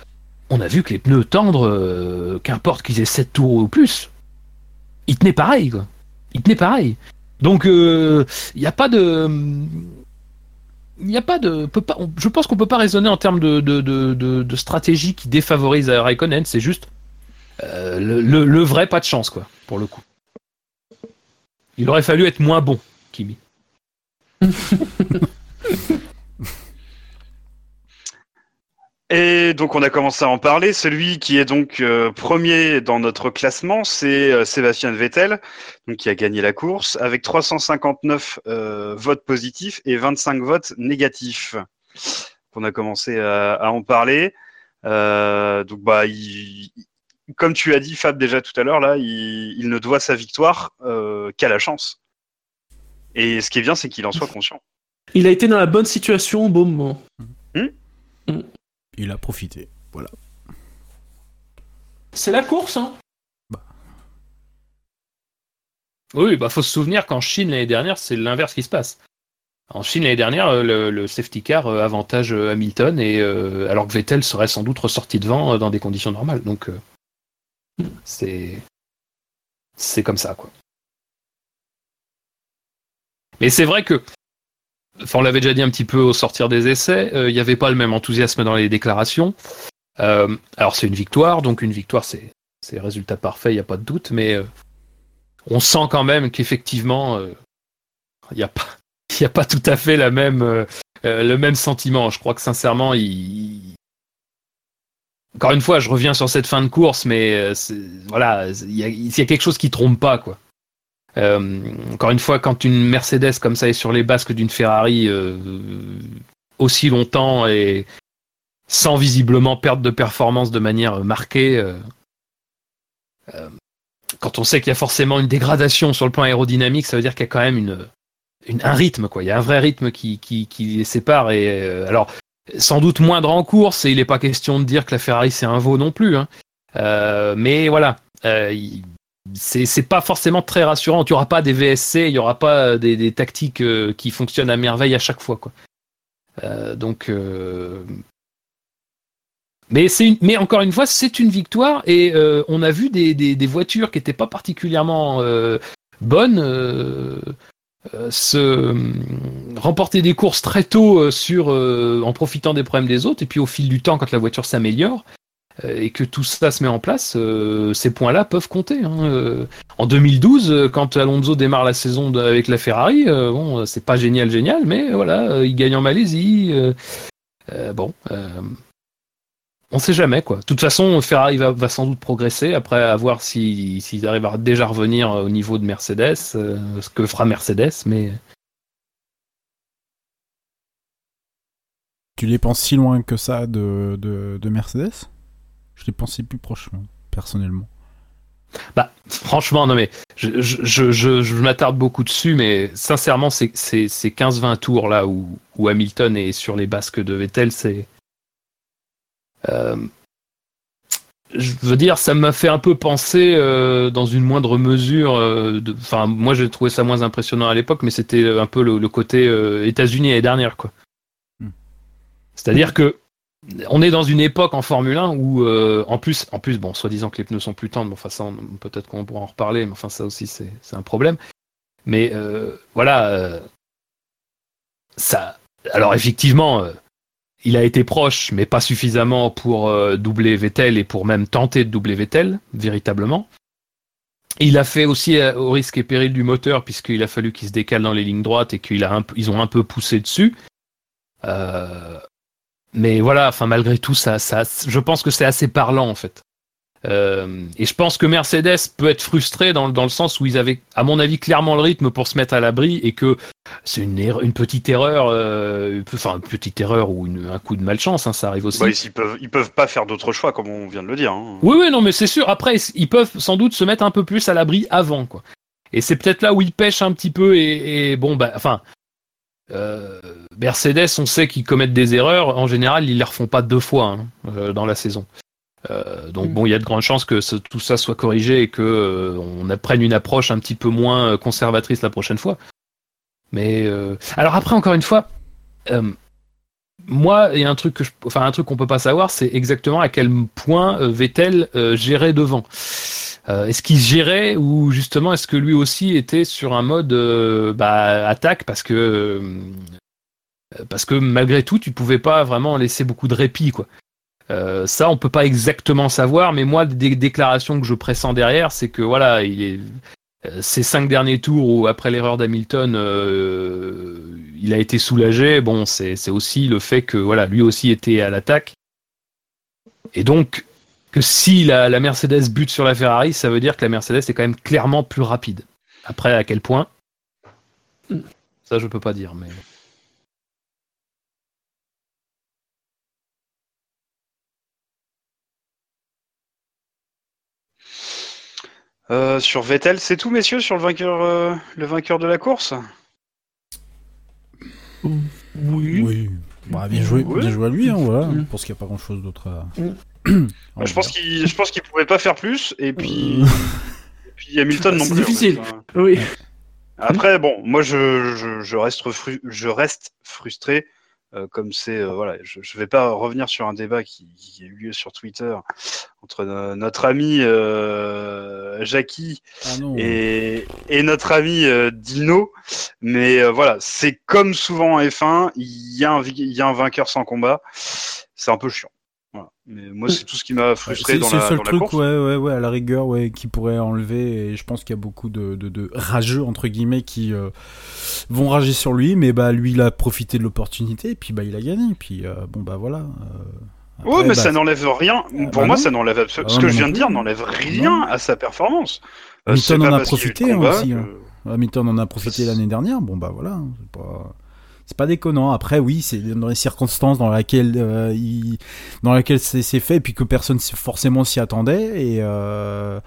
on a vu que les pneus tendres, euh, qu'importe qu'ils aient 7 tours ou plus, ils tenaient pareil, quoi. Ils tenaient pareil. Donc, il n'y a pas de. Il n'y a pas de. je pense qu'on peut pas raisonner en termes de, stratégie qui défavorise Raikkonen. C'est juste euh, le, le, le vrai pas de chance, quoi, pour le coup. Il aurait fallu être moins bon, Kimi. [LAUGHS] Et donc on a commencé à en parler. Celui qui est donc euh, premier dans notre classement, c'est euh, Sébastien Vettel, donc qui a gagné la course avec 359 euh, votes positifs et 25 votes négatifs. On a commencé à, à en parler. Donc bah, il- comme tu as dit Fab déjà tout à l'heure là, il, il ne doit sa victoire qu'à la chance. Et ce qui est bien, c'est qu'il en soit conscient. Il a été dans la bonne situation au bon moment. Il a profité. Voilà. C'est la course, hein Oui, bah faut se souvenir qu'en Chine l'année dernière, c'est l'inverse qui se passe. En Chine l'année dernière, euh, le, le safety car euh, avantage euh, Hamilton et euh, alors que Vettel serait sans doute ressorti devant euh, dans des conditions normales. Donc euh, C'est c'est comme ça, quoi. Mais c'est vrai que, enfin, on l'avait déjà dit un petit peu au sortir des essais, euh, il n'y avait pas le même enthousiasme dans les déclarations. Euh, alors c'est une victoire, donc une victoire c'est résultat parfait, il n'y a pas de doute, mais euh, on sent quand même qu'effectivement il n'y a pas [LAUGHS] a pas tout à fait la même le même sentiment. Je crois que sincèrement il encore une fois, je reviens sur cette fin de course, mais voilà, il y, y a quelque chose qui trompe pas, quoi. Euh, encore une fois, quand une Mercedes comme ça est sur les basques d'une Ferrari euh, aussi longtemps et sans visiblement perdre de performance de manière marquée, euh, quand on sait qu'il y a forcément une dégradation sur le plan aérodynamique, ça veut dire qu'il y a quand même un rythme, quoi. Il y a un vrai rythme qui, les sépare. Alors, sans doute moindre en course, et il n'est pas question de dire que la Ferrari c'est un veau non plus. hein. Mais voilà, il- c'est pas forcément très rassurant. Tu n'y pas des VSC, il n'y aura pas des, des tactiques euh, qui fonctionnent à merveille à chaque fois. Quoi. Euh, donc, euh, mais, mais encore une fois, c'est une victoire et on a vu des, des- voitures qui n'étaient pas particulièrement bonnes se remporter des courses très tôt sur en profitant des problèmes des autres et puis au fil du temps quand la voiture s'améliore et que tout ça se met en place euh, ces points-là peuvent compter hein. Euh, en 2012 euh, quand Alonso démarre la saison avec la Ferrari euh, bon euh, c'est pas génial génial mais voilà euh, il gagne en Malaisie euh, euh, bon euh, on sait jamais quoi. De toute façon, Ferrari va, sans doute progresser après à voir si- s'ils arrivent à déjà revenir au niveau de Mercedes, euh, ce que fera Mercedes, mais Tu les penses si loin que ça de, de, de Mercedes? Je les pensais plus proches, moi, personnellement. bah franchement non mais je, je, je, je- je m'attarde beaucoup dessus, mais sincèrement ces 15-20 tours là où, où Hamilton est sur les basques de Vettel, c'est euh, je veux dire, ça m'a fait un peu penser, euh, dans une moindre mesure, euh, enfin, moi j'ai trouvé ça moins impressionnant à l'époque, mais c'était un peu le, le côté États-Unis l'année dernière, quoi. Hmm. C'est-à-dire que on est dans une époque en Formule 1 où, euh, en plus, en plus, bon, soi-disant que les pneus sont plus tendres, mais enfin ça, peut-être qu'on pourra en reparler, mais enfin ça aussi c'est un problème. Mais euh, voilà, euh, ça. Alors effectivement, euh, il a été proche, mais pas suffisamment pour euh, doubler Vettel et pour même tenter de doubler Vettel, véritablement. Il a fait aussi euh, au risque et péril du moteur, puisqu'il a fallu qu'il se décale dans les lignes droites et qu'ils ont un peu poussé dessus. Euh, mais voilà, enfin malgré tout, ça, ça, je pense que c'est assez parlant en fait. Euh, et je pense que Mercedes peut être frustré dans, dans le sens où ils avaient, à mon avis, clairement le rythme pour se mettre à l'abri et que c'est une, erreur- une petite erreur, euh, enfin une petite erreur ou une- un coup de malchance, hein, ça arrive aussi. Bah, ils peuvent, ils peuvent pas faire d'autres choix, comme on vient de le dire. hein. Oui, oui, non, mais c'est sûr. Après, ils peuvent sans doute se mettre un peu plus à l'abri avant, quoi. Et c'est peut-être là où ils pêchent un petit peu. Et, et bon, bah, enfin, euh, Mercedes, on sait qu'ils commettent des erreurs. En général, ils les refont pas deux fois hein, euh, dans la saison. Euh, donc Mm. bon, il y a de grandes chances que ce- tout ça soit corrigé et que euh, on prenne une approche un petit peu moins conservatrice la prochaine fois. Mais euh, alors après, encore une fois, euh, moi, il y a un truc que je, enfin un truc qu'on peut pas savoir, c'est exactement à quel point Vettel euh, gérait devant. Euh, est-ce qu'il gérait ou justement est-ce que lui aussi était sur un mode euh, bah, attaque parce que euh, parce que malgré tout tu pouvais pas vraiment laisser beaucoup de répit quoi. Euh, ça on peut pas exactement savoir, mais moi des déclarations que je pressens derrière, c'est que voilà il est euh, ces cinq derniers tours où après l'erreur d'Hamilton il a été soulagé. Bon c'est c'est aussi le fait que voilà lui aussi était à l'attaque et donc que si la, la Mercedes bute sur la Ferrari, ça veut dire que la Mercedes est quand même clairement plus rapide. Après, à quel point? Ça, je peux pas dire, mais. Euh, sur Vettel, c'est tout, messieurs, sur le vainqueur, euh, le vainqueur de la course? Oui. Oui. Bah, bien joué, bien joué à lui, hein, voilà. Mm. Je pense qu'il n'y a pas grand chose d'autre à. Bah, Je pense qu'il, je pense qu'il pouvait pas faire plus, et puis, et puis Hamilton non C'est plus. en difficile. fait. Enfin, Oui. Après, bon, moi, je, je, je reste, fru- je reste frustré euh, comme c'est euh, voilà, je, je vais pas revenir sur un débat qui, qui a eu lieu sur Twitter entre no- notre ami euh, Jackie Ah et, et notre ami euh, Dino, mais euh, voilà, c'est comme souvent en F1, il y a un il y a un vainqueur sans combat, c'est un peu chiant. Mais moi, c'est tout ce qui m'a frustré dans c'est la, le seul dans la truc, course. ouais, ouais, ouais, à la rigueur, ouais, qui pourrait enlever. Et je pense qu'il y a beaucoup de, de, de rageux entre guillemets qui euh, vont rager sur lui, mais bah lui, il a profité de l'opportunité, et puis bah il a gagné. Puis euh, bon bah voilà. euh, Oui, mais bah, ça n'enlève rien. Pour bah moi, non. ça n'enlève abso- Ah Ce que moi je viens non de dire n'enlève rien à sa performance. Euh, Hamilton c'est pas en a profité, hein, combat aussi, hein. En a profité l'année dernière. Bon bah voilà, hein, c'est pas. C'est pas déconnant. Après, oui, c'est dans les circonstances dans lesquelles euh, il, dans lesquelles c'est fait, et puis que personne forcément s'y attendait. Et euh,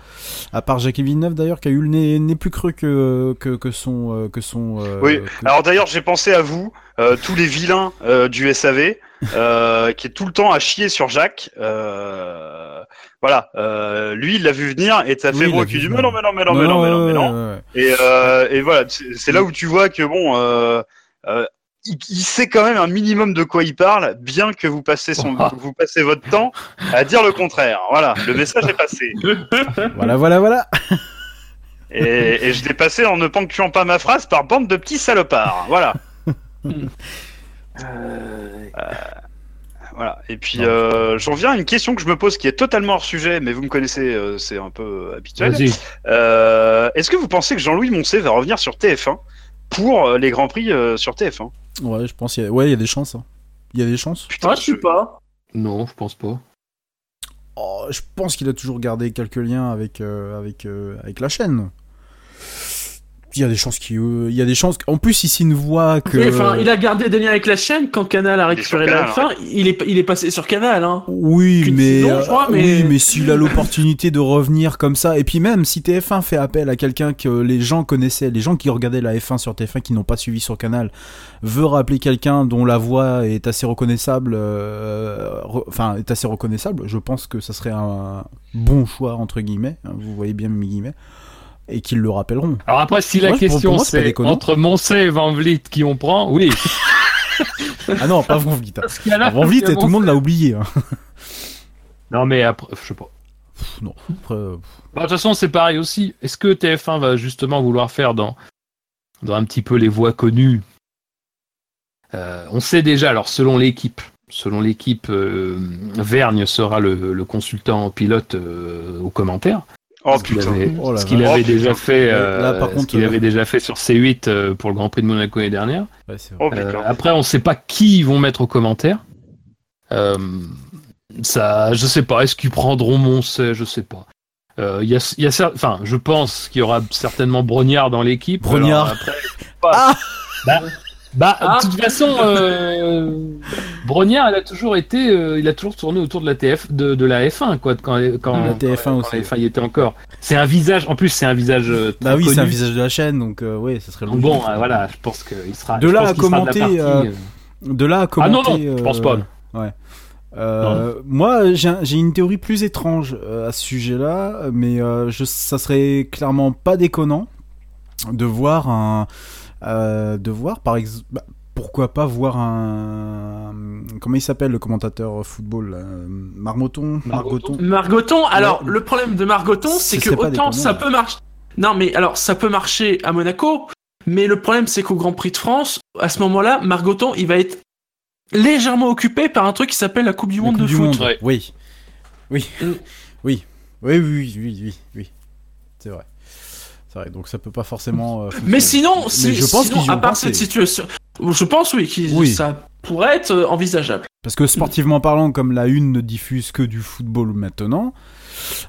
à part Jacques Villeneuve d'ailleurs, qui a eu le nez, nez plus creux que que, que son euh, que son. euh, Oui. que- Alors d'ailleurs, j'ai pensé à vous, euh, tous les vilains euh, du SAV, euh, [LAUGHS] qui est tout le temps à chier sur Jacques. Euh, voilà. Euh, lui, il l'a vu venir et t'as fait qui vu dit mais non mais non mais non mais non mais non. Et, euh, et voilà, c'est c'est là où tu vois que bon, euh, euh, il, il sait quand même un minimum de quoi il parle, bien que vous passez son, vous passez votre temps à dire le contraire. Voilà, le message est passé. [LAUGHS] Voilà, voilà, voilà. Et, et je l'ai passé en ne ponctuant pas ma phrase par bande de petits salopards. Voilà. Euh, voilà. Et puis, euh, j'en viens à une question que je me pose qui est totalement hors sujet, mais vous me connaissez, euh, c'est un peu habituel. Euh, Est-ce que vous pensez que Jean-Louis Moncey va revenir sur TF1 pour euh, les Grands Prix euh, sur TF1 Ouais, je pense qu'il y a... ouais, il y a des chances. hein. Il y a des chances. Ah, je sais pas. Non, je pense pas. Oh, je pense qu'il a toujours gardé quelques liens avec euh, avec euh, avec la chaîne. Il y a des chances qu'il euh, il y a des chances en plus ici une voix que Enfin, il a gardé des liens avec la chaîne quand Canal a Il récupéré la fin. Il est, il est passé sur Canal, hein. Oui, mais, saison, je crois, mais- oui, mais s'il a l'opportunité de revenir comme ça, et puis même si TF1 fait appel à quelqu'un que les gens connaissaient, les gens qui regardaient la F1 sur TF1 qui n'ont pas suivi sur Canal, veut rappeler quelqu'un dont la voix est assez reconnaissable, euh, re- enfin est assez reconnaissable, je pense que ça serait un bon choix entre guillemets. hein, vous voyez bien mes guillemets. Et qu'ils le rappelleront. Alors après, si la Moi, question c'est entre Moncey et Van Vliet qui on prend, oui. [LAUGHS] Ah non, pas Van Vliet. Parce qu'il y a là- Van Vliet, tout le monde l'a oublié. hein. [LAUGHS] Non mais après, je sais pas. Pff, non, après, euh, Bah, De toute façon, c'est pareil aussi. Est-ce que TF1 va justement vouloir faire dans, dans un petit peu les voix connues? Euh, On sait déjà, alors selon l'équipe, selon l'équipe, euh, Vergne sera le, le consultant pilote euh, aux commentaires. Oh ce qu'il putain. avait, Oh ce qu'il vache. avait Oh, déjà putain. fait, Là, euh, ce qu'il euh, avait déjà fait sur C8 euh, pour le Grand Prix de Monaco l'année dernière. ouais, c'est vrai. Oh Euh, après, on ne sait pas qui ils vont mettre aux commentaires. Euh, ça, je sais pas. Est-ce qu'ils prendront Moncey? Je sais pas. Euh, Il y a, il y a cer- enfin, je pense qu'il y aura certainement Brognard dans l'équipe. Brognard. Alors, après, je sais pas. Ah bah, bah, Ah. de toute façon, euh, Brognard, il a toujours été, euh, il a toujours tourné autour de la TF, de, de la F1, quoi, quand, quand, La TF1 quand aussi. la F1 y était encore. C'est un visage, en plus, c'est un visage. euh, Bah très oui, c'est un visage de la chaîne, donc euh, ouais, ça serait Donc logique. bon, euh, voilà, je pense qu'il sera. De là à de commenter, partie, euh, euh, De là à Ah commenter. non, non, je pense pas. Ouais. Euh, moi, j'ai un- j'ai une théorie plus étrange euh, à ce sujet-là, mais euh, je, ça serait clairement pas déconnant de voir un, de voir par exemple, pourquoi pas voir un, comment il s'appelle le commentateur football, là, Marmoton, Margoton. Margoton, alors Ouais. le problème de Margoton, Ce c'est que autant ça peut marcher. Non, mais alors ça peut marcher à Monaco, mais le problème c'est qu'au Grand Prix de France, à ce moment-là, Margoton, il va être légèrement occupé par un truc qui s'appelle la Coupe du La Monde Coupe de du foot. Monde. Ouais. Oui, oui, Mm. oui, oui, oui, oui, oui, oui, c'est vrai. C'est vrai, donc ça peut pas forcément. euh, Mais sinon, Mais si, je pense sinon, à part pensé. cette situation, je pense oui, Oui. ça pourrait être euh, envisageable. Parce que sportivement parlant, comme la une ne diffuse que du football maintenant,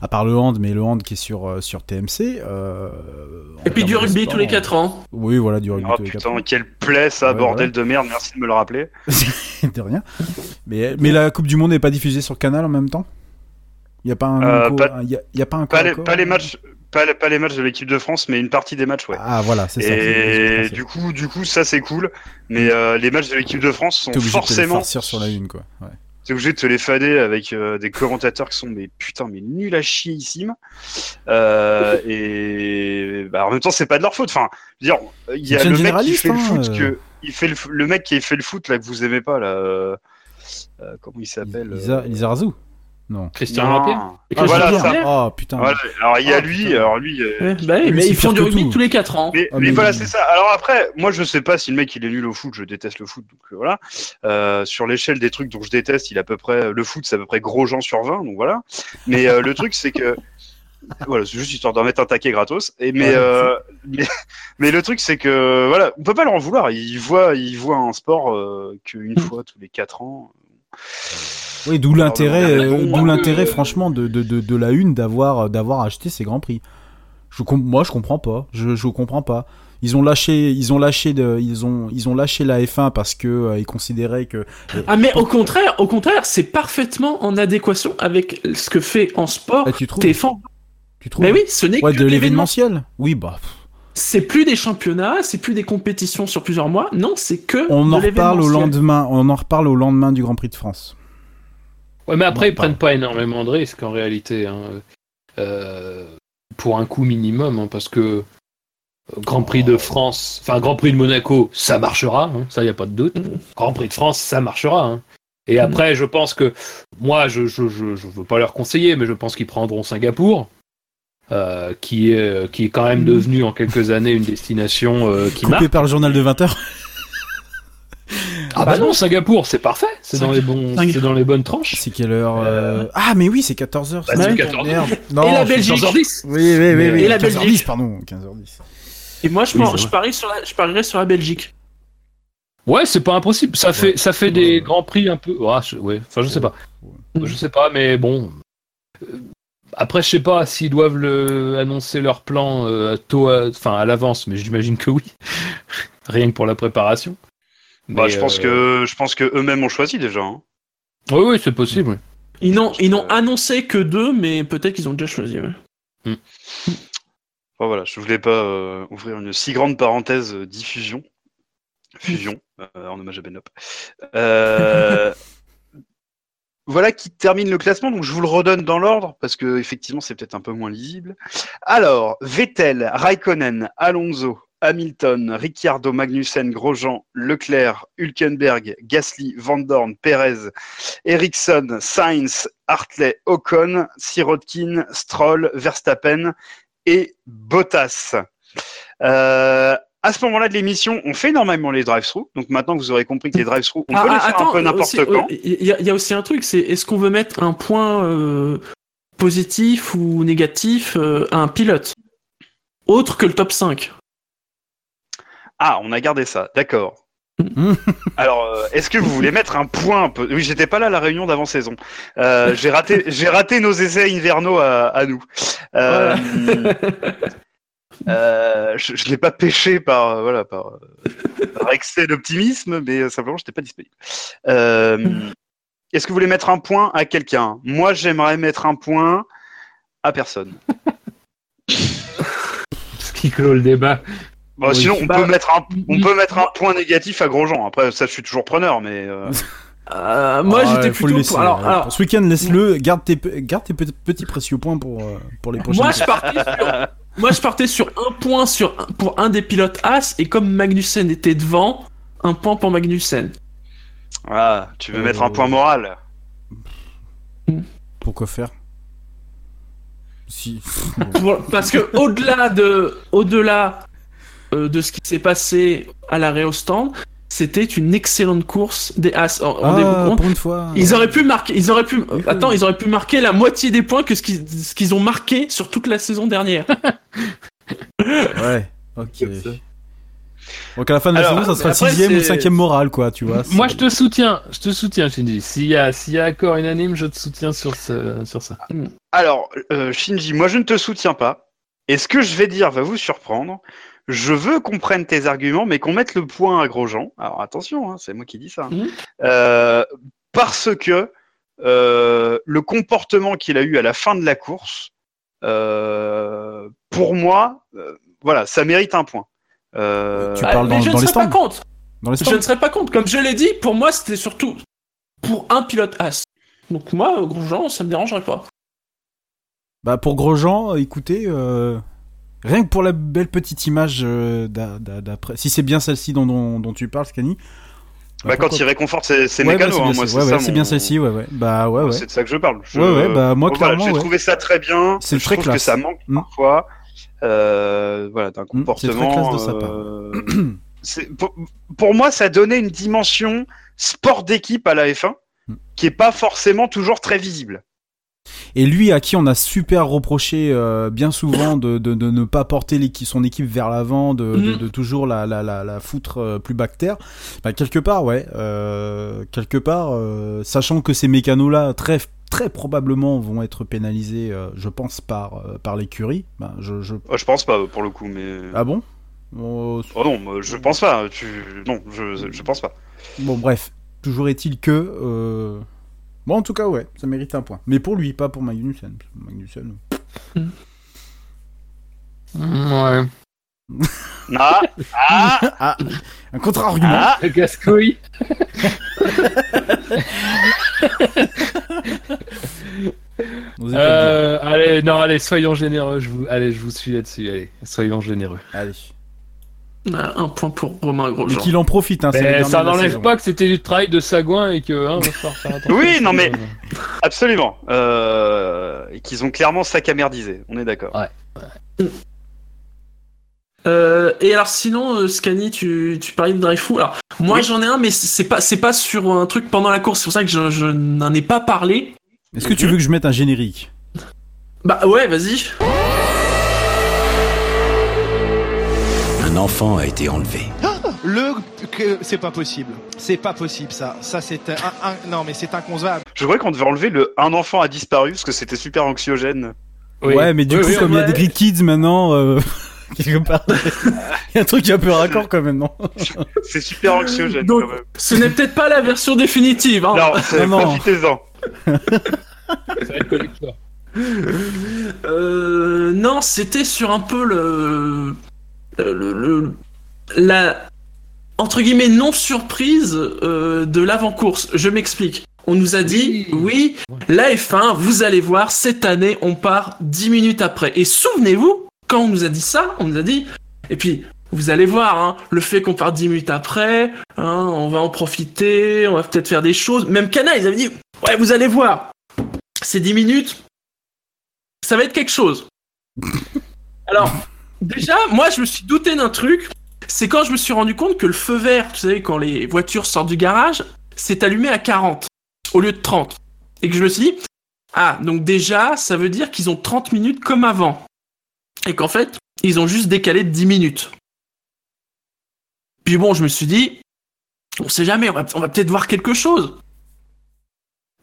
à part le hand, mais le hand qui est sur, euh, sur TMC. euh, Et puis du rugby tous les 4 ans. Oui, voilà, du rugby Oh tous les quatre putain, ans. quelle plaie ça, Ouais, bordel de merde, merci de me le rappeler. [LAUGHS] de rien. Mais, mais la Coupe du Monde n'est pas diffusée sur Canal en même temps? Il n'y a pas un. Euh, pas- y a, y a pas un les, pas les? matchs, pas, les- pas les matchs de l'équipe de France, mais une partie des matchs, ouais. Ah voilà, c'est ça. Et du coup, du coup, ça c'est cool. Mais euh, les matchs de l'équipe de France sont de forcément, sur la une, quoi. Ouais. t'es obligé de te les fader avec euh, des commentateurs qui sont mais putain mais nuls à chiissimes. Euh, et bah, en même temps, c'est pas de leur faute. Enfin, je veux dire, il y a le mec qui fait le hein, foot euh. que il fait le, mec qui fait le foot là que vous aimez pas là. euh, comment il s'appelle Lisa, Lisa Razou Non. Christian non. Lampierre Ah, Christian voilà ça. Oh putain. Voilà. Alors il y a Oh, lui, putain. alors lui. euh, Ouais, bah oui, mais ils font du rugby tout. tous les 4 ans. Mais, Ah, mais mais- voilà, c'est ça. Alors après, moi, je sais pas si le mec il est nul au foot. Je déteste le foot, donc euh, voilà. Euh, sur l'échelle des trucs dont je déteste, il est à peu près le foot, c'est à peu près gros gens sur 20, donc voilà. Mais euh, le truc, c'est que [LAUGHS] voilà, c'est juste histoire d'en mettre un taquet gratos. Et mais, Ouais, euh, mais [LAUGHS] mais le truc, c'est que voilà, on peut pas leur en vouloir. Il voit, il voit un sport euh, qu'une fois tous les 4 ans. Oui, d'où l'intérêt, Alors, euh, d'où euh, l'intérêt, franchement, de, de, de, de la une d'avoir, d'avoir acheté ces grands prix. Je moi, je comprends pas. Je, je comprends pas. Ils ont lâché, ils ont lâché de, ils ont, ils ont lâché la F1 parce que euh, ils considéraient que. Ah mais au contraire, au contraire, c'est parfaitement en adéquation avec ce que fait en sport Ah, tu trouves TF1. Tu trouves Mais oui, ce n'est Ouais, que de l'événement. l'événementiel. Oui, bah. pff, C'est plus des championnats, c'est plus des compétitions sur plusieurs mois. Non, c'est que On de en reparle au lendemain. On en reparle au lendemain du Grand Prix de France. Ouais, mais après, ils prennent pas énormément de risques en réalité. hein. Euh, pour un coût minimum, hein, parce que Grand Prix de France, enfin Grand Prix de Monaco, ça marchera, hein, ça y a pas de doute. Grand Prix de France, ça marchera. hein. Et après, je pense que moi, je je, je, je veux pas leur conseiller, mais je pense qu'ils prendront Singapour, euh, qui est qui est quand même devenu en quelques années une destination euh, qui marche. Coupé par le journal de 20h. Ah bah non, Singapour, c'est parfait, c'est dans les bons, c'est dans les bonnes tranches. C'est quelle heure euh, Ah, mais oui, c'est 14h. Bah, c'est 14h. Merde. Et la Belgique. 15h10. Oui, oui, oui. Mais- oui. Et la 15h10, Belgique. pardon. 15h10. Et moi, je, Oui, pense- je, parie sur la, je parierais sur la Belgique. Ouais, c'est pas impossible. Ça fait, ça fait des grands prix un peu. Ah, je- ouais. Enfin, je sais pas. Je sais pas, mais bon. Euh, Après, je sais pas s'ils doivent le annoncer leur plan euh, tôt, à- enfin à l'avance, mais j'imagine que oui. [LAUGHS] Rien que pour la préparation. Bah, je pense euh, que je pense que eux-mêmes ont choisi déjà. hein. Oui, oui, c'est possible. oui. Ils n'ont, ils n'ont annoncé que deux, mais peut-être qu'ils ont déjà choisi. ouais. Enfin, voilà, je voulais pas euh, ouvrir une si grande parenthèse euh, diffusion. Fusion, [LAUGHS] euh, en hommage à Benop. Euh, voilà qui termine le classement, donc je vous le redonne dans l'ordre, parce que effectivement c'est peut-être un peu moins lisible. Alors, Vettel, Raikkonen, Alonso, Hamilton, Ricciardo, Magnussen, Grosjean, Leclerc, Hülkenberg, Gasly, Van Dorn, Perez, Ericsson, Sainz, Hartley, Ocon, Sirotkin, Stroll, Verstappen et Bottas. Euh, à ce moment-là de l'émission, on fait normalement les drive-through. Donc maintenant vous aurez compris que les drive-through, on Ah, peut les ah, faire attends, un peu n'importe quand. Il y, a- il y a aussi un truc, c'est est-ce qu'on veut mettre un point euh, positif ou négatif euh, à un pilote autre que le top 5 Ah, on a gardé ça, d'accord. Alors, euh, est-ce que vous voulez mettre un point un peu? Oui, j'étais pas là à la réunion d'avant-saison. Euh, [LAUGHS] j'ai raté, j'ai raté nos essais hivernaux à, à nous. Euh, je je l'ai pas pêché par voilà par, par excès d'optimisme, mais simplement j'étais pas disponible. Est-ce que vous voulez mettre un point à quelqu'un? Moi, j'aimerais mettre un point à personne. [LAUGHS] Ce qui clôt le débat. Bon, Oui. sinon, on Bah, peut mettre un, on peut mettre un point négatif à Grosjean. Après, ça, je suis toujours preneur, mais. euh, [LAUGHS] Euh, Moi, Ah, j'étais plutôt. laisser. pour- alors, alors, pour ce week-end, laisse-le. Garde tes, garde petits précieux points pour, euh, pour les prochaines. moi, je partais sur. Moi, je partais sur un point sur un- pour un des pilotes As, et comme Magnussen était devant, un point pour Magnussen. Ah, tu veux Euh, mettre un point moral? Pourquoi faire? Si. Parce que au-delà de, au-delà euh, de ce qui s'est passé à l'arrêt au stand, c'était une excellente course des As. Ah, compte pour une fois. Ils auraient pu marquer, ils auraient pu, attends, ils auraient pu marquer la moitié des points que ce qu'ils, ont marqué sur toute la saison dernière. [LAUGHS] Ouais. Ok. Donc à la fin de la Alors, saison, ça sera sixième ou cinquième moral, quoi, tu vois. Moi, je te soutiens. Je te soutiens, Shinji. S'il y a, s'il y a accord unanime, je te soutiens sur, ce, sur ça. Alors, euh, Shinji, moi, je ne te soutiens pas. Et ce que je vais dire va vous surprendre. Je veux qu'on prenne tes arguments, mais qu'on mette le point à Grosjean. Alors, attention, hein, c'est moi qui dis ça. hein. Mhm. Euh, parce que euh, le comportement qu'il a eu à la fin de la course, euh, pour moi, euh, voilà, ça mérite un point. Euh, Tu parles mais dans- je dans ne les serais pas contre. Dans les Je ne serais pas contre. Comme je l'ai dit, pour moi, c'était surtout pour un pilote As. Donc moi, Grosjean, ça me dérangerait pas. Bah pour Grosjean, écoutez, euh, Rien que pour la belle petite image euh, d'a- d'a- d'après. Si c'est bien celle-ci dont, dont, dont tu parles, Scani. Bah, quand il réconforte ses, ses Ouais, bah, mécanos, c'est hein, bien moi, ça- c'est ouais, ça. ouais, c'est mon- bien celle-ci, ouais, ouais. Bah ouais, ouais. C'est de ça que je parle. Je- Ouais, ouais, bah, moi, Bon, voilà, clairement, J'ai ouais. trouvé ça très bien. C'est très trouve que classe. ça manque Mm. parfois euh, voilà, d'un Mm, c'est très comportement. classe de sa part. [CLEARS THROAT] euh, pour, pour moi, ça donnait une dimension sport d'équipe à la F1 Mm. qui est pas forcément toujours très visible. Et lui, à qui on a super reproché euh, bien souvent de, de, de ne pas porter son équipe vers l'avant, de, de, Mhm. de toujours la, la, la, la foutre euh, plus bactère, bah, quelque part, ouais, euh, quelque part, euh, sachant que ces mécanos-là, très très probablement vont être pénalisés, euh, je pense, par, euh, par l'écurie. Bah, je, je... Oh, je pense pas pour le coup, mais. Ah bon? Oh, Oh non, je pense pas. Tu... Non, je, je pense pas. Bon, bref, toujours est-il que... euh, Bon, en tout cas, ouais, ça mérite un point. Mais pour lui, pas pour Magnussen. Magnussen... Ouais. [LAUGHS] Ah, ah, [LAUGHS] Ah, un contre-argument. ah. Gascouille. Euh, allez, non, allez, soyons généreux. Je vous, allez, je vous suis là-dessus. Allez, soyons généreux. Allez. Un point pour Romain Et Grosjean. qu'il en profite, hein, Mais ça n'enlève pas que c'était du travail de Sagouin et que hein, faire. Oui, non, mais- Absolument. Euh, et qu'ils ont clairement sac à merdiser. On est d'accord. Euh, et alors sinon, euh, Scani, tu, tu parlais de Dreyfus. Alors moi Oui. j'en ai un, mais c'est pas c'est pas sur un truc pendant la course. C'est pour ça que je, je n'en ai pas parlé. Est-ce que tu veux que je mette un générique? Bah ouais, vas-y. Un enfant a été enlevé. Le que c'est pas possible. C'est pas possible ça. Ça c'est un, un- non mais c'est inconcevable. Je crois qu'on devait enlever le un enfant a disparu parce que c'était super anxiogène. Oui. Ouais, mais du Oui, coup, oui, comme il y a des Grid Kids maintenant, euh, [LAUGHS] quelque part, il y a un truc un peu raccord quand même, non [LAUGHS] C'est super anxiogène Donc, quand même. ce n'est peut-être pas la version définitive. Hein. Non, c'est- non, non. profitez-en. [LAUGHS] Ça va être collector. Euh, non, c'était sur un peu le, le, le- la entre guillemets non surprise euh, de l'avant-course. Je m'explique. On nous a dit oui, la F1, vous allez voir, cette année on part 10 minutes après. Et souvenez-vous, quand on nous a dit ça, on nous a dit et puis vous allez voir, hein, le fait qu'on parte 10 minutes après, hein, on va en profiter, on va peut-être faire des choses. Même Cana, ils avaient dit ouais, vous allez voir, ces 10 minutes, ça va être quelque chose. Alors, déjà, moi, je me suis douté d'un truc. C'est quand je me suis rendu compte que le feu vert, tu sais, quand les voitures sortent du garage, s'est allumé à 40 au lieu de 30. Et que je me suis dit, ah, donc déjà, ça veut dire qu'ils ont 30 minutes comme avant. Et qu'en fait, ils ont juste décalé de 10 minutes. Puis bon, je me suis dit, on sait jamais, on va, va peut-être voir quelque chose.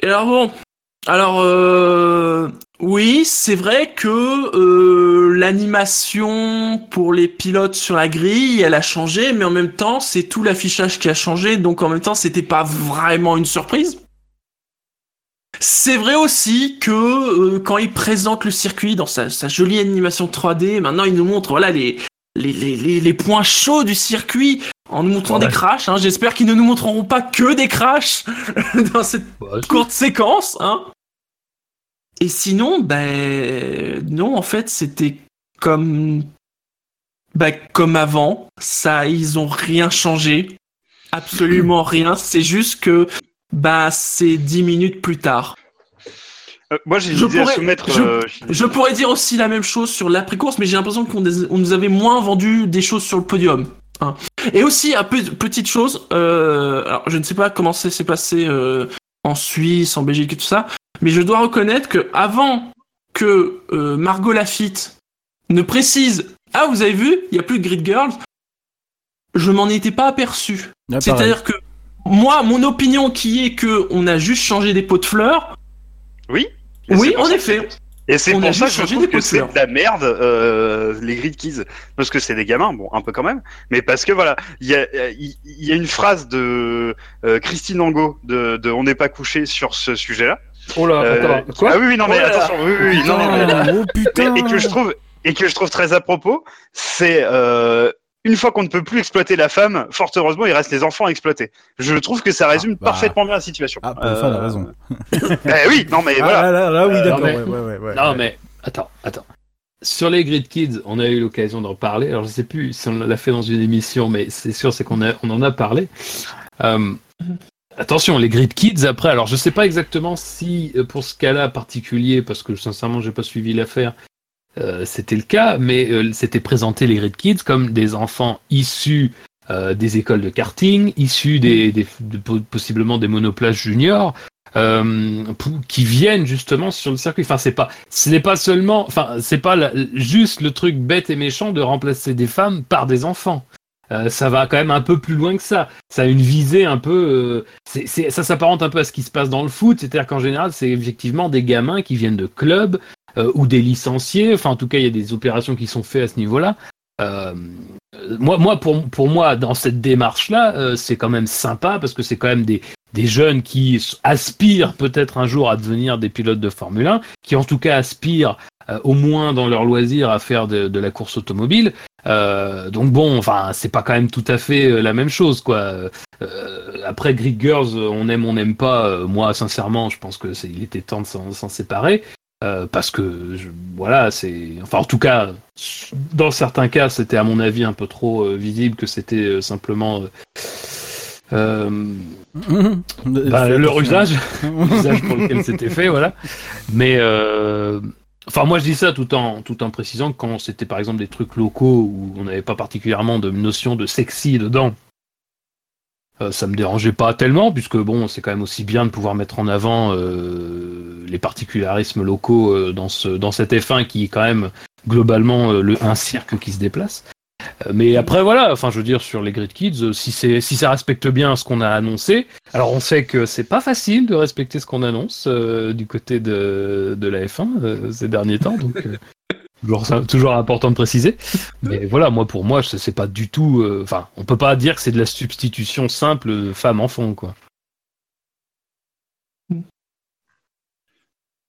Et alors bon, alors euh, oui, c'est vrai que euh, l'animation pour les pilotes sur la grille, elle a changé, mais en même temps, c'est tout l'affichage qui a changé, donc en même temps, c'était pas vraiment une surprise. C'est vrai aussi que euh, quand ils présentent le circuit dans sa, sa jolie animation 3D, maintenant ils nous montrent voilà les les, les, les, les points chauds du circuit en nous montrant Ouais. des crashs. Hein. J'espère qu'ils ne nous montreront pas que des crashs [LAUGHS] dans cette courte séquence, hein. Et sinon, ben non, en fait, c'était comme ben, comme avant. Ça, ils ont rien changé, absolument rien. C'est juste que bah c'est dix minutes plus tard. Euh, moi, j'ai Je l'idée à pourrais- soumettre. je- euh, Je pourrais dire aussi la même chose sur l'après-course, mais j'ai l'impression qu'on nous avait moins vendu des choses sur le podium. hein. Et aussi, un peu petite chose, euh, alors je ne sais pas comment ça s'est passé en Suisse, en Belgique et tout ça, mais je dois reconnaître que avant que euh, Margot Lafitte ne précise Ah, vous avez vu, il n'y a plus de Grid Girls, je m'en étais pas aperçu. Ah. C'est-à-dire que moi, mon opinion qui est que on a juste changé des pots de fleurs, Oui. Oui, en effet. Et c'est pour ça que je changé trouve des que c'est de la merde, euh, les Grid Kids. Parce que c'est des gamins, bon, un peu quand même. Mais parce que voilà, il y a, il il y a une phrase de euh, Christine Angot de, de On n'est pas couché sur ce sujet-là. Oh là, Euh, attends, quoi ah oui, oui, non, mais Oh là attention, oui, oui, oui, non, mais- oh putain mais- et que je trouve et que je trouve très à propos, c'est euh, une fois qu'on ne peut plus exploiter la femme, fort heureusement, il reste les enfants à exploiter. Je trouve que ça résume bah. parfaitement bien la situation. Ah, pour une fois, elle a raison. Eh oui, non mais Ah, voilà. là, là, là, oui, Euh, d'accord, non, mais- ouais, ouais, ouais, ouais, Non, ouais. mais attends, attends. sur les Grid Kids, on a eu l'occasion d'en parler. Alors, je sais plus si on l'a fait dans une émission, mais c'est sûr, c'est qu'on on en a parlé. Euh, attention, les Grid Kids, après, alors je sais pas exactement si euh, pour ce cas-là particulier, parce que sincèrement, j'ai pas suivi l'affaire, euh, c'était le cas, mais euh, c'était présenté les Grid Kids comme des enfants issus euh, des écoles de karting, issus des, des de- possiblement des monoplaces juniors, euh, qui viennent justement sur le circuit. Enfin, c'est pas, ce n'est pas seulement, enfin, c'est pas la- juste le truc bête et méchant de remplacer des femmes par des enfants. Euh, ça va quand même un peu plus loin que ça. Ça a une visée un peu, euh, c'est, c'est- ça s'apparente un peu à ce qui se passe dans le foot, c'est-à-dire qu'en général, c'est effectivement des gamins qui viennent de clubs euh, ou des licenciés. Enfin, en tout cas, il y a des opérations qui sont faites à ce niveau-là. Euh, moi, moi, pour, pour moi, dans cette démarche-là, euh, c'est quand même sympa parce que c'est quand même des, des jeunes qui aspirent peut-être un jour à devenir des pilotes de Formule 1, qui en tout cas aspirent au moins dans leur loisir à faire de, de la course automobile. Euh, donc bon, enfin, c'est pas quand même tout à fait euh, la même chose, quoi. Euh, après Greek Girls, on aime, on n'aime pas. Euh, moi, sincèrement, je pense que c'est, il était temps de s'en, séparer. Parce que je- voilà, c'est enfin en tout cas dans certains cas c'était à mon avis un peu trop visible que c'était simplement [LAUGHS] bah, leur usage, [LAUGHS] l'usage pour lequel c'était fait, voilà. Mais enfin moi je dis ça tout en tout en précisant que quand c'était par exemple des trucs locaux où on n'avait pas particulièrement de notion de sexy dedans. euh, ça me dérangeait pas tellement puisque bon c'est quand même aussi bien de pouvoir mettre en avant euh, les particularismes locaux euh, dans ce dans cet F1 qui est quand même globalement euh, le un cirque qui se déplace. Euh, Mais après voilà, enfin je veux dire sur les Grid Kids, euh, si c'est si ça respecte bien ce qu'on a annoncé, alors on sait que c'est pas facile de respecter ce qu'on annonce euh, du côté de, de la F1 euh, ces derniers temps, donc euh, [LAUGHS] toujours, toujours important de préciser. Mais voilà, moi pour moi c'est pas du tout, euh, enfin on peut pas dire que c'est de la substitution simple femme-enfant quoi.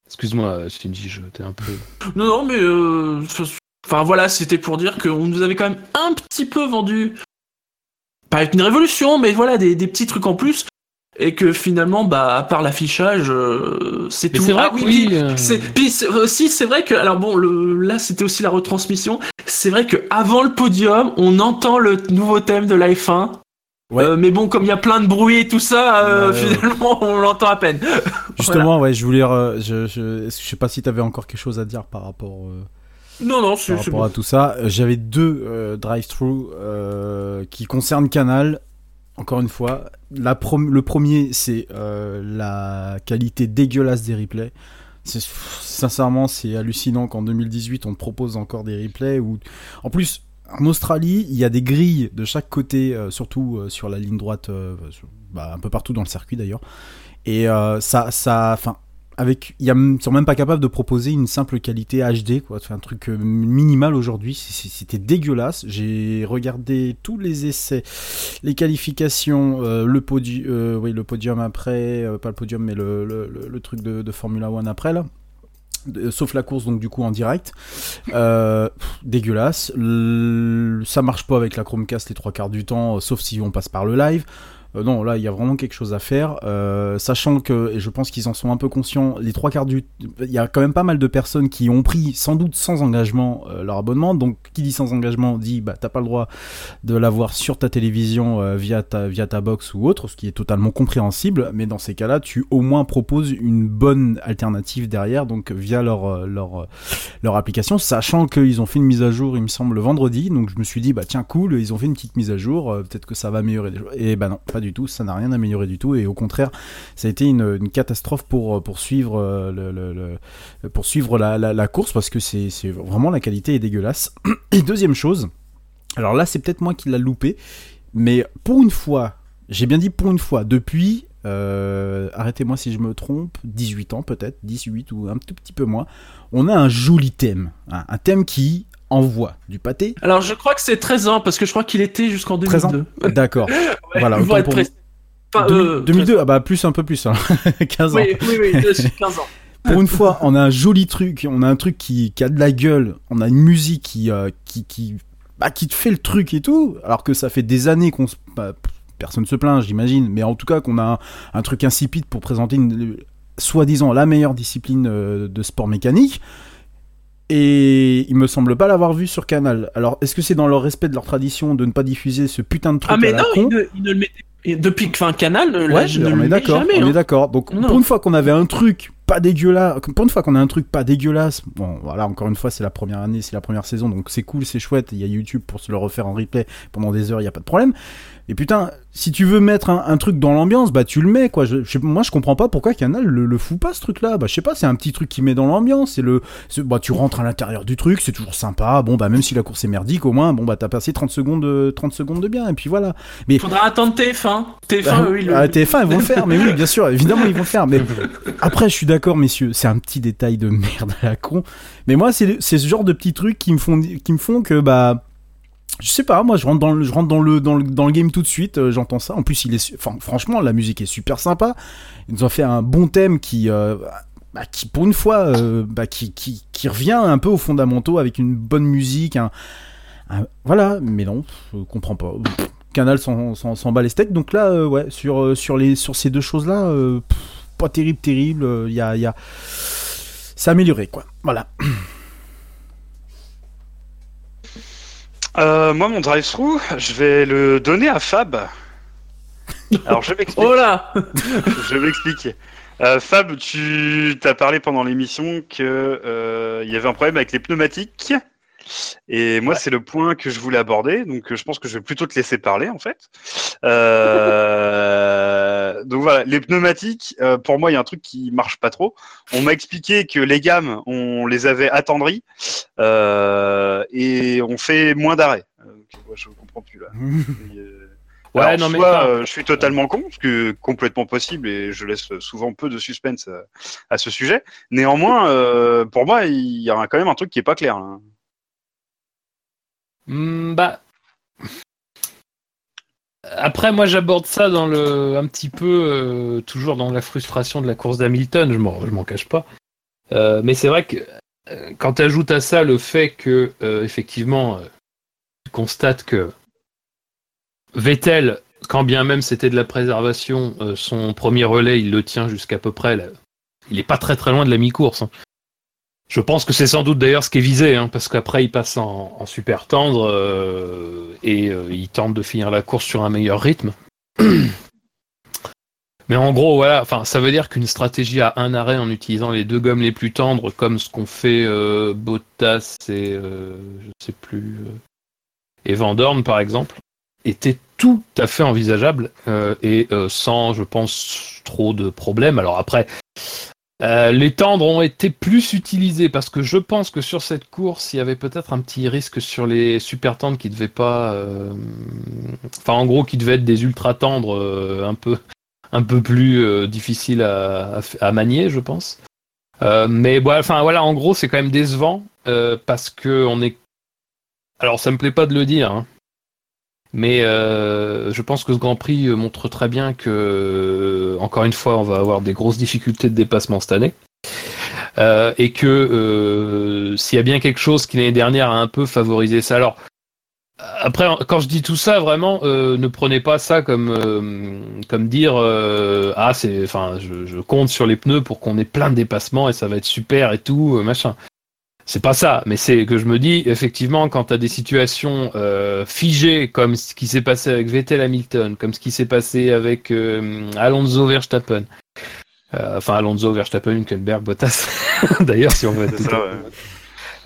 Excuse-moi Shinji, je t'ai un peu. Non, non, mais euh, enfin voilà, c'était pour dire qu'on nous avait quand même un petit peu vendu, pas une révolution, mais voilà des, des petits trucs en plus, et que finalement, bah à part l'affichage, euh, c'est tout. c'est vrai Ah que oui, oui, puis, euh. c'est- puis c'est- aussi c'est vrai que alors bon, le, là c'était aussi la retransmission. C'est vrai que avant le podium, on entend le nouveau thème de la F1. Ouais. Euh, mais bon, comme il y a plein de bruit et tout ça, euh, finalement, on l'entend à peine. Justement, ouais, je voulais. euh, je, je, je sais pas si t'avais encore quelque chose à dire par rapport. Non, non, c'est par rapport bon. à tout ça. Euh, J'avais deux euh, drive-through euh, qui concernent Canal. Encore une fois, la le premier, c'est euh, la qualité dégueulasse des replays. Sincèrement, c'est hallucinant qu'en 2018, on te propose encore des replays. Où... En plus, en Australie, il y a des grilles de chaque côté, euh, surtout euh, sur la ligne droite, euh, bah, un peu partout dans le circuit d'ailleurs. Et ça, ça, enfin, avec, y a, sont même pas capables de proposer une simple qualité HD, quoi. Un truc euh, minimal aujourd'hui. C'était dégueulasse. J'ai regardé tous les essais, les qualifications, euh, le podium, oui, le podium après, euh, pas le podium, mais le, truc de, de Formula One après là. Sauf la course donc du coup en direct Euh, dégueulasse ça marche pas avec la Chromecast les trois quarts du temps euh, sauf si on passe par le live Euh, non, là, il y a vraiment quelque chose à faire, euh, sachant que, et je pense qu'ils en sont un peu conscients, les trois quarts du, il y a quand même pas mal de personnes qui ont pris, sans doute sans engagement, euh, leur abonnement. Donc, qui dit sans engagement dit, bah, t'as pas le droit de l'avoir sur ta télévision via ta via ta box ou autre, ce qui est totalement compréhensible. Mais dans ces cas-là, tu au moins proposes une bonne alternative derrière, donc via leur leur leur application, sachant qu'ils ont fait une mise à jour, il me semble, le vendredi. Donc, je me suis dit, bah tiens, cool, ils ont fait une petite mise à jour, peut-être que ça va améliorer des choses. Et bah non, pas du tout, ça n'a rien amélioré du tout. Et au contraire, ça a été une, catastrophe pour euh, pour suivre la, la, course parce que c'est vraiment la qualité est dégueulasse. [CLEARS THROAT] Deuxième chose, alors là, c'est peut-être moi qui l'a loupé, mais pour une fois, j'ai bien dit pour une fois, depuis, euh, arrêtez-moi si je me trompe, 18 ans peut-être, 18 ou un tout petit peu moins, on a un joli thème, hein, un thème qui envoie du pâté. Alors, je crois que c'est 13 ans, parce que je crois qu'il était jusqu'en 13 ans 2002. D'accord. [LAUGHS] voilà, pour autant pour. Enfin, 2000 euh, 2002, ah bah plus un peu plus, hein. [LAUGHS] 15 ans. Oui, oui, oui, je suis 15 ans. Pour une fois, on a un joli truc, on a un truc qui, qui a de la gueule, on a une musique qui, euh, qui, qui, bah, qui te fait le truc et tout, alors que ça fait des années qu'on se... bah, personne se plaint, j'imagine, mais en tout cas qu'on a un, un truc insipide pour présenter une, soi-disant la meilleure discipline euh, de sport mécanique. Et il me semble pas l'avoir vu sur Canal. Alors, est-ce que c'est dans leur respect de leur tradition de ne pas diffuser ce putain de truc Ah mais à la non, con il ne, il ne le mettait et depuis que enfin Canal là, Ouais, je ne on le est mets d'accord, jamais. on est hein. d'accord. Donc Non. pour une fois qu'on avait un truc pas dégueulasse, pour une fois qu'on a un truc pas dégueulasse, bon voilà, encore une fois c'est la première année, c'est la première saison, donc c'est cool, c'est chouette, il y a YouTube pour se le refaire en replay pendant des heures, il y a pas de problème. Et putain, si tu veux mettre un, un truc dans l'ambiance, bah tu le mets quoi. Je, moi je comprends pas pourquoi Canal le, le fout pas ce truc là. Bah je sais pas, c'est un petit truc qui met dans l'ambiance, c'est le, bah tu rentres à l'intérieur du truc, c'est toujours sympa. Bon bah même si la course est merdique, au moins bon bah t'as passé 30 secondes, de- 30 secondes de bien et puis voilà. Mais Faudra attendre TF1. TF1 bah, ils le- à TF1, ils vont le faire, mais oui, bien sûr, évidemment, ils vont le faire. Mais [LAUGHS] après, je suis d'accord, messieurs, c'est un petit détail de merde à la con. Mais moi, c'est c'est ce genre de petits trucs qui me font, qui me font que, bah, je sais pas, moi, je rentre dans le, je rentre dans le, dans le, dans le game tout de suite, euh, j'entends ça. En plus, il est, enfin, franchement, la musique est super sympa. Ils nous ont fait un bon thème qui, euh, bah, qui pour une fois, euh, bah, qui, qui, qui revient un peu aux fondamentaux avec une bonne musique, un, voilà. Mais non, je comprends pas. Canal s'en bat les steaks. Donc là, ouais, sur, sur, les, sur ces deux choses-là, pas terrible, terrible. Il y a, y a... C'est amélioré, quoi. Voilà. [CLEARS THROAT] Euh, moi, mon drive-through, je vais le donner à Fab. Alors, je [LAUGHS] m'explique. Oh là [LAUGHS] je vais m'expliquer. Euh, Fab, tu t'as parlé pendant l'émission que euh, il y avait un problème avec les pneumatiques. Et moi, c'est le point que je voulais aborder. Donc, euh, je pense que je vais plutôt te laisser parler, en fait. Euh, donc voilà, les pneumatiques. euh, pour moi, il y a un truc qui marche pas trop. On m'a expliqué que les gammes, on les avait attendries euh, et on fait moins d'arrêts. Je comprends plus là. [LAUGHS] Et, Ouais, alors, non, mais euh, je suis totalement con, ce que complètement possible, et je laisse souvent peu de suspense à, à ce sujet. Néanmoins, euh, pour moi, il y a quand même un truc qui est pas clair. là. Hmm, bah. Après, moi, j'aborde ça dans le, un petit peu, euh, toujours dans la frustration de la course d'Hamilton, je m'en, cache pas. Euh, mais c'est vrai que euh, quand tu ajoutes à ça le fait que, effectivement, tu constates que Vettel, quand bien même c'était de la préservation, son premier relais, il le tient jusqu'à peu près. Il est pas très très loin de la mi-course. hein. Je pense que c'est sans doute d'ailleurs ce qui est visé, hein, parce qu'après il passe en, super tendre euh, et euh, il tente de finir la course sur un meilleur rythme. [CLEARS THROAT] Mais en gros, voilà, ça veut dire qu'une stratégie à un arrêt en utilisant les deux gommes les plus tendres, comme ce qu'ont fait euh, Bottas et je sais plus et par exemple, était tout à fait envisageable et sans, je pense, trop de problèmes. Alors après, euh, les tendres ont été plus utilisés parce que je pense que sur cette course, il y avait peut-être un petit risque sur les super tendres qui devaient pas, euh, enfin en gros, qui devaient être des ultra tendres euh, un peu, un peu plus euh, difficiles à, manier, je pense. Mais bon, enfin voilà, en gros, c'est quand même décevant parce que on est. Alors, ça me plaît pas de le dire, hein, mais euh, je pense que ce Grand Prix euh, montre très bien que, euh, encore une fois, on va avoir des grosses difficultés de dépassement cette année. Euh, et que euh, s'il y a bien quelque chose qui l'année dernière a un peu favorisé ça. Alors, après, quand je dis tout ça, vraiment, euh, ne prenez pas ça comme, comme dire Ah, c'est, enfin, je, compte sur les pneus pour qu'on ait plein de dépassements et ça va être super et tout, machin. C'est pas ça, mais c'est que je me dis, effectivement, quand tu as des situations euh, figées, comme ce qui s'est passé avec Vettel Hamilton, comme ce qui s'est passé avec euh, Alonso Verstappen, euh, enfin Alonso Verstappen, Hülkenberg, Bottas, [LAUGHS] d'ailleurs, si on veut être ça, ouais.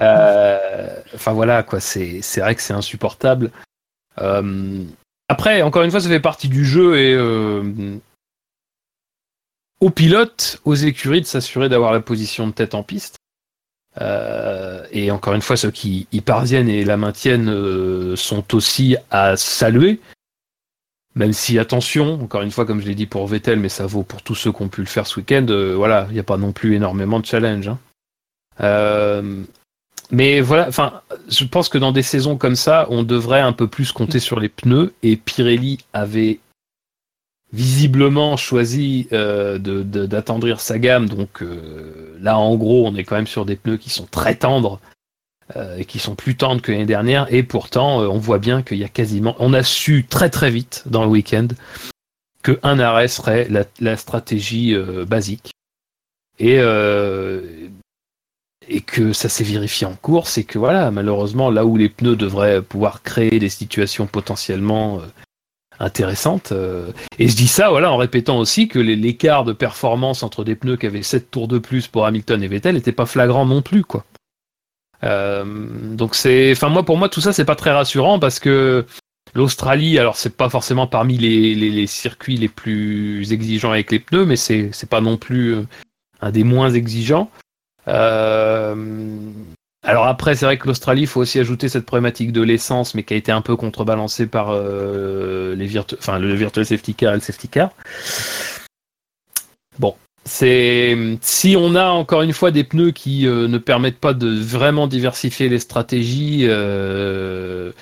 Euh, Enfin voilà, quoi, c'est c'est vrai que c'est insupportable. Euh, après, encore une fois, ça fait partie du jeu et euh, aux pilotes, aux écuries de s'assurer d'avoir la position de tête en piste. Euh, et encore une fois, ceux qui y parviennent et la maintiennent euh, sont aussi à saluer. Même si, attention, encore une fois, comme je l'ai dit pour Vettel, mais ça vaut pour tous ceux qui ont pu le faire ce week-end, euh, voilà, il n'y a pas non plus énormément de challenge. hein. Mais voilà, enfin, je pense que dans des saisons comme ça, on devrait un peu plus compter sur les pneus. Et Pirelli avait visiblement choisi euh, de- de- d'attendrir sa gamme. Donc euh, là, en gros, on est quand même sur des pneus qui sont très tendres euh, et qui sont plus tendres que l'année dernière. Et pourtant, on voit bien qu'il y a quasiment, on a su très très vite dans le week-end que un arrêt serait la, stratégie basique. Et, et que ça s'est vérifié en course et que voilà, malheureusement, là où les pneus devraient pouvoir créer des situations potentiellement intéressantes. euh, et je dis ça voilà en répétant aussi que l'écart de performance entre des pneus qui avaient 7 tours de plus pour Hamilton et Vettel n'était pas flagrant non plus quoi. Euh, donc c'est, enfin moi pour moi tout ça c'est pas très rassurant parce que l'Australie alors c'est pas forcément parmi les circuits les plus exigeants avec les pneus mais c'est c'est pas non plus euh, un des moins exigeants. Euh, alors après, c'est vrai que l'Australie, il faut aussi ajouter cette problématique de l'essence, mais qui a été un peu contrebalancée par euh, les virtu- enfin, le virtual safety car et le safety car. Bon, c'est si on a encore une fois des pneus qui euh, ne permettent pas de vraiment diversifier les stratégies, euh,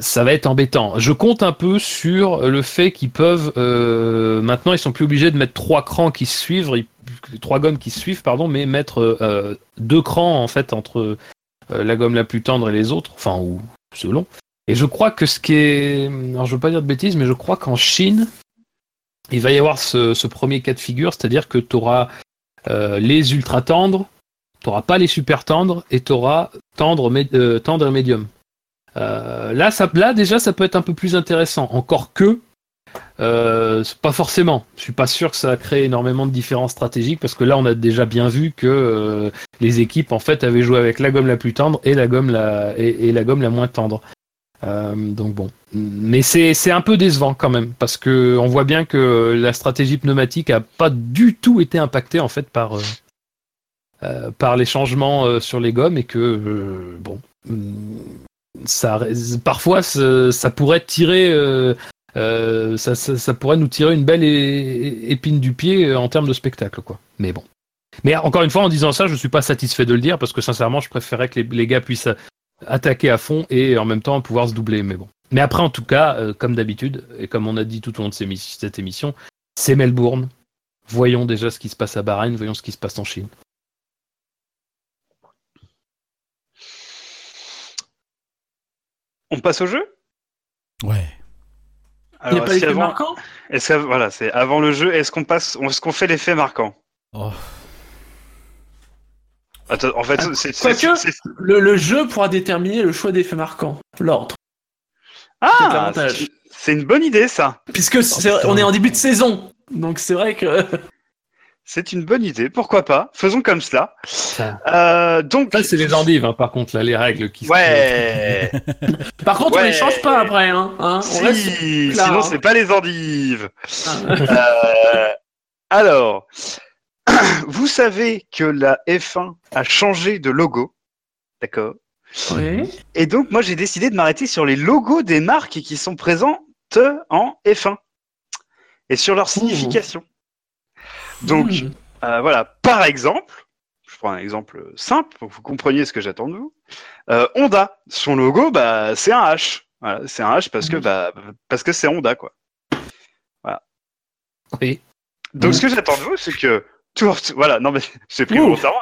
ça va être embêtant. Je compte un peu sur le fait qu'ils peuvent euh, maintenant ils sont plus obligés de mettre trois crans qui suivent, trois gommes qui suivent pardon, mais mettre euh, deux crans en fait entre euh, la gomme la plus tendre et les autres, enfin ou selon. Et je crois que ce qui est, alors je veux pas dire de bêtises, mais je crois qu'en Chine il va y avoir ce, premier cas de figure, c'est-à-dire que tu auras les ultra tendres, tu n'auras pas les super tendres et tu auras tendre, euh, tendre et médium. Euh, là, ça, déjà, ça peut être un peu plus intéressant. Encore que, euh, pas forcément. Je suis pas sûr que ça crée énormément de différences stratégiques parce que là, on a déjà bien vu que euh, les équipes en fait avaient joué avec la gomme la plus tendre et la gomme la et, la gomme la moins tendre. Donc bon, mais c'est un peu décevant quand même parce que on voit bien que la stratégie pneumatique a pas du tout été impactée en fait par par les changements sur les gommes et que bon hum, parfois euh, euh, ça, pourrait nous tirer une belle épine du pied euh, en termes de spectacle quoi. Mais bon. Mais encore une fois en disant ça je suis pas satisfait de le dire parce que sincèrement je préférais que les, gars puissent attaquer à fond et en même temps pouvoir se doubler mais bon. Mais après en tout cas comme d'habitude et comme on a dit tout au long de cette émission c'est Melbourne. Voyons déjà ce qui se passe à Bahreïn voyons ce qui se passe en Chine On passe au jeu Ouais. Il n'y a pas d'effet avant- marquant Est-ce que voilà, c'est avant le jeu. Est-ce qu'on passe, est-ce qu'on fait l'effet marquant Oh. Attends, en fait, c'est c'est- Quoique, c'est- le, le jeu pourra déterminer le choix d'effet marquant, l'ordre. ah, c'est- c'est une bonne idée ça. Puisque c'est- on est en début de saison, donc c'est vrai que. C'est une bonne idée. Pourquoi pas Faisons comme cela. Ça- Euh, donc, Ça, c'est les endives, hein, par contre, là, les règles qui se ouais. Par contre, on les change pas après, hein. hein. On si, reste là, sinon hein. c'est pas les endives. Ah. Euh, alors, [CLEARS THROAT] vous savez que la F1 a changé de logo, d'accord? Oui. Et donc moi j'ai décidé de m'arrêter sur les logos des marques qui sont présentes en F1 et sur leur signification. Donc Hmm. euh, voilà, par exemple, je prends un exemple simple pour que vous compreniez ce que j'attends de vous. Euh, Honda, son logo, bah c'est un H. Voilà, c'est un H parce que bah parce que c'est Honda quoi. Oui. Donc Mhm. ce que j'attends de vous, c'est que tout, voilà, non mais [LAUGHS] j'ai pris Ouh. volontairement,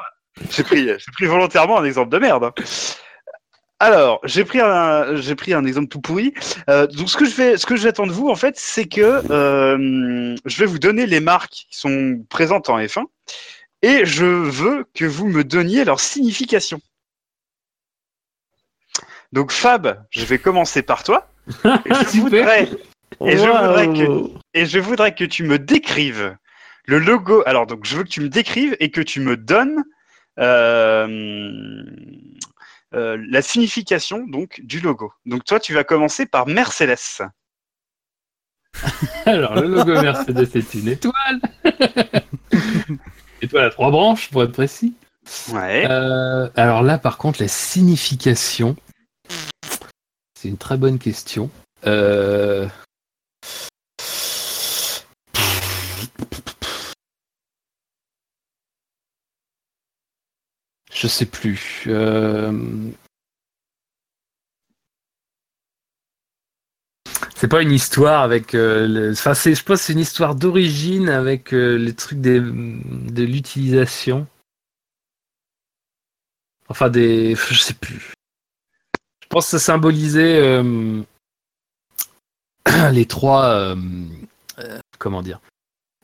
j'ai pris, j'ai pris volontairement un exemple de merde. Alors, j'ai pris un, j'ai pris un exemple tout pourri. Euh, donc ce que je vais, ce que j'attends de vous en fait, c'est que euh, je vais vous donner les marques qui sont présentes en F1 et je veux que vous me donniez leur signification. Donc Fab, je vais commencer par toi. [LAUGHS] Et je Super. voudrais, Et je voudrais que- Waouh. et je voudrais que tu me décrives le logo. Alors, donc, je veux que tu me décrives et que tu me donnes euh, euh, la signification donc du logo. Donc, toi, tu vas commencer par Mercedes. [LAUGHS] Alors, le logo Mercedes est une étoile. [LAUGHS] étoile à trois branches, pour être précis. Ouais. Euh, alors là, par contre, la signification, c'est une très bonne question. Euh, Je sais plus. Euh, C'est pas une histoire avec. euh, le- Enfin, c'est, je pense que c'est une histoire d'origine avec euh, les trucs des... de l'utilisation. Enfin, des. Je sais plus. Je pense que ça symbolisait [CLEARS THROAT] les trois. comment dire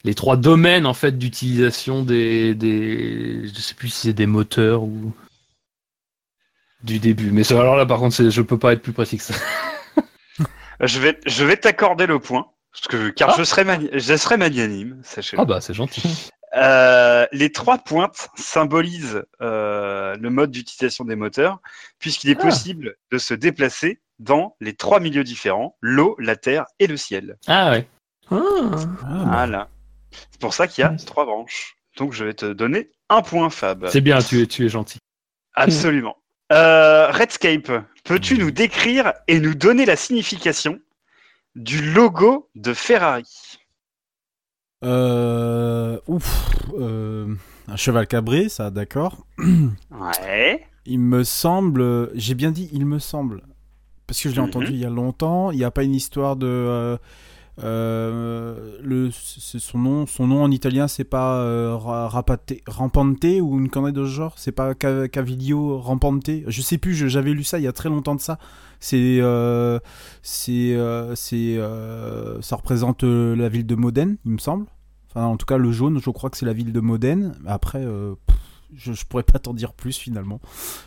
les trois domaines en fait d'utilisation des, des, je sais plus si c'est des moteurs ou du début. Mais ça, alors là, par contre, je peux pas être plus précis que ça. [LAUGHS] Je vais, je vais t'accorder le point, parce que, car Ah. je, serai mani- je serai magnanime, sachez-le. Ah bah, c'est gentil. Euh, les trois pointes symbolisent euh, le mode d'utilisation des moteurs, puisqu'il est Ah. possible de se déplacer dans les trois milieux différents, l'eau, la terre et le ciel. Ah ouais. Ah. Voilà. C'est pour ça qu'il y a trois branches. Donc je vais te donner un point, Fab. C'est bien, tu es, tu es gentil. Absolument. Euh, Redscape, peux-tu nous décrire et nous donner la signification du logo de Ferrari? Euh, ouf, euh, un cheval cabré, ça, d'accord. [CLEARS THROAT] Ouais. Il me semble, j'ai bien dit, il me semble, parce que je l'ai Mhm. entendu il y a longtemps. Il n'y a pas une histoire de le c'est son nom, son nom en italien, c'est pas euh, Ra- Rapate, Rampante ou une connerie de ce genre? C'est pas Ca- Caviglio Rampante? Je sais plus. J'avais lu ça il y a très longtemps de ça. C'est euh, c'est euh, euh, ça représente euh, la ville de Modène, il me semble. Enfin, en tout cas, le jaune, je crois que c'est la ville de Modène. Après, euh, je, je pourrais pas t'en dire plus finalement.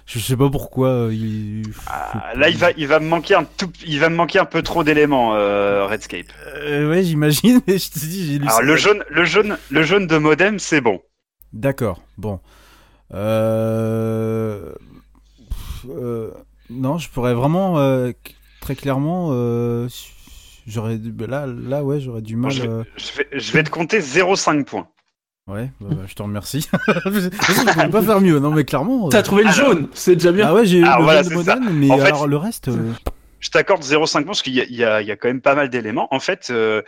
Je sais pas pourquoi. euh, il... Ah, là, il va, il va me manquer un tout, il va me manquer un peu trop d'éléments, euh, Redscape. Euh, ouais, j'imagine. Je te dis, lu Alors le jaune, le jaune, le jaune de modem, c'est bon. D'accord. Bon. Euh... euh, Non, je pourrais vraiment euh, très clairement. J'aurais du- bah là, là, ouais, j'aurais du Bon, mal. je, vais, je vais- je vais te compter 0,5 points. Ouais, bah, bah, je te remercie. [LAUGHS] je pourrais pas faire mieux. Non, mais clairement. euh, T'as trouvé le jaune, c'est déjà bien. Ah ouais, j'ai eu Ah, le voilà, jaune de. Modène, mais En fait- alors le reste. euh, Je t'accorde 0,5 points parce qu'il y, a- il y a, il y a quand même pas mal d'éléments. En fait, euh,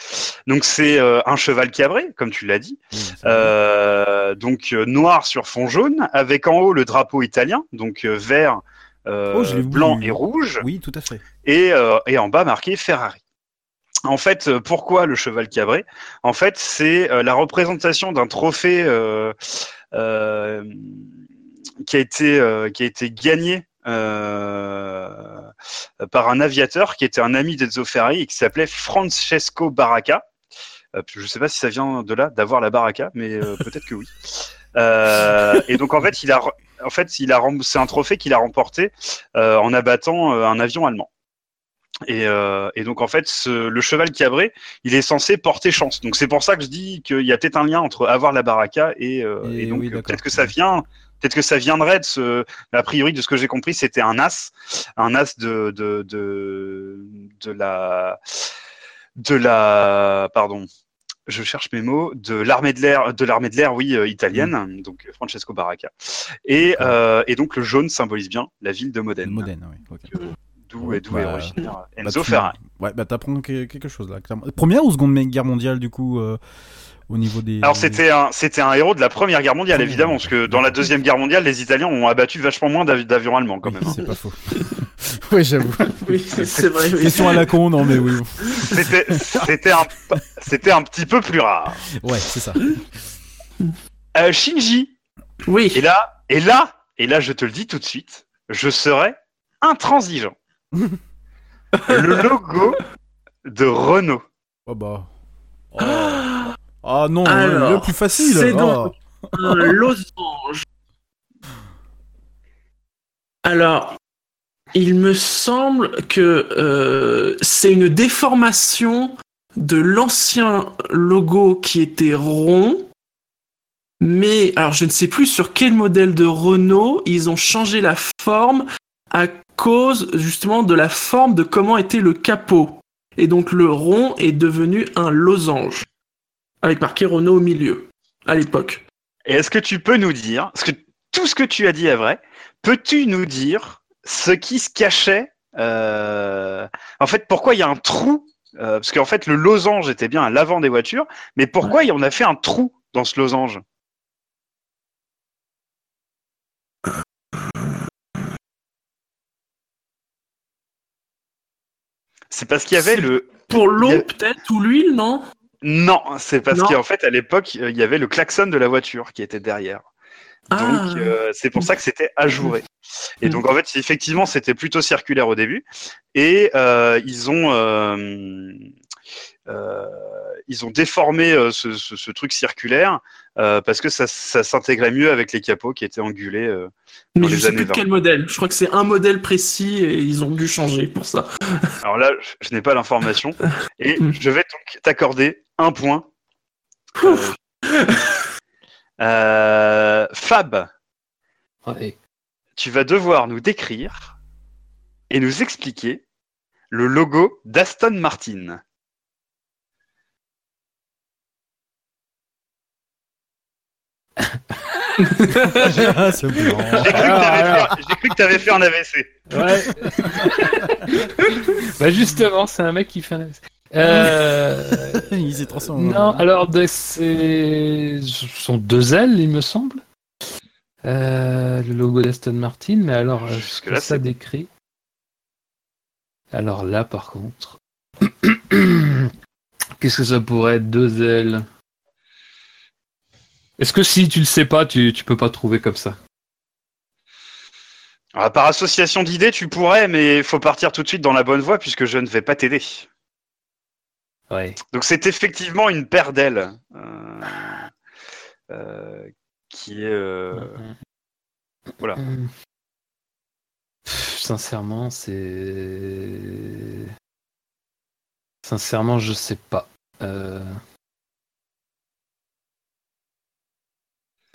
donc c'est euh, un cheval cabré, comme tu l'as dit. Euh, donc euh, noir sur fond jaune, avec en haut le drapeau italien, donc euh, vert, euh, Oh, blanc et rouge, Oui, tout à fait. et, euh, et en bas marqué Ferrari. En fait, euh, pourquoi le cheval cabré? En fait, c'est euh, la représentation d'un trophée euh, euh, qui a été euh, qui a été gagné euh, par un aviateur qui était un ami d'Enzo Ferrari et qui s'appelait Francesco Baracca. Euh, je ne sais pas si ça vient de là, d'avoir la Baracca, mais euh, [LAUGHS] peut-être que oui. Euh, et donc en fait, il a, en fait, il a, c'est un trophée qu'il a remporté euh, en abattant euh, un avion allemand. Et, euh, et donc en fait, ce- le cheval cabré, il est censé porter chance. Donc c'est pour ça que je dis qu'il y a peut-être un lien entre avoir la Baraka et, euh, Et et donc oui, euh, peut-être que ça vient, peut-être que ça viendrait de ce. A priori, de ce que j'ai compris, c'était un as, un as de de de, de la de la pardon. Je cherche mes mots de l'armée de l'air, de l'armée de l'air, oui, euh, italienne, donc Francesco Baracca. Et, euh, donc le jaune symbolise bien la ville de Modène, Modène, oui. D'où est, d'où est Bah, originaire Bah, Enzo Ferrari. Ouais, bah t'apprends que- quelque chose là, clairement. Première ou seconde guerre mondiale du coup euh, au niveau des. Alors c'était un, c'était un héros de la Première Guerre mondiale, Première évidemment, Guerre parce que dans la Deuxième Guerre mondiale, les Italiens ont abattu vachement moins d'avi- d'avions allemands quand Oui, même. hein. C'est pas faux. [LAUGHS] [LAUGHS] ouais, j'avoue. Oui, c'est vrai. Oui. Question à la con, non mais oui. C'était, c'était un, c'était un petit peu plus rare. Ouais, c'est ça. Euh, Shinji, Oui. et là, et là, et là, je te le dis tout de suite, je serai intransigeant. Le logo de Renault. Oh bah. Oh. [GASPS] Ah non, Alors, le plus facile. c'est oh. donc- un losange. Alors, il me semble que euh, c'est une déformation de l'ancien logo qui était rond. Mais alors, je ne sais plus sur quel modèle de Renault ils ont changé la forme à cause justement de la forme de comment était le capot. Et donc le rond est devenu un losange avec marqué Renault au milieu à l'époque. Et est-ce que tu peux nous dire, parce que tout ce que tu as dit est vrai, peux-tu nous dire ce qui se cachait euh, En fait, pourquoi il y a un trou euh, Parce qu'en fait, le losange était bien à l'avant des voitures, mais pourquoi on a fait un trou dans ce losange? C'est parce qu'il y avait le. Pour l'eau a- peut-être ou l'huile, non? Non, c'est parce qu'en fait, à l'époque, euh, il y avait le klaxon de la voiture qui était derrière. Donc, Ah. euh, c'est pour ça que c'était ajouré. Et donc, en fait, effectivement, c'était plutôt circulaire au début. Et euh, ils ont. Euh, ils ont déformé euh, ce, ce- ce truc circulaire euh, parce que ça, ça s'intégrait mieux avec les capots qui étaient angulés. euh, Mais dans je les sais années plus de 20. quel modèle. Je crois que c'est un modèle précis et ils ont dû changer pour ça. Alors là, je, je n'ai pas l'information et je vais donc t'accorder un point. Euh, euh, Fab, Ouais. tu vas devoir nous décrire et nous expliquer le logo d'Aston Martin. Ah, c'est blanc. J'ai cru que t'avais fait- j'ai cru que tu avais fait un AVC. Ouais. [LAUGHS] bah justement, c'est un mec qui fait un AVC. Euh... [LAUGHS] Il s'est transformé. non, alors ce sont deux ailes, il me semble. Euh, le logo d'Aston Martin, mais alors euh, ce que là, ça décrit. Alors là, par contre, [CLEARS THROAT] qu'est-ce que ça pourrait être deux ailes? Est-ce que si tu le sais pas, tu, tu peux pas trouver comme ça? Alors, par association d'idées, tu pourrais, mais il faut partir tout de suite dans la bonne voie puisque je ne vais pas t'aider. Ouais. Donc c'est effectivement une paire d'ailes euh, euh, qui est euh, voilà. Sincèrement, c'est. Sincèrement, je sais pas.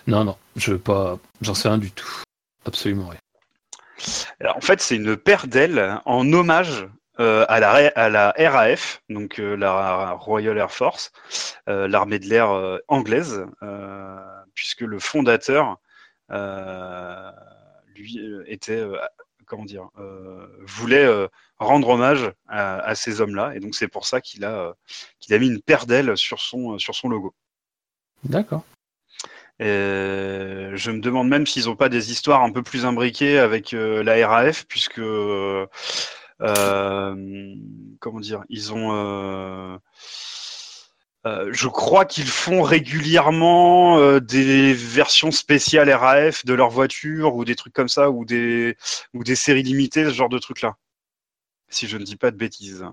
Non, non, je veux pas. J'en sais rien du tout. Absolument rien. Alors, en fait, c'est une paire d'ailes en hommage euh, à, la, à la RAF, donc euh, la Royal Air Force, euh, l'armée de l'air anglaise, puisque le fondateur, lui, était, comment dire, voulait rendre hommage à, à ces hommes-là, et donc c'est pour ça qu'il a, qu'il a mis une paire d'ailes sur son, sur son logo. D'accord. Euh, je me demande même s'ils n'ont pas des histoires un peu plus imbriquées avec euh, la RAF, puisque euh, comment dire, ils ont. euh, je crois qu'ils font régulièrement euh, des versions spéciales RAF de leur voiture ou des trucs comme ça ou des ou des séries limitées, ce genre de trucs là. Si je ne dis pas de bêtises.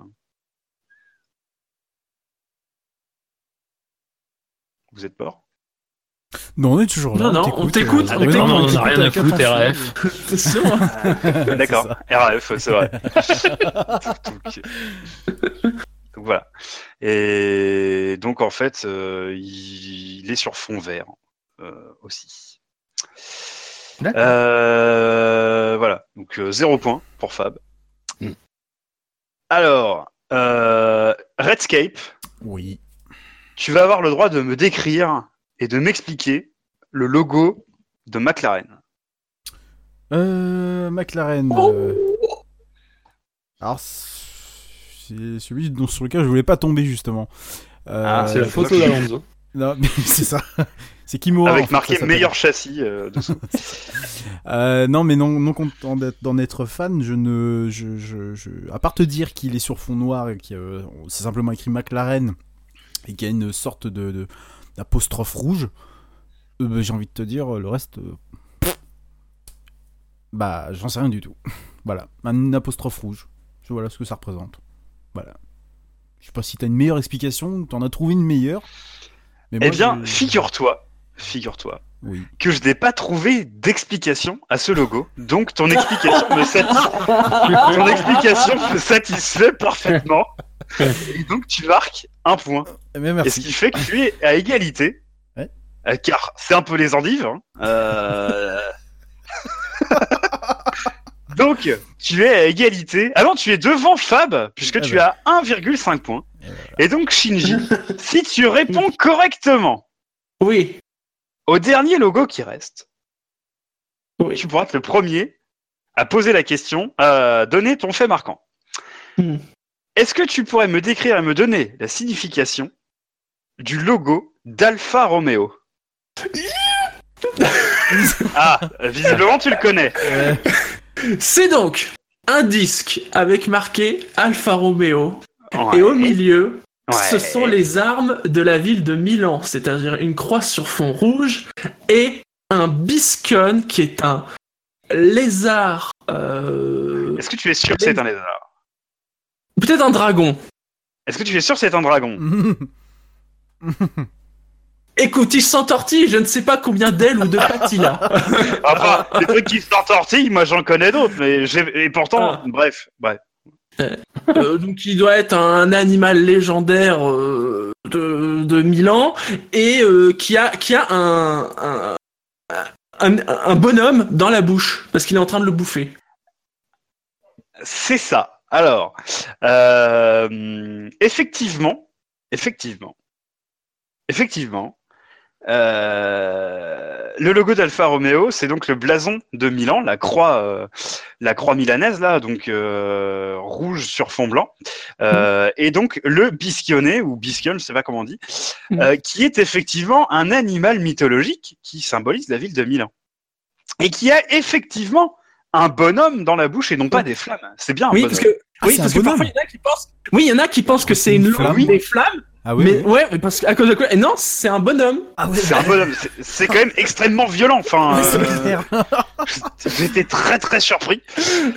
Vous êtes mort? Non, on est toujours là. Non, non, on t'écoute, euh, on t'écoute. non, Non, on t'écoute n'a rien à foutre. RAF. [LAUGHS] C'est sûr. [LAUGHS] D'accord, RAF, c'est vrai. [LAUGHS] donc, donc voilà. Et donc en fait, euh, il, il est sur fond vert euh, aussi. D'accord. Euh, voilà, donc euh, zéro point pour Fab. Mm. Alors, euh, Redscape, Oui. tu vas avoir le droit de me décrire et de m'expliquer le logo de McLaren. Euh, McLaren. euh, Alors, c'est celui dont, sur lequel je voulais pas tomber justement. Euh, Ah, C'est la photo d'Alonso. [LAUGHS] Non, mais [LAUGHS] c'est ça. C'est Kimura. en Avec fait, marqué s'appelle. meilleur châssis euh, dessous. [LAUGHS] Euh, non, mais non, non content d'être- d'en être fan, je ne, je, je, je- à part te dire qu'il est sur fond noir et qu'il y a- c'est simplement écrit McLaren et qu'il y a une sorte de, de- d'apostrophe rouge, euh, bah, j'ai envie de te dire le reste, euh, pff, bah, j'en sais rien du tout. [LAUGHS] voilà, un apostrophe rouge, Je- voilà ce que ça représente. Voilà. Je sais pas si t'as une meilleure explication, t'en as trouvé une meilleure. Mais Eh bien, je- figure-toi, figure-toi Oui. que je n'ai pas trouvé d'explication à ce logo. Donc ton explication me satisfait. [LAUGHS] ton explication me satisfait parfaitement. Et donc tu marques un point. Eh bien, Et merci. ce qui fait que tu es à égalité. Ouais. Euh, car c'est un peu les endives. hein. Euh, [LAUGHS] Donc, tu es à égalité. Ah non, tu es devant Fab, puisque Ah tu bah. as 1,5 points. Et donc, Shinji, [LAUGHS] si tu réponds correctement Oui. au dernier logo qui reste, Oui. tu pourras être le premier à poser la question, à donner ton fait marquant. Hmm. Est-ce que tu pourrais me décrire et me donner la signification du logo d'Alfa Romeo? [LAUGHS] Ah, visiblement tu le connais. C'est donc un disque avec marqué Alfa Romeo. Ouais. Et au milieu, Ouais. ce sont les armes de la ville de Milan, c'est-à-dire une croix sur fond rouge et un biscone qui est un lézard. euh, Est-ce que tu es sûr que c'est un lézard? Peut-être un dragon. Est-ce que tu es sûr que c'est un dragon? [LAUGHS] Écoute, il s'entortille, je ne sais pas combien d'ailes ou de pattes il a. [LAUGHS] Enfin, les trucs qui s'entortillent, moi j'en connais d'autres, mais j'ai... et pourtant, Ah. bref, bref. Euh, donc il doit être un animal légendaire euh, de, de Milan et euh, qui a qui a un un, un un bonhomme dans la bouche parce qu'il est en train de le bouffer. C'est ça. Alors, euh, effectivement, effectivement, effectivement, euh, le logo d'Alfa Romeo, c'est donc le blason de Milan, la croix, euh, la croix milanaise là, donc euh, rouge sur fond blanc, Euh, et donc le bisquionnet ou bisquion, je sais pas comment on dit, euh, qui est effectivement un animal mythologique qui symbolise la ville de Milan et qui a effectivement un bonhomme dans la bouche et non pas des flammes. C'est bien. un Oui, bonhomme. parce que Ah, oui, c'est parce que parfois il y en a qui pensent. Oui, il y en a qui pensent que c'est une, flamme. des flammes. Ah oui, mais oui. ouais, parce qu'à cause de quoi Et non, c'est un bonhomme. Ah ouais, C'est un bonhomme. C'est- C'est quand même extrêmement violent. Enfin, euh, [LAUGHS] j'étais très très surpris.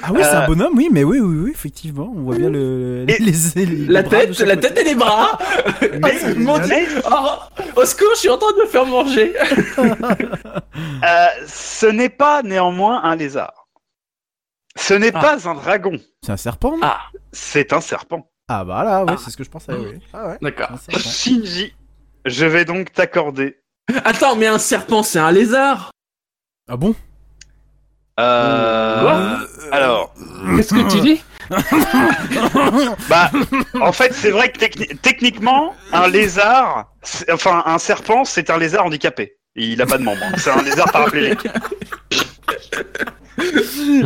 Ah oui, c'est Euh, un bonhomme, oui, mais oui, oui, oui, effectivement, on voit bien le, Et- les, les- les La bras tête, la côté. tête et les bras. [LAUGHS] Mais- [LAUGHS] Mon Dieu. Oh, au secours, je suis en train de me faire manger. euh, ce n'est pas néanmoins un lézard. Ce n'est Ah. pas un dragon. C'est un serpent non Ah, C'est un serpent. Ah bah là, ouais, Ah. c'est ce que je pensais, oui. Ah ouais, d'accord. Shinji, je vais donc t'accorder. Attends, mais un serpent, c'est un lézard. Ah bon? Euh, alors, Qu'est-ce que tu dis? [LAUGHS] Bah, en fait, c'est vrai que techni- techniquement, un lézard, c'est- enfin un serpent, c'est un lézard handicapé. Il a pas de membre. C'est un lézard paraplégique. [LAUGHS]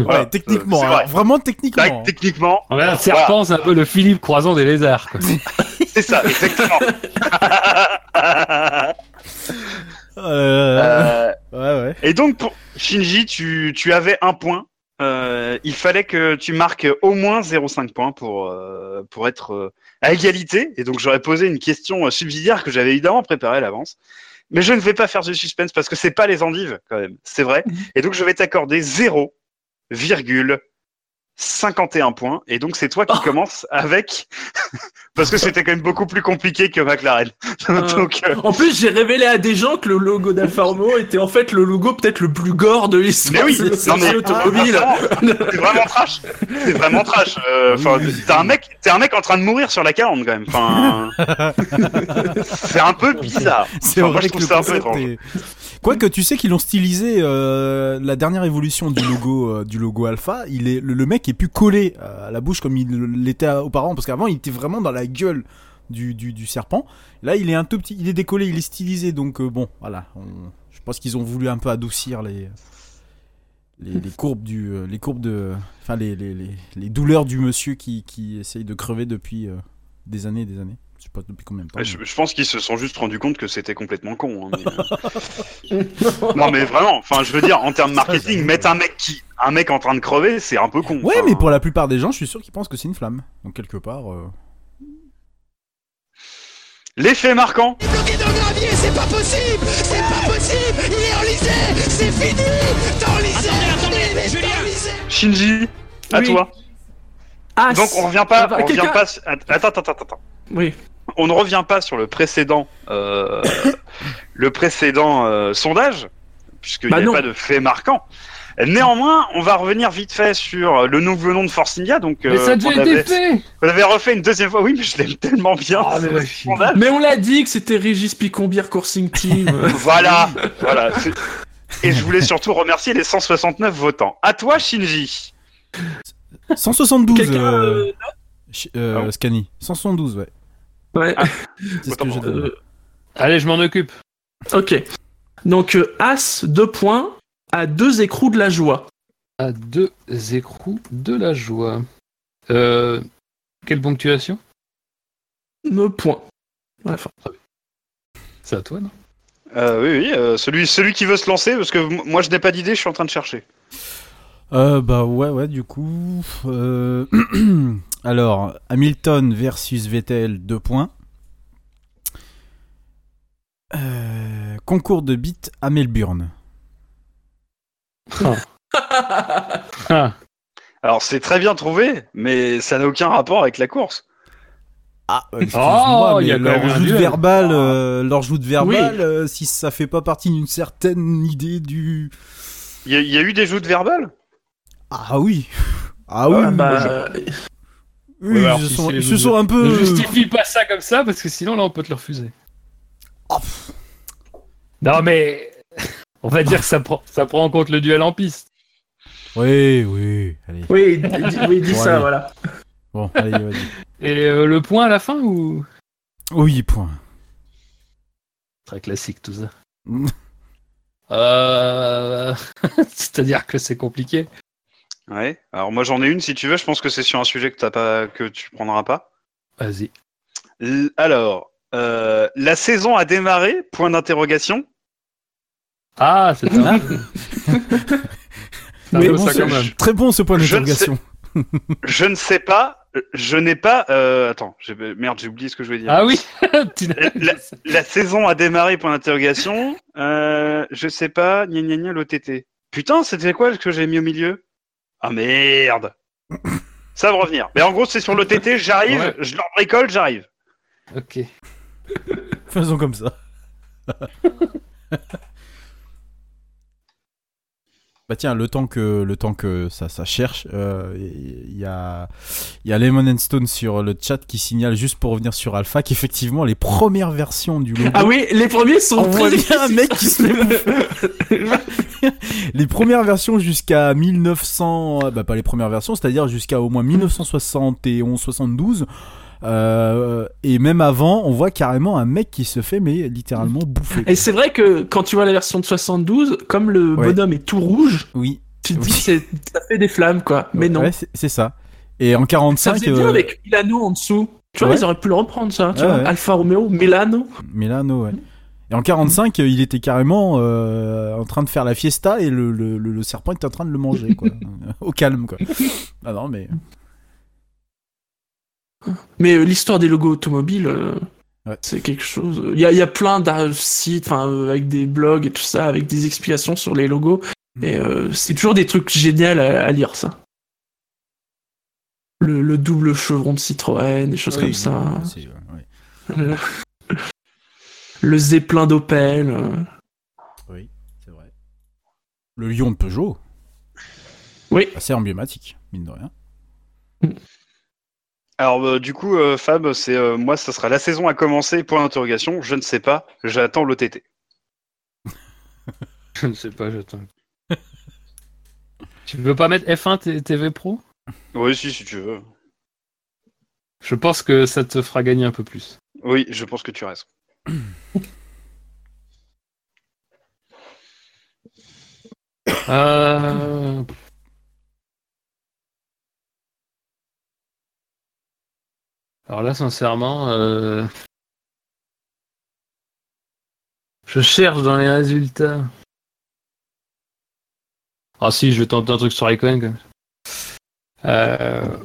Voilà, Ouais, techniquement, euh, alors, vrai. vraiment techniquement. que techniquement, Ouais, Un serpent, c'est un peu le Philippe croisant des lézards. quoi. [LAUGHS] c'est ça, exactement. [LAUGHS] Euh, Euh, ouais, ouais. et donc, pour Shinji, tu, tu avais un point. Euh, il fallait que tu marques au moins 0,5 points pour, euh, pour être euh, à égalité. Et donc, j'aurais posé une question subsidiaire que j'avais évidemment préparée à l'avance. Mais je ne vais pas faire de suspense parce que c'est pas les endives, quand même. C'est vrai. [LAUGHS] Et donc, je vais t'accorder 0,51 points. Et donc, c'est toi qui Oh. commences avec. [LAUGHS] parce que c'était quand même beaucoup plus compliqué que McLaren. [LAUGHS] donc, euh, En plus, j'ai révélé à des gens que le logo d'Alfa Romeo était en fait le logo peut-être le plus gore de l'histoire Mais oui, [LAUGHS] de non, mais- automobile. C'est vraiment trash. C'est vraiment trash. Euh, t'es un mec, t'es un mec en train de mourir sur la calandre quand même. Enfin, c'est un peu bizarre. C'est Enfin, moi, vrai je que trouve le ça un peu étrange. est... Quoique tu sais qu'ils ont stylisé euh, la dernière évolution du logo euh, du logo Alpha, il est le, le mec est plus collé euh, à la bouche comme il l'était auparavant parce qu'avant il était vraiment dans la gueule du, serpent. Là il est un tout petit, il est décollé, il est stylisé donc euh, bon voilà. je pense qu'ils ont voulu un peu adoucir les les, courbes du euh, les courbes de enfin les, les, les, douleurs du monsieur qui, qui essaye de crever depuis des années et des années. Je sais pas depuis combien de temps. Ouais, Je, je pense qu'ils se sont juste rendus compte que c'était complètement con. hein, mais, [LAUGHS] euh. non mais vraiment. Enfin, je veux dire, en termes marketing, mettre un mec qui, un mec en train de crever, c'est un peu con. Ouais, mais pour la plupart des gens, je suis sûr qu'ils pensent que c'est une flamme. Donc quelque part. euh, L'effet marquant. Bloqué dans le gravier, c'est pas possible C'est pas possible Il est enlisé C'est fini T'es enlisé Attendez, attendez, Julien Shinji, à Oui. toi. Ah, Donc on revient pas, bah, on revient pas. Attends, attends, attends, attends. Oui. On ne revient pas sur le précédent, euh, le précédent euh, sondage, puisqu'il Bah n'y a non. pas de fait marquant. Néanmoins, on va revenir vite fait sur le nouveau nom de Force India. Donc, Mais ça a euh, déjà on été avait, fait on avait refait une deuxième fois. Oui, mais je l'aime tellement bien. Ah, mais ouais, on l'a dit que c'était Régis Picombière Coursing Team. [LAUGHS] Voilà, Et je voulais surtout remercier les 169 votants. À toi, Shinji. 172, Quelqu'un, euh, euh, Ch- euh, bon Scani. 172, ouais. Ouais. C'est ce autant que j'ai pour donné. Euh, Allez, je m'en occupe. ok. Donc, euh, As, deux points, à deux écrous de la joie. À deux écrous de la joie. Euh, quelle ponctuation? Me point. Bref. C'est à toi, non? Euh, oui, oui. euh, celui, celui qui veut se lancer, parce que moi, je n'ai pas d'idée. Je suis en train de chercher. Euh, bah ouais, ouais, du coup. [CLEARS THROAT] euh, Alors, Hamilton versus Vettel, 2 points. Euh, Concours de beat à Melbourne. [LAUGHS] Ah, Alors, c'est très bien trouvé, mais ça n'a aucun rapport avec la course. Ah, euh, excuse-moi, Oh, il y a leur joute verbale, euh, leur joute verbale, Oui. euh, si ça fait pas partie d'une certaine idée du. Il y, a- il y a eu des joutes verbales? [LAUGHS] Ah oui. Ah oui. Ah, bah, oui, Ouais, ils se si sont, ils se un Ne peu. justifie pas ça comme ça, parce que sinon, là, on peut te le refuser. Oh, pff. Non, mais. On va dire que ça prend, ça prend en compte le duel en piste. Oui, oui. Allez. oui, oui, dis Bon, ça, allez. voilà. Bon, allez, vas-y. Et euh, le point à la fin ou? Oui, point. Très classique tout ça. [LAUGHS] Euh... [LAUGHS] C'est-à-dire que c'est compliqué. Ouais. Alors moi j'en ai une si tu veux. Je pense que c'est sur un sujet que t'as pas, que tu prendras pas. Vas-y. Alors, euh, la saison a démarré? Point d'interrogation. Ah, c'est ça. [LAUGHS] Oui, bon, ça c'est- quand même. Très bon ce point Je d'interrogation. [LAUGHS] Je ne sais pas. Je n'ai pas. euh, attends. j'ai- Merde, j'ai oublié ce que je voulais dire. Ah oui [LAUGHS] Tu n'as- La, la saison a démarré Point d'interrogation. Euh, je sais pas. Gna gna gna l'OTT. Putain, c'était quoi que j'ai mis au milieu? Ah merde. Ça va revenir. Mais en gros, c'est sur l'OTT. J'arrive. Ouais. Je leur bricole. J'arrive. Ok. Faisons comme ça. [LAUGHS] Bah tiens, le temps que le temps que ça, ça cherche, euh, il y a il y a Lemon and Stone sur le chat qui signale juste pour revenir sur Alpha qu'effectivement les premières versions du logo. Ah oui, les premiers sont On très bien un mec qui se [LAUGHS] les premières versions jusqu'à 1900, euh, bah pas les premières versions, c'est-à-dire jusqu'à au moins 1971-72. Euh, et même avant, on voit carrément un mec qui se fait mais littéralement bouffer. Et c'est vrai que quand tu vois la version de 72, comme le Ouais. bonhomme est tout rouge, Oui, tu te Oui. dis c'est ça fait des flammes quoi. Mais non. Ouais, c'est c'est ça. Et en Ça 45, faisait bien euh, avec Milano en dessous. Tu vois, ils auraient pu le reprendre ça. Tu vois. Alfa Romeo, Milano. Milano, ouais. Et en 45, euh, il était carrément euh, en train de faire la fiesta et le, le, le- le serpent était en train de le manger, quoi. [LAUGHS] Au calme, quoi. Ah non, mais. Mais euh, l'histoire des logos automobiles, euh, Ouais. c'est quelque chose. Il y a, il y a plein de sites, euh, avec des blogs et tout ça, avec des explications sur les logos. Mm. Et euh, c'est toujours des trucs géniaux à, à lire, ça. Le, le double chevron de Citroën, des choses Oui, comme ça. Le, [LAUGHS] le Zeppelin d'Opel. euh. Oui, c'est vrai. Le lion de Peugeot. Oui. Assez emblématique, mine de rien. Alors euh, du coup, euh, Fab, c'est euh, moi, ça sera la saison à commencer. Point d'interrogation. Je ne sais pas. J'attends l'OTT. [LAUGHS] Je ne sais pas, j'attends. tu veux pas mettre F1 T- TV Pro? Oui, si, si tu veux. Je pense que ça te fera gagner un peu plus. Oui, je pense que tu as raison. [COUGHS] Euh... Alors là, sincèrement, euh... je cherche dans les résultats. Ah si, je vais tenter un truc sur Raikkonen. Euh...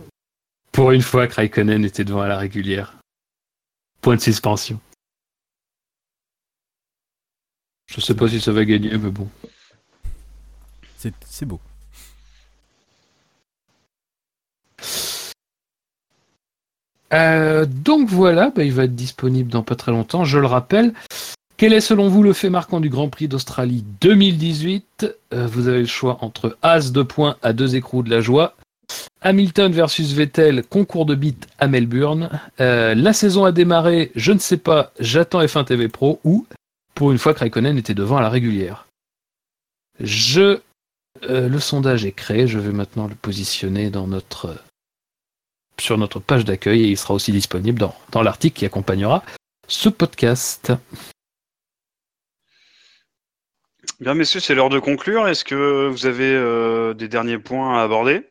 Pour une fois que Raikkonen était devant à la régulière. Point de suspension. Je sais pas si ça va gagner, mais bon. C'est beau. Euh, donc voilà, bah, il va être disponible dans pas très longtemps. Je le rappelle. Quel est selon vous le fait marquant du Grand Prix d'Australie 2018 Euh, Vous avez le choix entre As de points à deux écrous de la joie, Hamilton versus Vettel, concours de beat à Melbourne, euh, la saison a démarré, je ne sais pas, j'attends F1 TV Pro ou pour une fois que était devant à la régulière. Je, euh, le sondage est créé, je vais maintenant le positionner dans notre sur notre page d'accueil et il sera aussi disponible dans, dans l'article qui accompagnera ce podcast. Bien, messieurs, c'est l'heure de conclure. Est-ce que vous avez euh, des derniers points à aborder?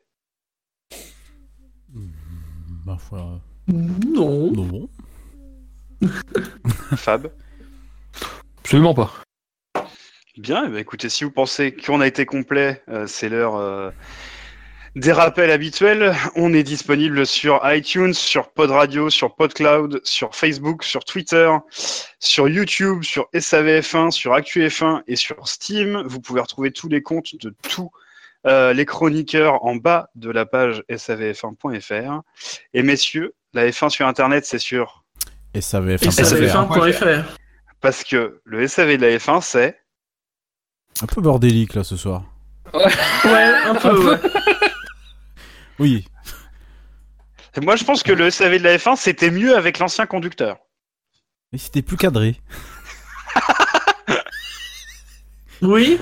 Ma foi. Non. Non. [LAUGHS] Fab? Absolument pas. Bien, eh ben, écoutez, si vous pensez qu'on a été complet, euh, c'est l'heure euh, des rappels habituels. On est disponible sur iTunes, sur Pod Radio, sur PodCloud, sur Facebook, sur Twitter, sur YouTube, sur SAVF1, sur ActuF1 et sur Steam. Vous pouvez retrouver tous les comptes de tous euh, les chroniqueurs en bas de la page savf1.fr. Et messieurs, la F1 sur Internet, c'est sûr. Et ça avait Et fait ça ça avait fait fait un point FR. Parce que le SAV de la F1, c'est. un peu bordélique là ce soir. Ouais, un peu, ouais. [LAUGHS] Oui, Moi, je pense que le SAV de la F1, c'était mieux avec l'ancien conducteur. mais c'était plus cadré. [LAUGHS] Oui,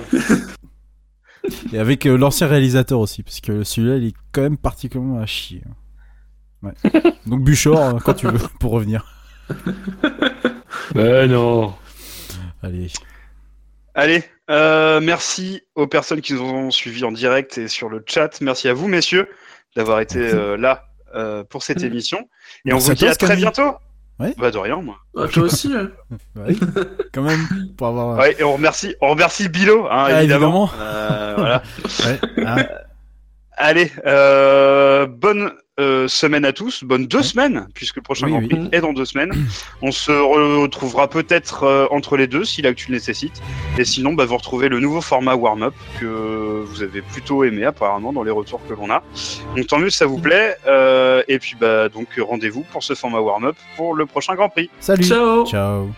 Et avec euh, l'ancien réalisateur aussi, parce que celui-là il est quand même particulièrement à chier. Ouais. [LAUGHS] Donc Buchor, euh, quand tu veux, pour revenir. [LAUGHS] Ben non. Allez. Allez, euh, merci aux personnes qui nous ont suivis en direct et sur le chat. Merci à vous, messieurs, d'avoir été euh, là euh, pour cette émission. Et Merci on vous dit à très bientôt. Ouais. Bah de rien, moi. Ah, toi [LAUGHS] aussi. ouais. Ouais, quand même, pour avoir. Ouais, et on remercie, on remercie Bilo, hein, Ah, évidemment. évidemment. Euh, voilà. [LAUGHS] Ouais, hein. Allez, euh, bonne euh, semaine à tous, bonne deux semaines, puisque le prochain Oui, Grand oui. Prix est dans deux semaines. On se retrouvera peut-être euh, entre les deux si l'actu le nécessite. Et sinon, bah, vous retrouvez le nouveau format warm-up que vous avez plutôt aimé apparemment dans les retours que l'on a. Donc tant mieux si ça vous plaît. Euh, et puis bah donc rendez-vous pour ce format warm-up pour le prochain Grand Prix. Salut. Ciao. Ciao.